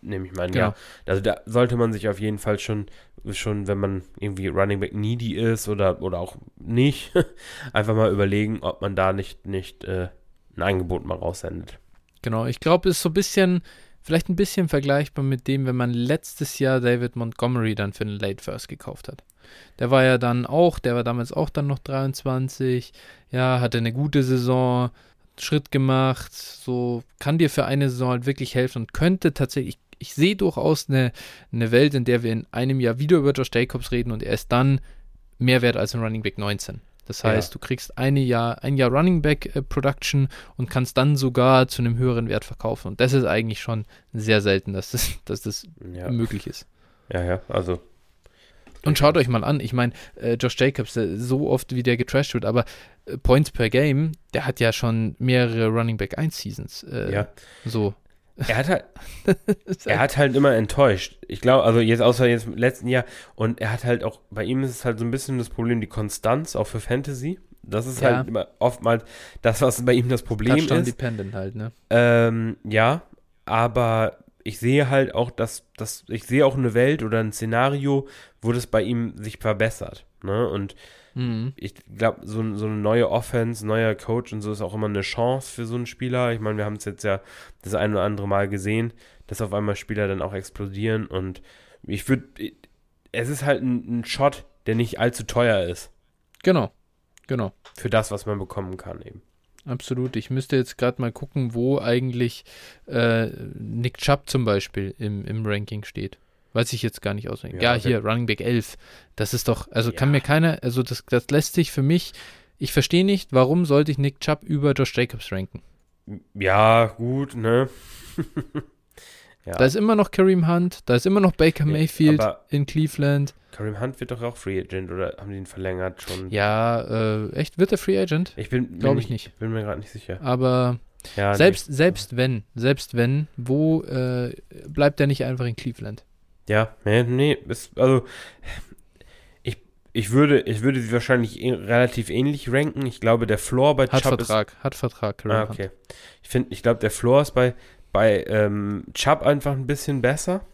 Nehme ich mal an, genau. ja. Also da sollte man sich auf jeden Fall schon, schon, wenn man irgendwie Running Back needy ist oder, oder auch nicht, [LAUGHS] einfach mal überlegen, ob man da nicht, nicht äh, ein Angebot mal raussendet. Genau, ich glaube, es ist so ein bisschen, vielleicht ein bisschen vergleichbar mit dem, wenn man letztes Jahr David Montgomery dann für einen Late First gekauft hat. Der war ja dann auch, der war damals auch dann noch 23, ja, hatte eine gute Saison, Schritt gemacht, so kann dir für eine Saison halt wirklich helfen und könnte tatsächlich, ich, ich sehe durchaus eine, eine Welt, in der wir in einem Jahr wieder über Josh Jacobs reden und er ist dann mehr wert als ein Running Back 19. Das heißt, ja. du kriegst eine Jahr, ein Jahr Running Back äh, Production und kannst dann sogar zu einem höheren Wert verkaufen. Und das ist eigentlich schon sehr selten, dass das, dass das ja. möglich ist. Ja, ja, also und schaut euch mal an, ich meine, äh, Josh Jacobs, äh, so oft wie der getrashed wird, aber äh, Points per Game, der hat ja schon mehrere Running Back 1 Seasons. Äh, ja. So. Er hat halt, [LAUGHS] er hat halt immer enttäuscht. Ich glaube, also jetzt außer jetzt im letzten Jahr und er hat halt auch, bei ihm ist es halt so ein bisschen das Problem, die Konstanz, auch für Fantasy. Das ist ja. halt immer oftmals das, was bei ihm das Problem Touchdown ist. dependent halt, ne? Ähm, ja, aber ich sehe halt auch, dass, dass ich sehe auch eine Welt oder ein Szenario, wo das bei ihm sich verbessert. Ne? Und mhm. ich glaube, so, so eine neue Offense, neuer Coach und so ist auch immer eine Chance für so einen Spieler. Ich meine, wir haben es jetzt ja das ein oder andere Mal gesehen, dass auf einmal Spieler dann auch explodieren. Und ich würde, es ist halt ein, ein Shot, der nicht allzu teuer ist. Genau, genau. Für das, was man bekommen kann eben absolut. Ich müsste jetzt gerade mal gucken, wo eigentlich äh, Nick Chubb zum Beispiel im, im Ranking steht. Weiß ich jetzt gar nicht auswendig. Ja, ja hier, Running Back 11. Das ist doch, also ja. kann mir keiner, also das, das lässt sich für mich, ich verstehe nicht, warum sollte ich Nick Chubb über Josh Jacobs ranken? Ja, gut, ne? [LAUGHS] ja. Da ist immer noch Kareem Hunt, da ist immer noch Baker Mayfield in Cleveland. Kareem Hunt wird doch auch Free Agent oder haben die ihn verlängert schon? Ja, äh, echt, wird er Free Agent? Ich bin, glaube ich nicht. Bin mir gerade nicht sicher. Aber ja, selbst, nicht. selbst wenn, selbst wenn, wo äh, bleibt er nicht einfach in Cleveland? Ja, nee, nee ist, also ich, ich, würde, ich würde sie wahrscheinlich relativ ähnlich ranken. Ich glaube, der Floor bei hat Chubb Vertrag, ist, hat Vertrag. Ah, okay. Ich finde, ich glaube, der Floor ist bei, bei ähm, Chubb einfach ein bisschen besser.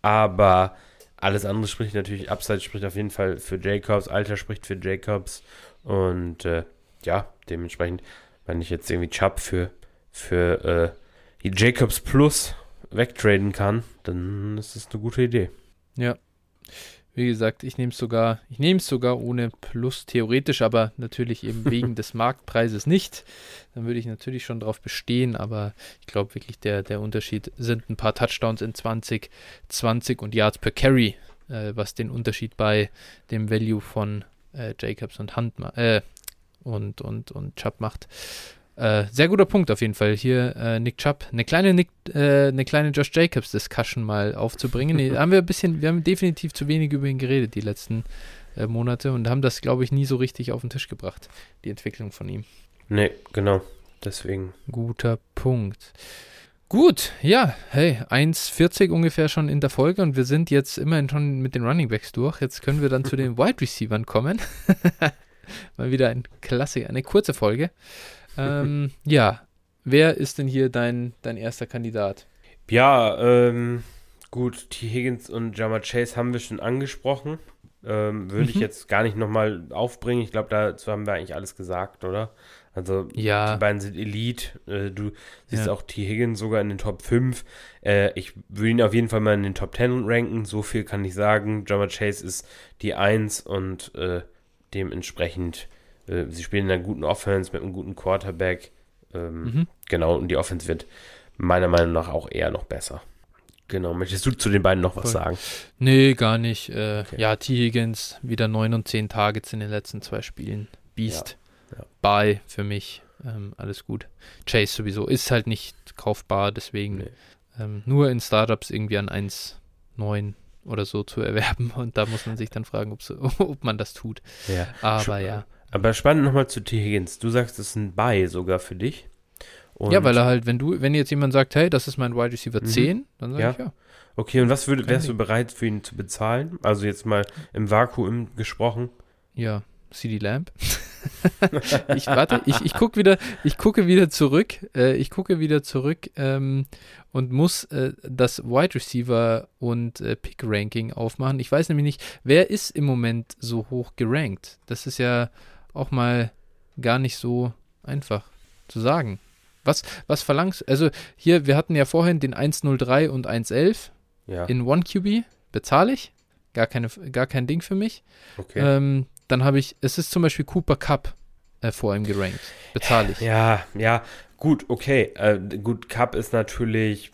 Aber alles andere spricht natürlich, Upside spricht auf jeden Fall für Jacobs, Alter spricht für Jacobs. Und äh, ja, dementsprechend, wenn ich jetzt irgendwie Chubb für, für äh, Jacobs Plus wegtraden kann, dann ist das eine gute Idee. Ja. Wie gesagt, ich nehme es sogar, ich nehme es sogar ohne Plus theoretisch, aber natürlich eben wegen des [LAUGHS] Marktpreises nicht. Dann würde ich natürlich schon darauf bestehen, aber ich glaube wirklich, der, der Unterschied sind ein paar Touchdowns in 20, 20 und Yards per Carry, äh, was den Unterschied bei dem Value von äh, Jacobs und Hunt äh, und, und, und Chubb macht. Äh, sehr guter Punkt auf jeden Fall. Hier äh, Nick Chubb, eine kleine Nick, äh, eine kleine Josh Jacobs Discussion mal aufzubringen. Nee, [LAUGHS] haben wir ein bisschen, wir haben definitiv zu wenig über ihn geredet die letzten äh, Monate und haben das, glaube ich, nie so richtig auf den Tisch gebracht, die Entwicklung von ihm. Nee, genau. Deswegen. Guter Punkt. Gut, ja, hey, 1,40 ungefähr schon in der Folge und wir sind jetzt immerhin schon mit den Running Backs durch. Jetzt können wir dann zu [LAUGHS] den Wide Receivers kommen. [LAUGHS] Mal wieder ein Klassiker, eine kurze Folge. Ähm, ja, wer ist denn hier dein, dein erster Kandidat? Ja, ähm, gut, T. Higgins und Jama Chase haben wir schon angesprochen. Ähm, würde mhm. ich jetzt gar nicht nochmal aufbringen. Ich glaube, dazu haben wir eigentlich alles gesagt, oder? Also, ja. die beiden sind Elite. Äh, du siehst ja. auch T. Higgins sogar in den Top 5. Äh, ich würde ihn auf jeden Fall mal in den Top 10 ranken. So viel kann ich sagen. Jama Chase ist die 1 und äh, dementsprechend äh, sie spielen in einer guten Offense mit einem guten Quarterback. Ähm, mhm. Genau, und die Offense wird meiner Meinung nach auch eher noch besser. Genau, möchtest du zu den beiden noch was Voll. sagen? Nee, gar nicht. Äh, okay. Ja, T. Higgins wieder 9 und 10 Targets in den letzten zwei Spielen. Beast. Ja. Ja. Bye für mich. Ähm, alles gut. Chase sowieso ist halt nicht kaufbar, deswegen nee. ähm, nur in Startups irgendwie an 1,9 oder so zu erwerben. Und da muss man sich dann fragen, [LAUGHS] ob man das tut. Ja. Aber Schon, ja. Aber spannend nochmal zu T. Higgins. Du sagst, das ist ein Buy sogar für dich. Und ja, weil er halt, wenn du, wenn jetzt jemand sagt, hey, das ist mein Wide Receiver mhm. 10, dann sage ja. ich ja. Okay, und was würd, wärst du bereit für ihn zu bezahlen? Also jetzt mal im Vakuum gesprochen. Ja, CD Lamp. [LAUGHS] ich warte, ich, ich gucke wieder, ich gucke wieder zurück, äh, ich gucke wieder zurück ähm, und muss äh, das Wide Receiver und äh, Pick Ranking aufmachen. Ich weiß nämlich nicht, wer ist im Moment so hoch gerankt? Das ist ja auch mal gar nicht so einfach zu sagen. Was, was verlangst Also hier, wir hatten ja vorhin den 103 und 111 ja. in One QB. Bezahle ich? Gar, keine, gar kein Ding für mich. Okay. Ähm, dann habe ich, es ist zum Beispiel Cooper Cup äh, vor ihm gerankt. Bezahle ich. Ja, ja, gut, okay. Äh, gut, Cup ist natürlich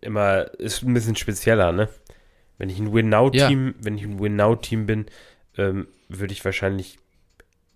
immer, ist ein bisschen spezieller, ne? Wenn ich ein Win-Now-Team, ja. wenn ich ein Win-Now-Team bin, ähm, würde ich wahrscheinlich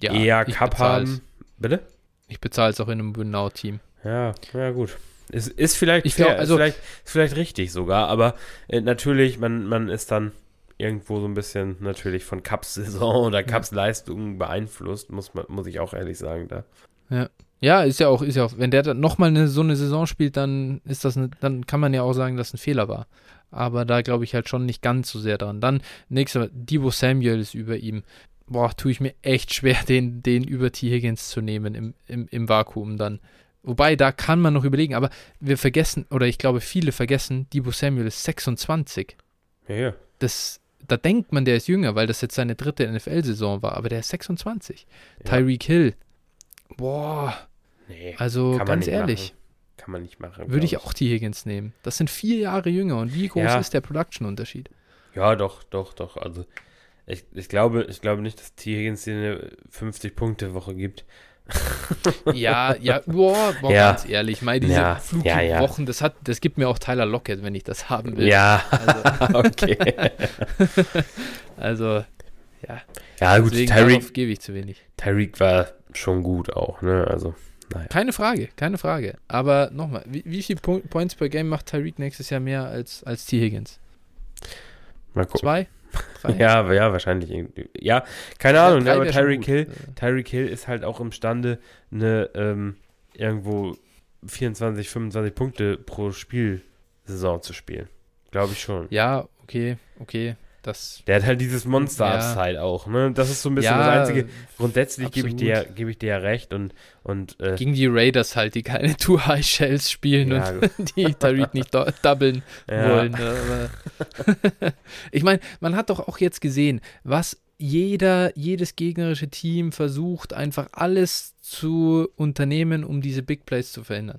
ja, eher Cup haben. Bitte? Ich bezahle es auch in einem Win-Now-Team. Ja, ja gut. Ist, ist vielleicht, ich glaub, also, vielleicht, vielleicht richtig sogar, aber äh, natürlich, man, man ist dann irgendwo so ein bisschen natürlich von Cups Saison oder Cups Leistungen beeinflusst, muss, man, muss ich auch ehrlich sagen da. Ja. Ja, ist ja auch, ist ja auch, wenn der dann nochmal eine, so eine Saison spielt, dann ist das, eine, dann kann man ja auch sagen, dass ein Fehler war. Aber da glaube ich halt schon nicht ganz so sehr dran. Dann, nächster, Debo Samuel ist über ihm boah, tue ich mir echt schwer, [LAUGHS] den, den über T. Higgins zu nehmen im, im, im Vakuum dann. Wobei, da kann man noch überlegen, aber wir vergessen, oder ich glaube, viele vergessen, Debo Samuel ist 26. Ja, ja. Das, da denkt man, der ist jünger, weil das jetzt seine dritte NFL-Saison war, aber der ist 26. Ja. Tyreek Hill, boah. Nee, also ganz ehrlich. Machen. Kann man nicht machen. Würde ich auch T. Higgins nehmen. Das sind vier Jahre jünger und wie groß ja. ist der Production-Unterschied? Ja, doch, doch, doch. Also ich, ich, glaube, ich glaube nicht, dass T. Higgins dir eine 50-Punkte-Woche gibt. [LAUGHS] ja, ja, boah, boah ja. ganz ehrlich, meine diese ja, ja, ja. Wochen, das hat, das gibt mir auch Tyler Lockett, wenn ich das haben will. Ja, also, [LAUGHS] okay. [LAUGHS] also, ja. Ja, gut, Tyreek gebe ich zu wenig. Tyreek war schon gut auch, ne? Also, naja. Keine Frage, keine Frage. Aber nochmal, wie, wie viele Points per Game macht Tyreek nächstes Jahr mehr als, als T. Higgins? Mal gucken. Zwei? Ja, ja, wahrscheinlich irgendwie. Ja, keine Ahnung, ja, aber Tyreek Hill, Tyreek Hill ist halt auch imstande, eine ähm, irgendwo 24, 25 Punkte pro Spielsaison zu spielen. Glaube ich schon. Ja, okay, okay. Das, der hat halt dieses Monster-Upside ja. auch, ne? Das ist so ein bisschen ja, das Einzige. Grundsätzlich gebe ich, dir, geb ich dir ja recht und. und äh, Gegen die Raiders halt, die keine [LAUGHS] Too High Shells spielen ja, und [LAUGHS] die Tariq nicht do doublen wollen. Ne? [LAUGHS] ich meine, man hat doch auch jetzt gesehen, was jeder, jedes gegnerische Team versucht, einfach alles zu unternehmen, um diese Big Plays zu verhindern.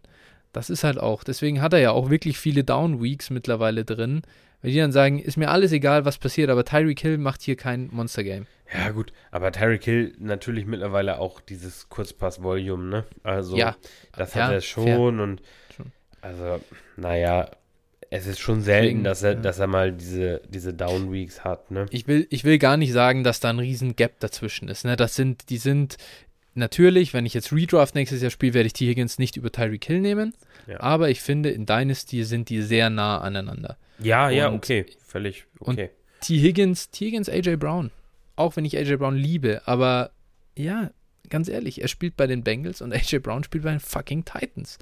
Das ist halt auch. Deswegen hat er ja auch wirklich viele Down Weeks mittlerweile drin weil die dann sagen, ist mir alles egal, was passiert, aber Tyreek Hill macht hier kein Monster-Game. Ja, gut, aber Tyreek Hill natürlich mittlerweile auch dieses Kurzpass-Volume, ne? Also, ja, das hat er schon fair. und also, naja, es ist schon selten, dass er, ja. dass er mal diese, diese Down-Weeks hat, ne? Ich will, ich will gar nicht sagen, dass da ein riesen Gap dazwischen ist, ne? Das sind, die sind natürlich, wenn ich jetzt Redraft nächstes Jahr spiele, werde ich T. Higgins nicht über Tyreek Hill nehmen. Ja. Aber ich finde, in Dynasty sind die sehr nah aneinander. Ja, und, ja, okay. Völlig okay. T. Higgins, T. Higgins, AJ Brown. Auch wenn ich AJ Brown liebe, aber ja, ganz ehrlich, er spielt bei den Bengals und [LAUGHS] AJ Brown spielt bei den fucking Titans.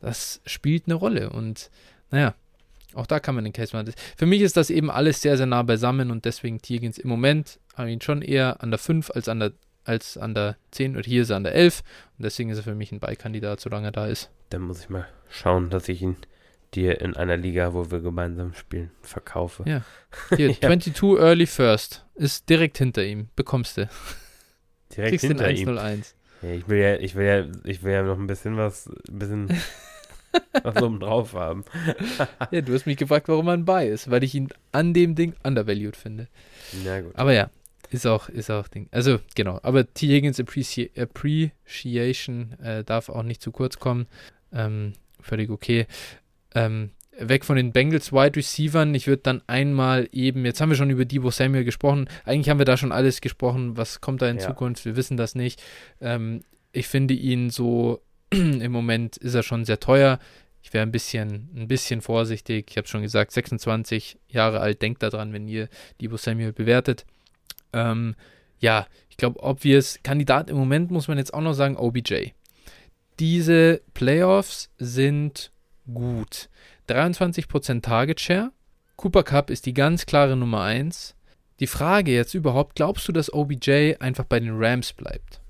Das spielt eine Rolle und naja, auch da kann man den Case machen. Für mich ist das eben alles sehr, sehr nah beisammen und deswegen T. Higgins im Moment habe ich ihn schon eher an der 5 als an der, als an der 10 und hier ist er an der 11 und deswegen ist er für mich ein Beikandidat, solange er da ist. Dann muss ich mal schauen, dass ich ihn dir in einer Liga, wo wir gemeinsam spielen, verkaufe. Ja. [LAUGHS] Hier, ja. 22 Early First ist direkt hinter ihm. Bekommst du. Direkt Kriegst hinter den 101. ihm. Ja, ich will ja, ich will ja, ich will ja noch ein bisschen was, ein bisschen [LAUGHS] was oben drauf haben. ja, du hast mich gefragt, warum man bei ist, weil ich ihn an dem Ding undervalued finde. Ja, gut. Aber ja, ist auch, ist auch Ding. Also, genau. Aber T. Higgins Appreci Appreciation äh, darf auch nicht zu kurz kommen. Ähm, völlig okay. Ähm, weg von den Bengals Wide Receivern. Ich würde dann einmal eben, jetzt haben wir schon über Debo Samuel gesprochen. Eigentlich haben wir da schon alles gesprochen. Was kommt da in ja. Zukunft? Wir wissen das nicht. Ähm, ich finde ihn so, [CLEARS THROAT] im Moment ist er schon sehr teuer. Ich wäre ein bisschen, ein bisschen vorsichtig. Ich habe schon gesagt, 26 Jahre alt. Denkt daran, wenn ihr Debo Samuel bewertet. Ähm, ja, ich glaube, obvious Kandidat im Moment muss man jetzt auch noch sagen, OBJ. Diese Playoffs sind gut. 23% Target Share. Cooper Cup ist die ganz klare Nummer 1. Die Frage jetzt überhaupt, glaubst du, dass OBJ einfach bei den Rams bleibt?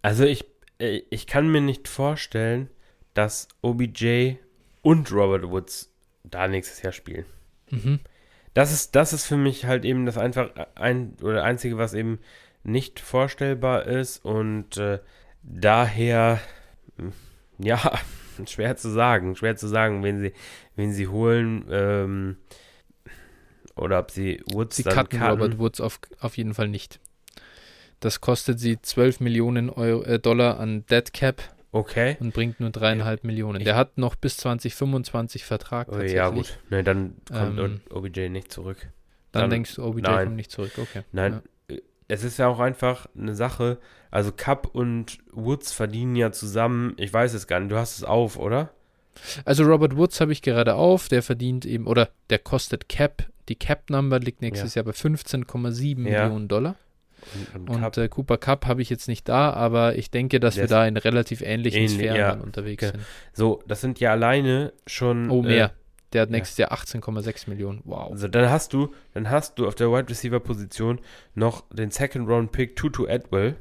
Also ich, äh, ich kann mir nicht vorstellen, dass OBJ und Robert Woods da nächstes Jahr spielen. Mhm. Das ist, das ist für mich halt eben das einfach ein oder einzige, was eben nicht vorstellbar ist und äh, daher hm, ja, [LAUGHS] schwer zu sagen, schwer zu sagen, wen sie, wen sie holen ähm, oder ob sie Woods sie dann cutten, cutten. Robert Woods auf, auf jeden Fall nicht. Das kostet sie 12 Millionen Euro, äh, Dollar an Dead Cap. Okay. Und bringt nur dreieinhalb Millionen. Ich Der hat noch bis 2025 Vertrag. Oh, ja, gut. Nee, dann kommt ähm, OBJ nicht zurück. Dann, dann denkst du, OBJ nein. kommt nicht zurück. Okay. Nein. Es ist ja auch einfach eine Sache, also Cup und Woods verdienen ja zusammen, ich weiß es gar nicht, du hast es auf, oder? Also Robert Woods habe ich gerade auf, der verdient eben, oder der kostet Cap, die Cap-Number liegt nächstes ja. Jahr bei 15,7 ja. Millionen Dollar. Und, und, und äh, Cooper Cup habe ich jetzt nicht da, aber ich denke, dass wir da in relativ ähnlichen ähnlich, Sphären ja. unterwegs okay. sind. So, das sind ja alleine schon. Oh, mehr. Äh, der hat nächstes ja. Jahr 18,6 Millionen. Wow. Also dann hast du, dann hast du auf der Wide Receiver Position noch den Second Round Pick Tutu Atwell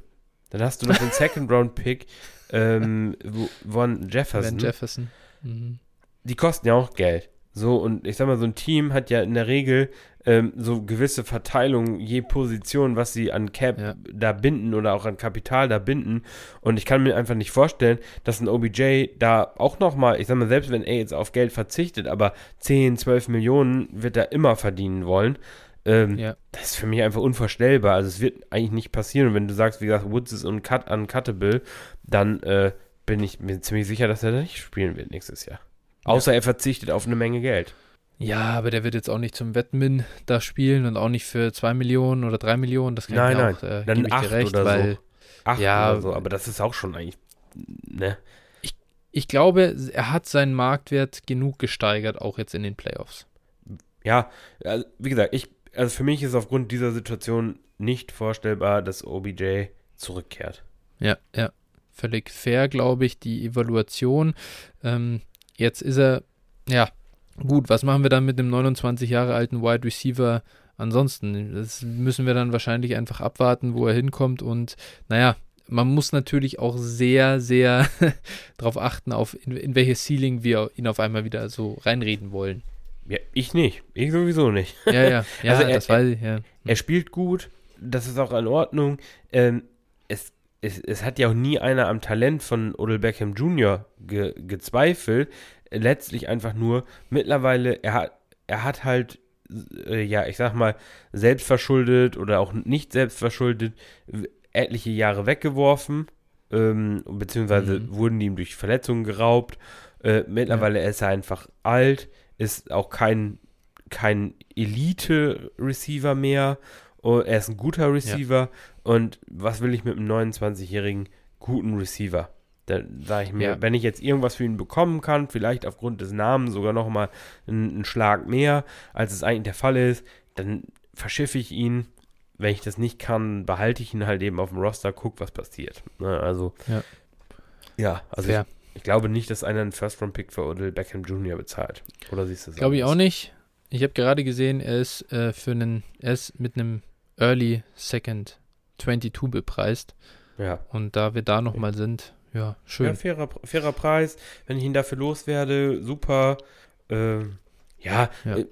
dann hast du noch den [LAUGHS] Second Round Pick ähm, von Jefferson. Van Jefferson. Mhm. Die kosten ja auch Geld. So, und ich sag mal, so ein Team hat ja in der Regel ähm, so gewisse Verteilungen je Position, was sie an Cap ja. da binden oder auch an Kapital da binden. Und ich kann mir einfach nicht vorstellen, dass ein OBJ da auch nochmal, ich sag mal, selbst wenn er jetzt auf Geld verzichtet, aber 10, 12 Millionen wird er immer verdienen wollen. Ähm, ja. Das ist für mich einfach unvorstellbar. Also es wird eigentlich nicht passieren. Und wenn du sagst, wie gesagt, Woods ist uncut, uncuttable, dann äh, bin ich mir ziemlich sicher, dass er da nicht spielen wird nächstes Jahr. Außer ja. er verzichtet auf eine Menge Geld. Ja, aber der wird jetzt auch nicht zum Wettmin da spielen und auch nicht für 2 Millionen oder 3 Millionen. Das kann nein, ich nein. auch, äh, dann 8 recht, oder weil, so. 8 ja, oder so, aber das ist auch schon eigentlich, ne? Ich, ich glaube, er hat seinen Marktwert genug gesteigert, auch jetzt in den Playoffs. Ja, also, wie gesagt, ich also für mich ist aufgrund dieser Situation nicht vorstellbar, dass OBJ zurückkehrt. Ja, ja. Völlig fair, glaube ich, die Evaluation. Ähm, jetzt ist er, ja, gut, was machen wir dann mit dem 29 Jahre alten Wide Receiver ansonsten, das müssen wir dann wahrscheinlich einfach abwarten, wo er hinkommt und naja, man muss natürlich auch sehr, sehr [LAUGHS] darauf achten, auf in, in welches Ceiling wir ihn auf einmal wieder so reinreden wollen. Ja, ich nicht. Ich sowieso nicht. Ja, ja, [LAUGHS] ja, also er, das weiß ich, ja. Er spielt gut, das ist auch in Ordnung. Ähm, es, es, es hat ja auch nie einer am Talent von Odell Beckham Jr. Ge, gezweifelt. Letztlich einfach nur, mittlerweile, er hat, er hat halt, äh, ja, ich sag mal, selbstverschuldet oder auch nicht selbstverschuldet etliche Jahre weggeworfen, ähm, beziehungsweise mhm. wurden ihm durch Verletzungen geraubt. Äh, mittlerweile ja. ist er einfach alt, ist auch kein, kein Elite-Receiver mehr. Oh, er ist ein guter Receiver. Ja. Und was will ich mit einem 29-jährigen guten Receiver? Da sage ich mir, ja. wenn ich jetzt irgendwas für ihn bekommen kann, vielleicht aufgrund des Namens sogar nochmal einen, einen Schlag mehr, als es eigentlich der Fall ist, dann verschiffe ich ihn wenn ich das nicht kann, behalte ich ihn halt eben auf dem Roster, guck, was passiert. Ne, also, ja, ja also ich, ich, glaube nicht, dass einer einen First-Round-Pick für Odell Beckham Jr. bezahlt. Oder siehst du das? Glaube ich auch nicht. Ich habe gerade gesehen, er ist äh, für einen, er ist mit einem Early Second 22 bepreist. Ja. Und da wir da nochmal sind, ja, schön. Ja, fairer, fairer Preis. Wenn ich ihn dafür loswerde, super. Ähm, ja, ja. Äh,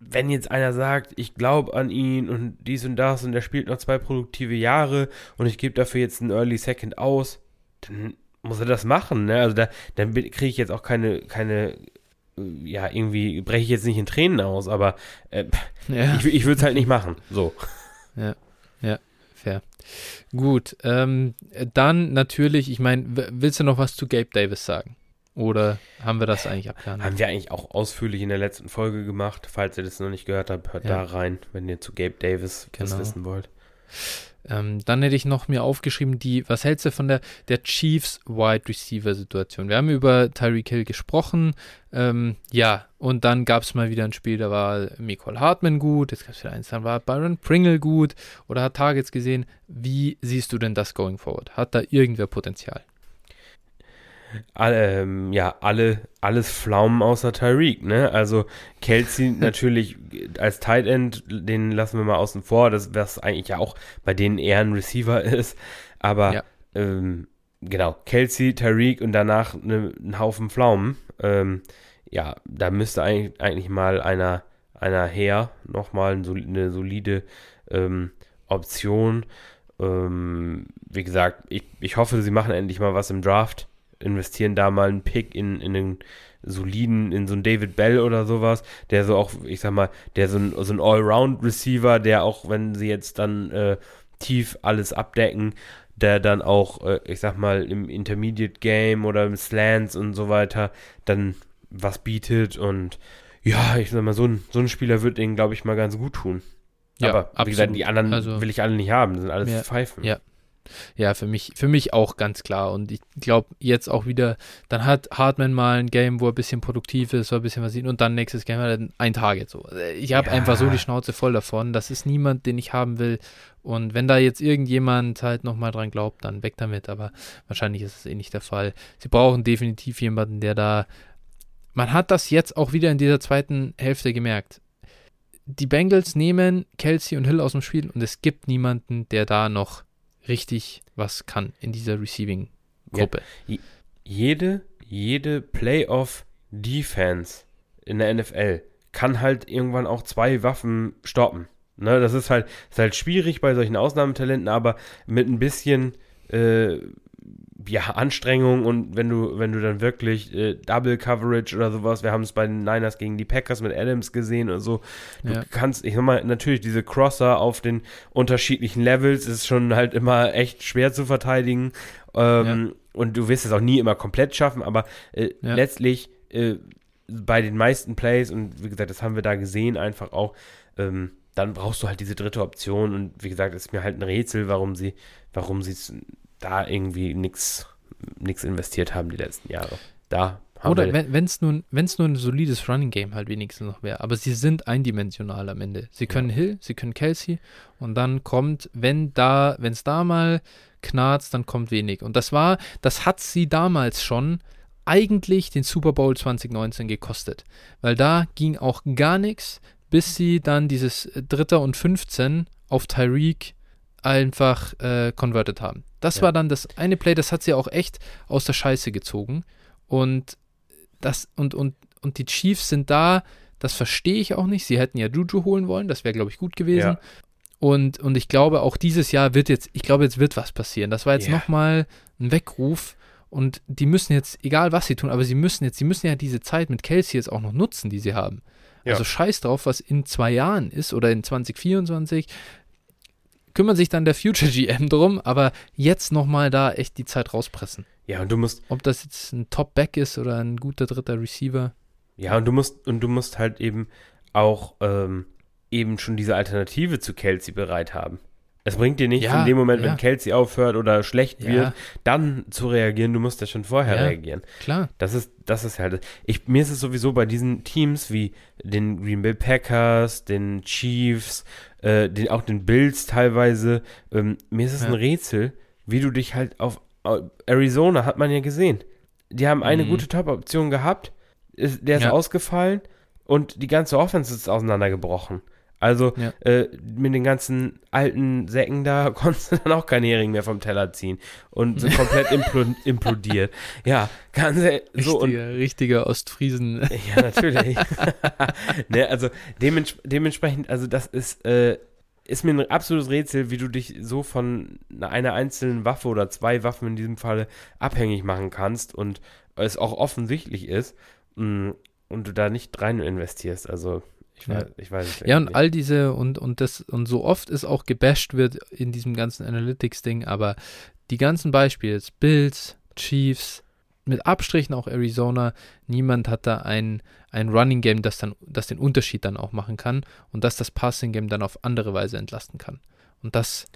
wenn jetzt einer sagt, ich glaube an ihn und dies und das und er spielt noch zwei produktive Jahre und ich gebe dafür jetzt einen Early Second aus, dann muss er das machen. Ne? Also da, dann kriege ich jetzt auch keine, keine, äh, ja, irgendwie breche ich jetzt nicht in Tränen aus, aber äh, ja. ich, ich würde es halt nicht machen. So. Ja, ja, fair. Gut, ähm, dann natürlich, ich meine, willst du noch was zu Gabe Davis sagen? Oder haben wir das eigentlich abgehandelt? Haben wir eigentlich auch ausführlich in der letzten Folge gemacht. Falls ihr das noch nicht gehört habt, hört ja. da rein, wenn ihr zu Gabe Davis genau. was wissen wollt. Ähm, dann hätte ich noch mir aufgeschrieben, die, was hältst du von der, der Chiefs Wide Receiver Situation? Wir haben über Tyreek Hill gesprochen. Ähm, ja, und dann gab es mal wieder ein Spiel, da war Nicole Hartman gut, jetzt gab es wieder eins, dann war Byron Pringle gut oder hat Targets gesehen. Wie siehst du denn das going forward? Hat da irgendwer Potenzial? Alle, ähm, ja, alle, alles Pflaumen außer Tyreek, ne? Also Kelsey [LAUGHS] natürlich als Tight End, den lassen wir mal außen vor, das, was eigentlich ja auch bei denen eher ein Receiver [LAUGHS] ist. Aber ja. ähm, genau, Kelsey, Tyreek und danach ne, ein Haufen Pflaumen. Ähm, ja, da müsste eigentlich, eigentlich mal einer, einer her, nochmal eine solide ähm, Option. Ähm, wie gesagt, ich, ich hoffe, sie machen endlich mal was im Draft investieren da mal einen Pick in, in einen soliden, in so einen David Bell oder sowas, der so auch, ich sag mal, der so ein, so ein Allround-Receiver, der auch, wenn sie jetzt dann äh, tief alles abdecken, der dann auch, äh, ich sag mal, im Intermediate Game oder im Slants und so weiter dann was bietet und ja, ich sag mal, so ein, so ein Spieler wird ihnen, glaube ich, mal ganz gut tun. Ja, Aber wie gesagt, die anderen also, will ich alle nicht haben, das sind alles ja, Pfeifen. Ja, ja, für mich, für mich auch ganz klar. Und ich glaube, jetzt auch wieder, dann hat Hartman mal ein Game, wo er ein bisschen produktiv ist, so ein bisschen was sieht, und dann nächstes Game hat er ein Target. So. Ich habe ja. einfach so die Schnauze voll davon. Das ist niemand, den ich haben will. Und wenn da jetzt irgendjemand halt nochmal dran glaubt, dann weg damit. Aber wahrscheinlich ist es eh nicht der Fall. Sie brauchen definitiv jemanden, der da. Man hat das jetzt auch wieder in dieser zweiten Hälfte gemerkt. Die Bengals nehmen Kelsey und Hill aus dem Spiel und es gibt niemanden, der da noch richtig was kann in dieser Receiving-Gruppe. Ja, jede, jede Playoff-Defense in der NFL kann halt irgendwann auch zwei Waffen stoppen. Ne, das ist halt, ist halt schwierig bei solchen Ausnahmetalenten, aber mit ein bisschen äh, ja, Anstrengung und wenn du, wenn du dann wirklich äh, Double Coverage oder sowas, wir haben es bei den Niners gegen die Packers mit Adams gesehen und so, du ja. kannst, ich sag mal, natürlich diese Crosser auf den unterschiedlichen Levels ist schon halt immer echt schwer zu verteidigen ähm, ja. und du wirst es auch nie immer komplett schaffen, aber äh, ja. letztlich äh, bei den meisten Plays und wie gesagt, das haben wir da gesehen einfach auch, ähm, dann brauchst du halt diese dritte Option und wie gesagt, ist mir halt ein Rätsel, warum sie, warum sie es da irgendwie nichts investiert haben die letzten Jahre. Da Oder wenn es nun, wenn's nur ein solides Running Game halt wenigstens noch wäre. Aber sie sind eindimensional am Ende. Sie können ja. Hill, sie können Kelsey und dann kommt, wenn da, wenn es da mal knarzt, dann kommt wenig. Und das war, das hat sie damals schon eigentlich den Super Bowl 2019 gekostet. Weil da ging auch gar nichts bis sie dann dieses Dritter und 15 auf Tyreek einfach äh, converted haben. Das ja. war dann das eine Play, das hat sie auch echt aus der Scheiße gezogen. Und das, und, und, und die Chiefs sind da, das verstehe ich auch nicht. Sie hätten ja Juju holen wollen, das wäre, glaube ich, gut gewesen. Ja. Und, und ich glaube, auch dieses Jahr wird jetzt, ich glaube, jetzt wird was passieren. Das war jetzt yeah. nochmal ein Weckruf. Und die müssen jetzt, egal was sie tun, aber sie müssen jetzt, sie müssen ja diese Zeit mit Kelsey jetzt auch noch nutzen, die sie haben. Ja. Also scheiß drauf, was in zwei Jahren ist oder in 2024. Kümmert sich dann der Future GM drum, aber jetzt nochmal da echt die Zeit rauspressen. Ja, und du musst. Ob das jetzt ein Top-Back ist oder ein guter dritter Receiver. Ja, und du musst, und du musst halt eben auch ähm, eben schon diese Alternative zu Kelsey bereit haben. Es bringt dir nichts ja, in dem Moment, ja. wenn Kelsey aufhört oder schlecht wird, ja. dann zu reagieren. Du musst ja schon vorher reagieren. Klar. Das ist, das ist halt. Ich, mir ist es sowieso bei diesen Teams wie den Green Bay Packers, den Chiefs, äh, den, auch den Bills teilweise, ähm, mir ist es ein Rätsel, wie du dich halt auf Arizona hat man ja gesehen. Die haben eine mhm. gute Top-Option gehabt, ist, der ist ausgefallen und die ganze Offense ist auseinandergebrochen. Also ja. äh, mit den ganzen alten Säcken da [LAUGHS] konntest du dann auch keinen Hering mehr vom Teller ziehen und sind komplett [LAUGHS] impl implodiert. Ja, ganz so und richtiger Ostfriesen. [LAUGHS] Ja, natürlich. ne, also dements dementsprechend, also das ist äh, ist mir ein absolutes Rätsel, wie du dich so von einer einzelnen Waffe oder zwei Waffen in diesem Falle abhängig machen kannst und es auch offensichtlich ist mh, mm, und du da nicht rein investierst. Also ich weiß, ja. ich weiß es Ja, und nicht. all diese und, und das und so oft es auch gebasht wird in diesem ganzen Analytics-Ding, aber die ganzen Beispiele, Bills, Chiefs, mit Abstrichen auch Arizona, niemand hat da ein, ein Running Game, das dann, das den Unterschied dann auch machen kann und das das Passing Game dann auf andere Weise entlasten kann. Und das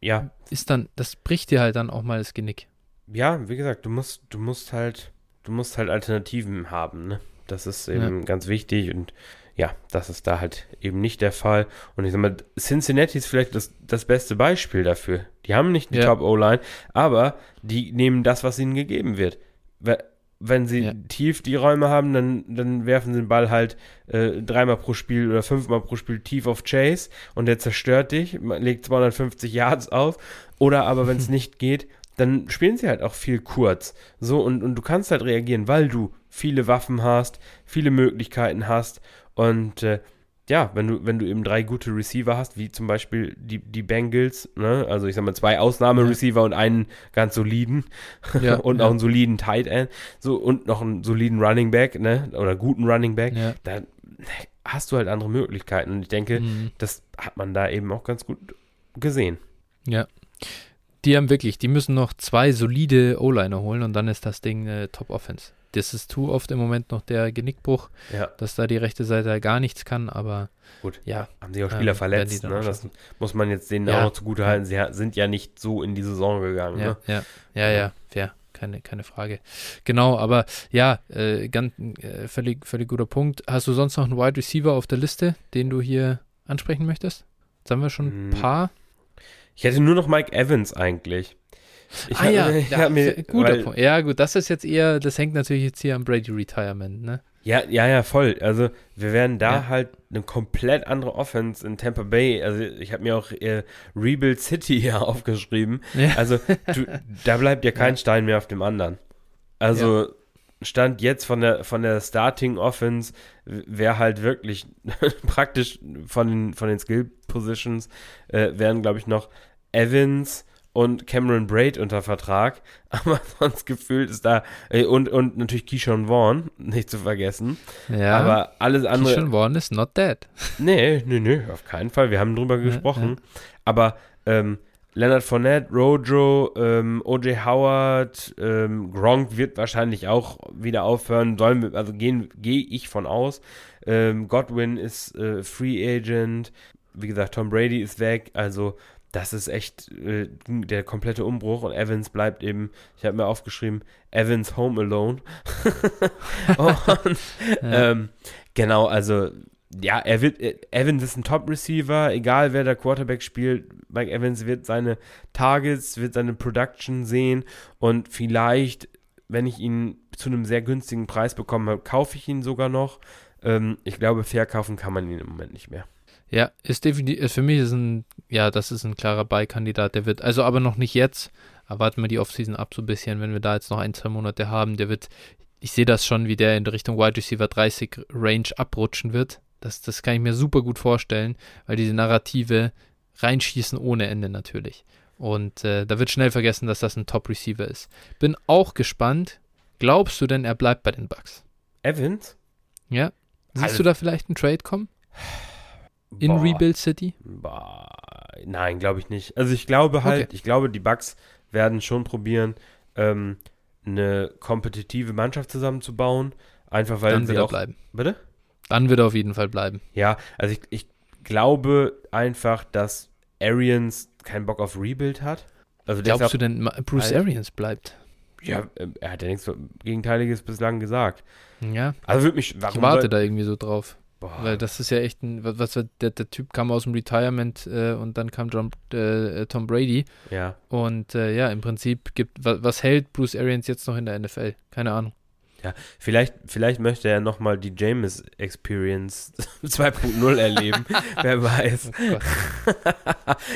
ja. ist dann, das bricht dir halt dann auch mal das Genick. Ja, wie gesagt, du musst, du musst halt, du musst halt Alternativen haben, ne? Das ist eben ja. ganz wichtig und ja, das ist da halt eben nicht der Fall. Und ich sag mal, Cincinnati ist vielleicht das, das beste Beispiel dafür. Die haben nicht die ja. Top-O-Line, aber die nehmen das, was ihnen gegeben wird. Wenn sie ja. tief die Räume haben, dann, dann werfen sie den Ball halt äh, dreimal pro Spiel oder fünfmal pro Spiel tief auf Chase und der zerstört dich, legt 250 Yards auf. Oder aber, wenn es [LAUGHS] nicht geht, dann spielen sie halt auch viel kurz. So, und, und du kannst halt reagieren, weil du viele Waffen hast, viele Möglichkeiten hast und äh, ja, wenn du, wenn du eben drei gute Receiver hast, wie zum Beispiel die, die Bengals, ne? also ich sag mal zwei Ausnahmereceiver und einen ganz soliden [LAUGHS] ja, und ja. auch einen soliden Tight End, so und noch einen soliden Running Back, ne? Oder guten Running Back, ja. dann hast du halt andere Möglichkeiten. Und ich denke, mhm. das hat man da eben auch ganz gut gesehen. Ja. Die haben wirklich, die müssen noch zwei solide O-Liner holen und dann ist das Ding äh, Top Offense das ist zu oft im Moment noch der Genickbruch, ja. dass da die rechte Seite gar nichts kann, aber gut, ja. Haben sich auch Spieler ähm, verletzt, ne? Das muss man jetzt denen ja. auch noch zugute halten. Sie sind ja nicht so in die Saison gegangen, ja, ne? Ja, ja, ja, fair. Keine, keine Frage. Genau, aber ja, äh, ganz, äh, völlig, völlig guter Punkt. Hast du sonst noch einen Wide Receiver auf der Liste, den du hier ansprechen möchtest? Jetzt haben wir schon ein hm. paar. Ich hätte nur noch Mike Evans eigentlich. Ich ah hab, ja, ich ja mir, guter weil, Punkt. Ja, gut, das ist jetzt eher, das hängt natürlich jetzt hier am Brady Retirement, ne? Ja, ja, ja, voll. Also wir werden da ja. halt eine komplett andere Offense in Tampa Bay. Also ich habe mir auch äh, Rebuild City [LAUGHS] hier aufgeschrieben. Ja. Also du, da bleibt ja kein ja. Stein mehr auf dem anderen. Also Stand jetzt von der von der Starting Offense wäre halt wirklich [LAUGHS] praktisch von den von den Skill Positions äh, wären glaube ich noch Evans, und Cameron Braid unter Vertrag. [LAUGHS] Aber sonst gefühlt ist da. Äh, und, und natürlich Keyshawn Vaughn, [LAUGHS] nicht zu vergessen. Ja. Aber alles andere. Keyshawn Vaughn ist not dead. Nee, nee, nee, auf keinen Fall. Wir haben drüber gesprochen. Ja, Aber ähm, Leonard Fournette, Rojo, ähm, O.J. Howard, ähm, Gronk wird wahrscheinlich auch wieder aufhören. Sollen wir, also gehen, gehe ich von aus. Ähm, Godwin ist äh, Free Agent. Wie gesagt, Tom Brady ist weg. Also das ist echt äh, der komplette Umbruch und Evans bleibt eben, ich habe mir aufgeschrieben, Evans Home Alone. [LAUGHS] [LAUGHS] und, ähm, genau, also ja, er wird, äh, Evans ist ein Top-Receiver, egal wer der Quarterback spielt, Mike Evans wird seine Targets, wird seine Production sehen und vielleicht, wenn ich ihn zu einem sehr günstigen Preis bekomme, kaufe ich ihn sogar noch. Ähm, ich glaube, verkaufen kann man ihn im Moment nicht mehr. Ja, ist definitiv, für mich ist ein, ja, das ist ein klarer Beikandidat. Der wird, also aber noch nicht jetzt. Aber warten wir die Offseason ab so ein bisschen, wenn wir da jetzt noch ein, zwei Monate haben. Der wird, ich sehe das schon, wie der in Richtung Wide Receiver 30 Range abrutschen wird. Das, das kann ich mir super gut vorstellen, weil diese Narrative reinschießen ohne Ende natürlich. Und äh, da wird schnell vergessen, dass das ein Top-Receiver ist. Bin auch gespannt. Glaubst du denn, er bleibt bei den Bucks? Evans? Ja. Siehst also, du da vielleicht einen Trade kommen? In boah, Rebuild City? Boah, nein, glaube ich nicht. Also ich glaube halt, okay. ich glaube, die Bucks werden schon probieren, ähm, eine kompetitive Mannschaft zusammenzubauen. Einfach weil Dann sie auch. Bleiben. Bitte? Dann wird er auf jeden Fall bleiben. Ja, also ich, ich glaube einfach, dass Arians keinen Bock auf Rebuild hat. Also Glaubst du denn, Bruce halt, Arians bleibt? Ja, er hat ja nichts Gegenteiliges bislang gesagt. Ja. Also würde mich. Ich warte da irgendwie so drauf. Boah. Weil das ist ja echt ein, was, was der, der Typ kam aus dem Retirement äh, und dann kam John, äh, Tom Brady. Ja. Und äh, ja, im Prinzip gibt, was, was hält Bruce Arians jetzt noch in der NFL? Keine Ahnung. Ja, vielleicht, vielleicht möchte er nochmal die James Experience [LAUGHS] 2.0 erleben. [LAUGHS] Wer weiß. Oh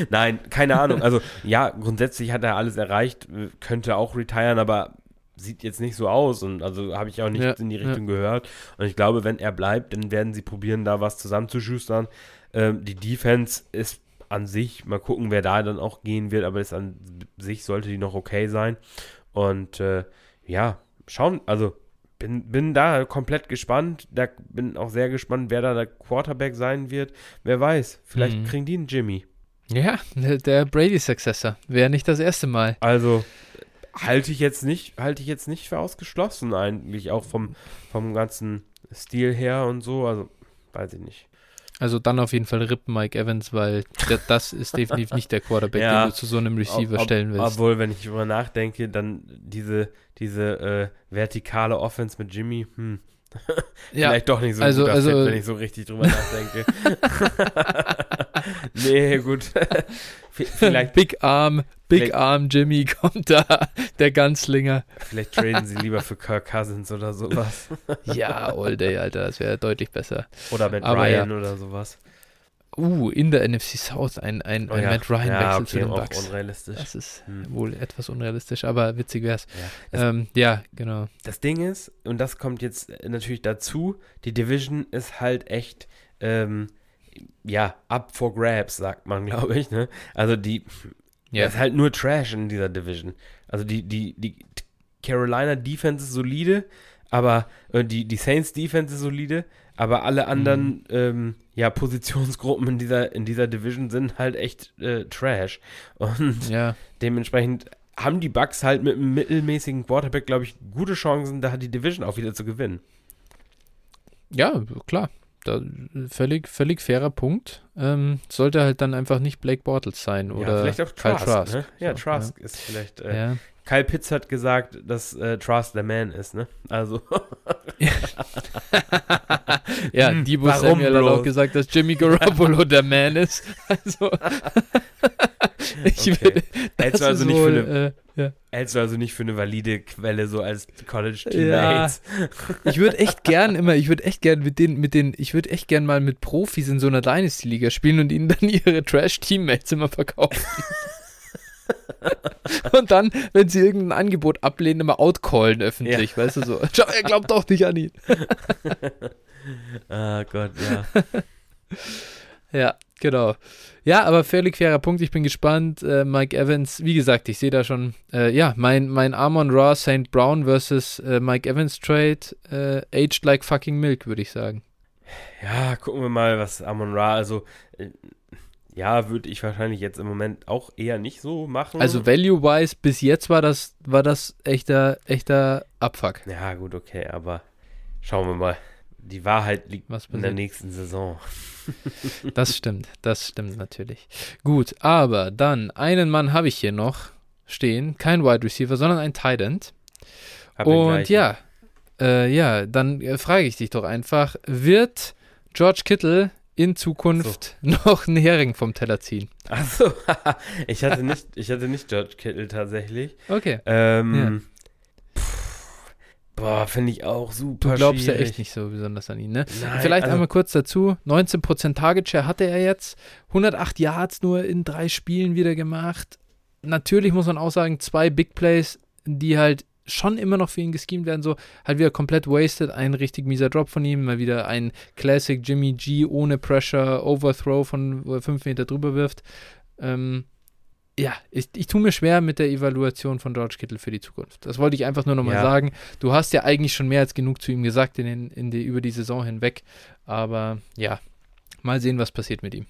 [LAUGHS] Nein, keine Ahnung. Also, ja, grundsätzlich hat er alles erreicht, könnte auch retiren, aber sieht jetzt nicht so aus und also habe ich auch nicht ja, in die Richtung ja. gehört. Und ich glaube, wenn er bleibt, dann werden sie probieren, da was zusammenzuschustern. Ähm, die Defense ist an sich, mal gucken, wer da dann auch gehen wird, aber ist an sich sollte die noch okay sein. Und äh, ja, schauen, also bin, bin da komplett gespannt. Da bin auch sehr gespannt, wer da der Quarterback sein wird. Wer weiß, vielleicht mhm. kriegen die einen Jimmy. Ja, der Brady-Successor. Wäre nicht das erste Mal. Also, halte ich jetzt nicht, halte ich jetzt nicht für ausgeschlossen eigentlich, auch vom, vom ganzen Stil her und so, also weiß ich nicht. Also dann auf jeden Fall Rip Mike Evans, weil das ist definitiv nicht der Quarterback, [LAUGHS] ja, den du zu so einem Receiver ob, stellen willst. Obwohl, wenn ich darüber nachdenke, dann diese, diese äh, vertikale Offense mit Jimmy, hm. [LAUGHS] ja, Vielleicht doch nicht so also, gut, also, wenn ich so richtig drüber nachdenke. [LAUGHS] nee, gut. Vielleicht. Big Arm, Big Arm Jimmy [LAUGHS] kommt da, der Ganzlinger. Vielleicht traden sie lieber für Kirk Cousins oder sowas. [LAUGHS] ja, all day, Alter, das wäre deutlich besser. Oder Matt Aber Ryan ja. oder sowas. Uh, in der NFC South ein, ein, oh, ein ja. Matt Ryan-Wechsel ja, okay, zu den Bucks. unrealistisch. Das ist hm. wohl etwas unrealistisch, aber witzig wär's. Ja, ähm, ja, genau. Das Ding ist, und das kommt jetzt natürlich dazu, die Division ist halt echt, ähm, ja, up for grabs, sagt man, [LAUGHS] glaube ich. Ne? Also die, ja. das ist halt nur Trash in dieser Division. Also die, die, die Carolina Defense ist solide, aber äh, die, die Saints Defense ist solide, aber alle anderen mhm. ähm, ja, Positionsgruppen in dieser, in dieser Division sind halt echt äh, Trash. Und ja. dementsprechend haben die Bucks halt mit einem mittelmäßigen Quarterback, glaube ich, gute Chancen, da die Division auch wieder zu gewinnen. Ja, klar. Da, völlig, völlig fairer Punkt. Ähm, sollte halt dann einfach nicht Blake Bortles sein oder ja, vielleicht auch Trask. Trask. Ne? Ja, so, Trask ja. ist vielleicht äh, ja. Kyle Pitts hat gesagt, dass äh, Trust the Man ist, ne? Also. [LAUGHS] ja, hm, Debo Samuel bloß? hat auch gesagt, dass Jimmy Garoppolo der Man ist. [LAUGHS] Also. [LAUGHS] ich okay. will, du also nicht wohl, für eine, äh, ja. hältst du also nicht für eine valide Quelle so als College-Teammates? Ja. [LAUGHS] ich würde echt gern immer, ich würde echt gern mit den, mit den, ich würde echt gern mal mit Profis in so einer Dynasty-Liga spielen und ihnen dann ihre Trash-Teammates immer verkaufen. [LAUGHS] und dann, wenn sie irgendein Angebot ablehnen, immer outcallen öffentlich, ja. weißt du so. Schau, er glaubt doch nicht an ihn. [LAUGHS] ah Gott, ja. ja, genau. Ja, aber völlig fairer Punkt. Ich bin gespannt. Äh, Mike Evans, wie gesagt, ich sehe da schon, äh, ja, mein, mein Amon Raw St. Brown versus äh, Mike Evans Trade, äh, aged like fucking milk, würde ich sagen. Ja, gucken wir mal, was Amon Ra, also äh, ja, würde ich wahrscheinlich jetzt im Moment auch eher nicht so machen. Also value-wise, bis jetzt war das, war das echter, echter Abfuck. Ja, gut, okay, aber schauen wir mal. Die Wahrheit liegt in der nächsten Saison. [LAUGHS] das stimmt, das stimmt natürlich. Gut, aber dann, einen Mann habe ich hier noch stehen, kein Wide Receiver, sondern ein Tight End. Hab Und ja, äh, ja, dann äh, frage ich dich doch einfach, wird George Kittle in Zukunft so. [LAUGHS] noch einen Hering vom Teller ziehen. Achso, [LAUGHS] ich hatte nicht, ich hatte nicht George Kittle tatsächlich. Okay. Ähm, ja. Boah, finde ich auch super Du glaubst schwierig. ja echt nicht so besonders an ihn, ne? Nein, Vielleicht also, einmal kurz dazu. 19% Target Share hatte er jetzt. 108 Yards nur in drei Spielen wieder gemacht. Natürlich muss man auch sagen, zwei Big Plays, die halt schon immer noch für ihn geschemt werden, so halt wieder komplett wasted. Ein richtig mieser Drop von ihm, mal wieder ein Classic Jimmy G ohne Pressure, Overthrow von wo er fünf Meter drüber wirft. Ähm, ja, ich, ich tue mir schwer mit der Evaluation von George Kittle für die Zukunft. Das wollte ich einfach nur nochmal ja. sagen. Du hast ja eigentlich schon mehr als genug zu ihm gesagt in den, in die, über die Saison hinweg. Aber ja, mal sehen, was passiert mit ihm.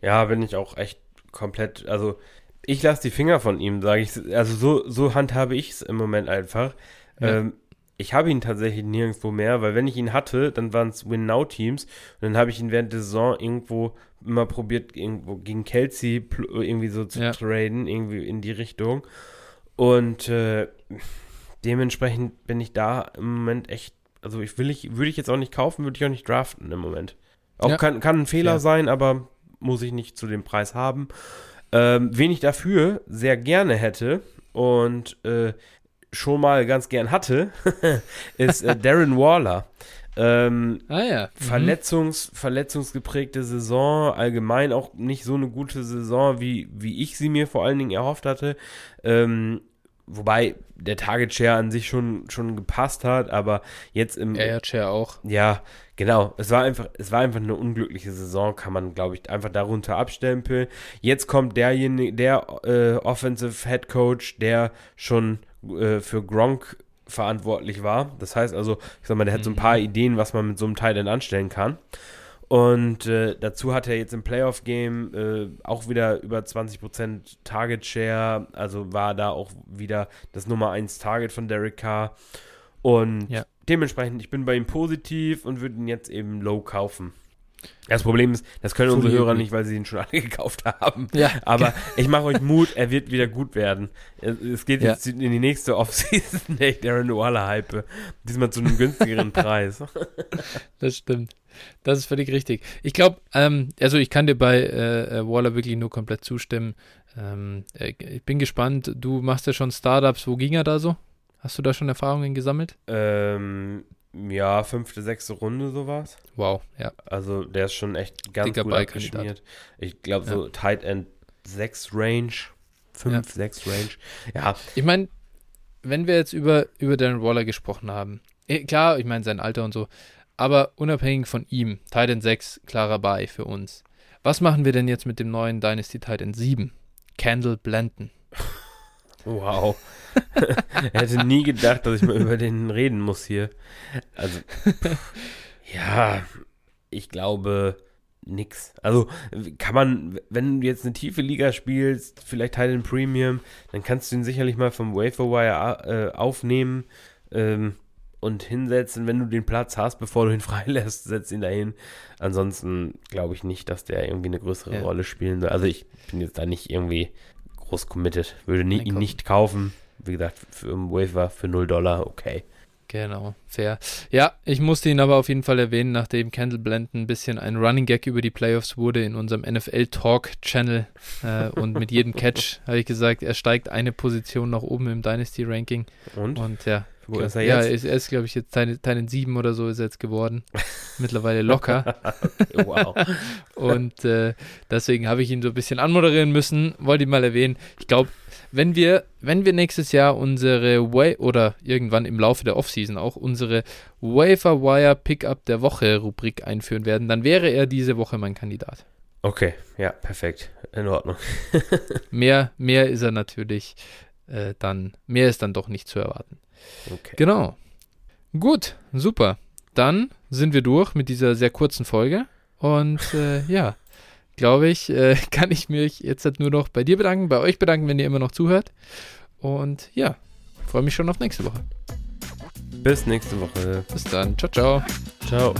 Ja, bin ich auch echt komplett, also ich lasse die Finger von ihm, sage ich. Also so, so handhabe ich es im Moment einfach. Ja. Ähm, ich habe ihn tatsächlich nirgendwo mehr, weil wenn ich ihn hatte, dann waren es Win-Now-Teams und dann habe ich ihn während der Saison irgendwo immer probiert, irgendwo gegen Kelsey irgendwie so zu ja. traden, irgendwie in die Richtung. Und äh, dementsprechend bin ich da im Moment echt, also ich will ich, würde ich jetzt auch nicht kaufen, würde ich auch nicht draften im Moment. Auch ja. kann, kann ein Fehler ja. sein, aber muss ich nicht zu dem Preis haben. Ähm, wen ich dafür sehr gerne hätte und äh, schon mal ganz gern hatte, [LAUGHS] ist äh, Darren Waller. Ähm, ah ja. Mhm. Verletzungs, verletzungsgeprägte Saison, allgemein auch nicht so eine gute Saison, wie, wie ich sie mir vor allen Dingen erhofft hatte. Ähm, wobei der Target Share an sich schon, schon gepasst hat, aber jetzt im. Air Share auch. Ja, genau. Es war einfach, es war einfach eine unglückliche Saison, kann man, glaube ich, einfach darunter abstempeln. Jetzt kommt derjenige, der äh, Offensive Head Coach, der schon äh, für Gronk verantwortlich war. Das heißt also, ich sag mal, der hat so ein paar mhm. Ideen, was man mit so einem Teil denn anstellen kann. Und äh, dazu hat er jetzt im Playoff-Game äh, auch wieder über 20% Target Share, also war da auch wieder das Nummer 1 Target von Derek Carr. Und ja. dementsprechend, ich bin bei ihm positiv und würde ihn jetzt eben low kaufen. Das Problem ist, das können unsere Hörer nicht, weil sie ihn schon [LAUGHS] alle gekauft haben. Ja. Aber ich mache euch Mut, er wird wieder gut werden. Es geht ja. jetzt in die nächste Offseason, [LAUGHS] der ich Darren Waller hype. Diesmal zu einem günstigeren [LAUGHS] Preis. Das stimmt. Das ist völlig richtig. Ich glaube, ähm, also ich kann dir bei äh, äh, Waller wirklich nur komplett zustimmen. Ähm, äh, ich bin gespannt. Du machst ja schon Startups. Wo ging er da so? Hast du da schon Erfahrungen gesammelt? Ähm, ja, fünfte, sechste Runde sowas. Wow, ja. Also der ist schon echt ganz Dicker gut abgeschmiert. Ich glaube so ja. Tight End 6 Range, 5, ja. 6 Range. Ja. Ich meine, wenn wir jetzt über, über Darren Waller gesprochen haben, eh, klar, ich meine sein Alter und so, aber unabhängig von ihm, Tight End 6, klarer Buy für uns. Was machen wir denn jetzt mit dem neuen Dynasty Tight End 7? Candle Blenden. Wow. [LAUGHS] er hätte nie gedacht, dass ich mal über den reden muss hier. Also, ja, ich glaube nix. Also kann man, wenn du jetzt eine tiefe Liga spielst, vielleicht Teil in Premium, dann kannst du ihn sicherlich mal vom Waferwire äh, aufnehmen ähm, und hinsetzen, wenn du den Platz hast, bevor du ihn [LAUGHS] freilässt, setz ihn dahin. Ansonsten glaube ich nicht, dass der irgendwie eine größere ja. Rolle spielen soll. Also ich bin jetzt da nicht irgendwie groß committed. Würde nie, ihn nicht kaufen. Wie gesagt, für im Waiver für 0 Dollar, okay. Genau, fair. Ja, ich musste ihn aber auf jeden Fall erwähnen, nachdem Candle Blenden ein bisschen ein Running Gag über die Playoffs wurde in unserem NFL Talk Channel äh, [LAUGHS] und mit jedem Catch habe ich gesagt, er steigt eine Position nach oben im Dynasty Ranking. Und? Und ja, wo ist er jetzt? Ja, ist, er ist, glaube ich, jetzt Teil 7 oder so ist er jetzt geworden. [LAUGHS] Mittlerweile locker. [LAUGHS] wow. [LAUGHS] und äh, deswegen habe ich ihn so ein bisschen anmoderieren müssen. Wollte ihn mal erwähnen. Ich glaube, wenn wir, wenn wir nächstes Jahr unsere Way oder irgendwann im Laufe der Offseason auch unsere Wafer Wire Pickup der Woche Rubrik einführen werden, dann wäre er diese Woche mein Kandidat. Okay, ja, perfekt. In Ordnung. mehr, mehr ist er natürlich äh, dann, mehr ist dann doch nicht zu erwarten. Okay. Genau. Gut, super. Dann sind wir durch mit dieser sehr kurzen Folge. Und äh, [LAUGHS] ja, glaube ich, äh, [LAUGHS] kann ich mich jetzt halt nur noch bei dir bedanken, bei euch bedanken, wenn ihr immer noch zuhört. Und ja, freue mich schon auf nächste Woche. Bis nächste Woche. Bis dann. Ciao, ciao. Ciao.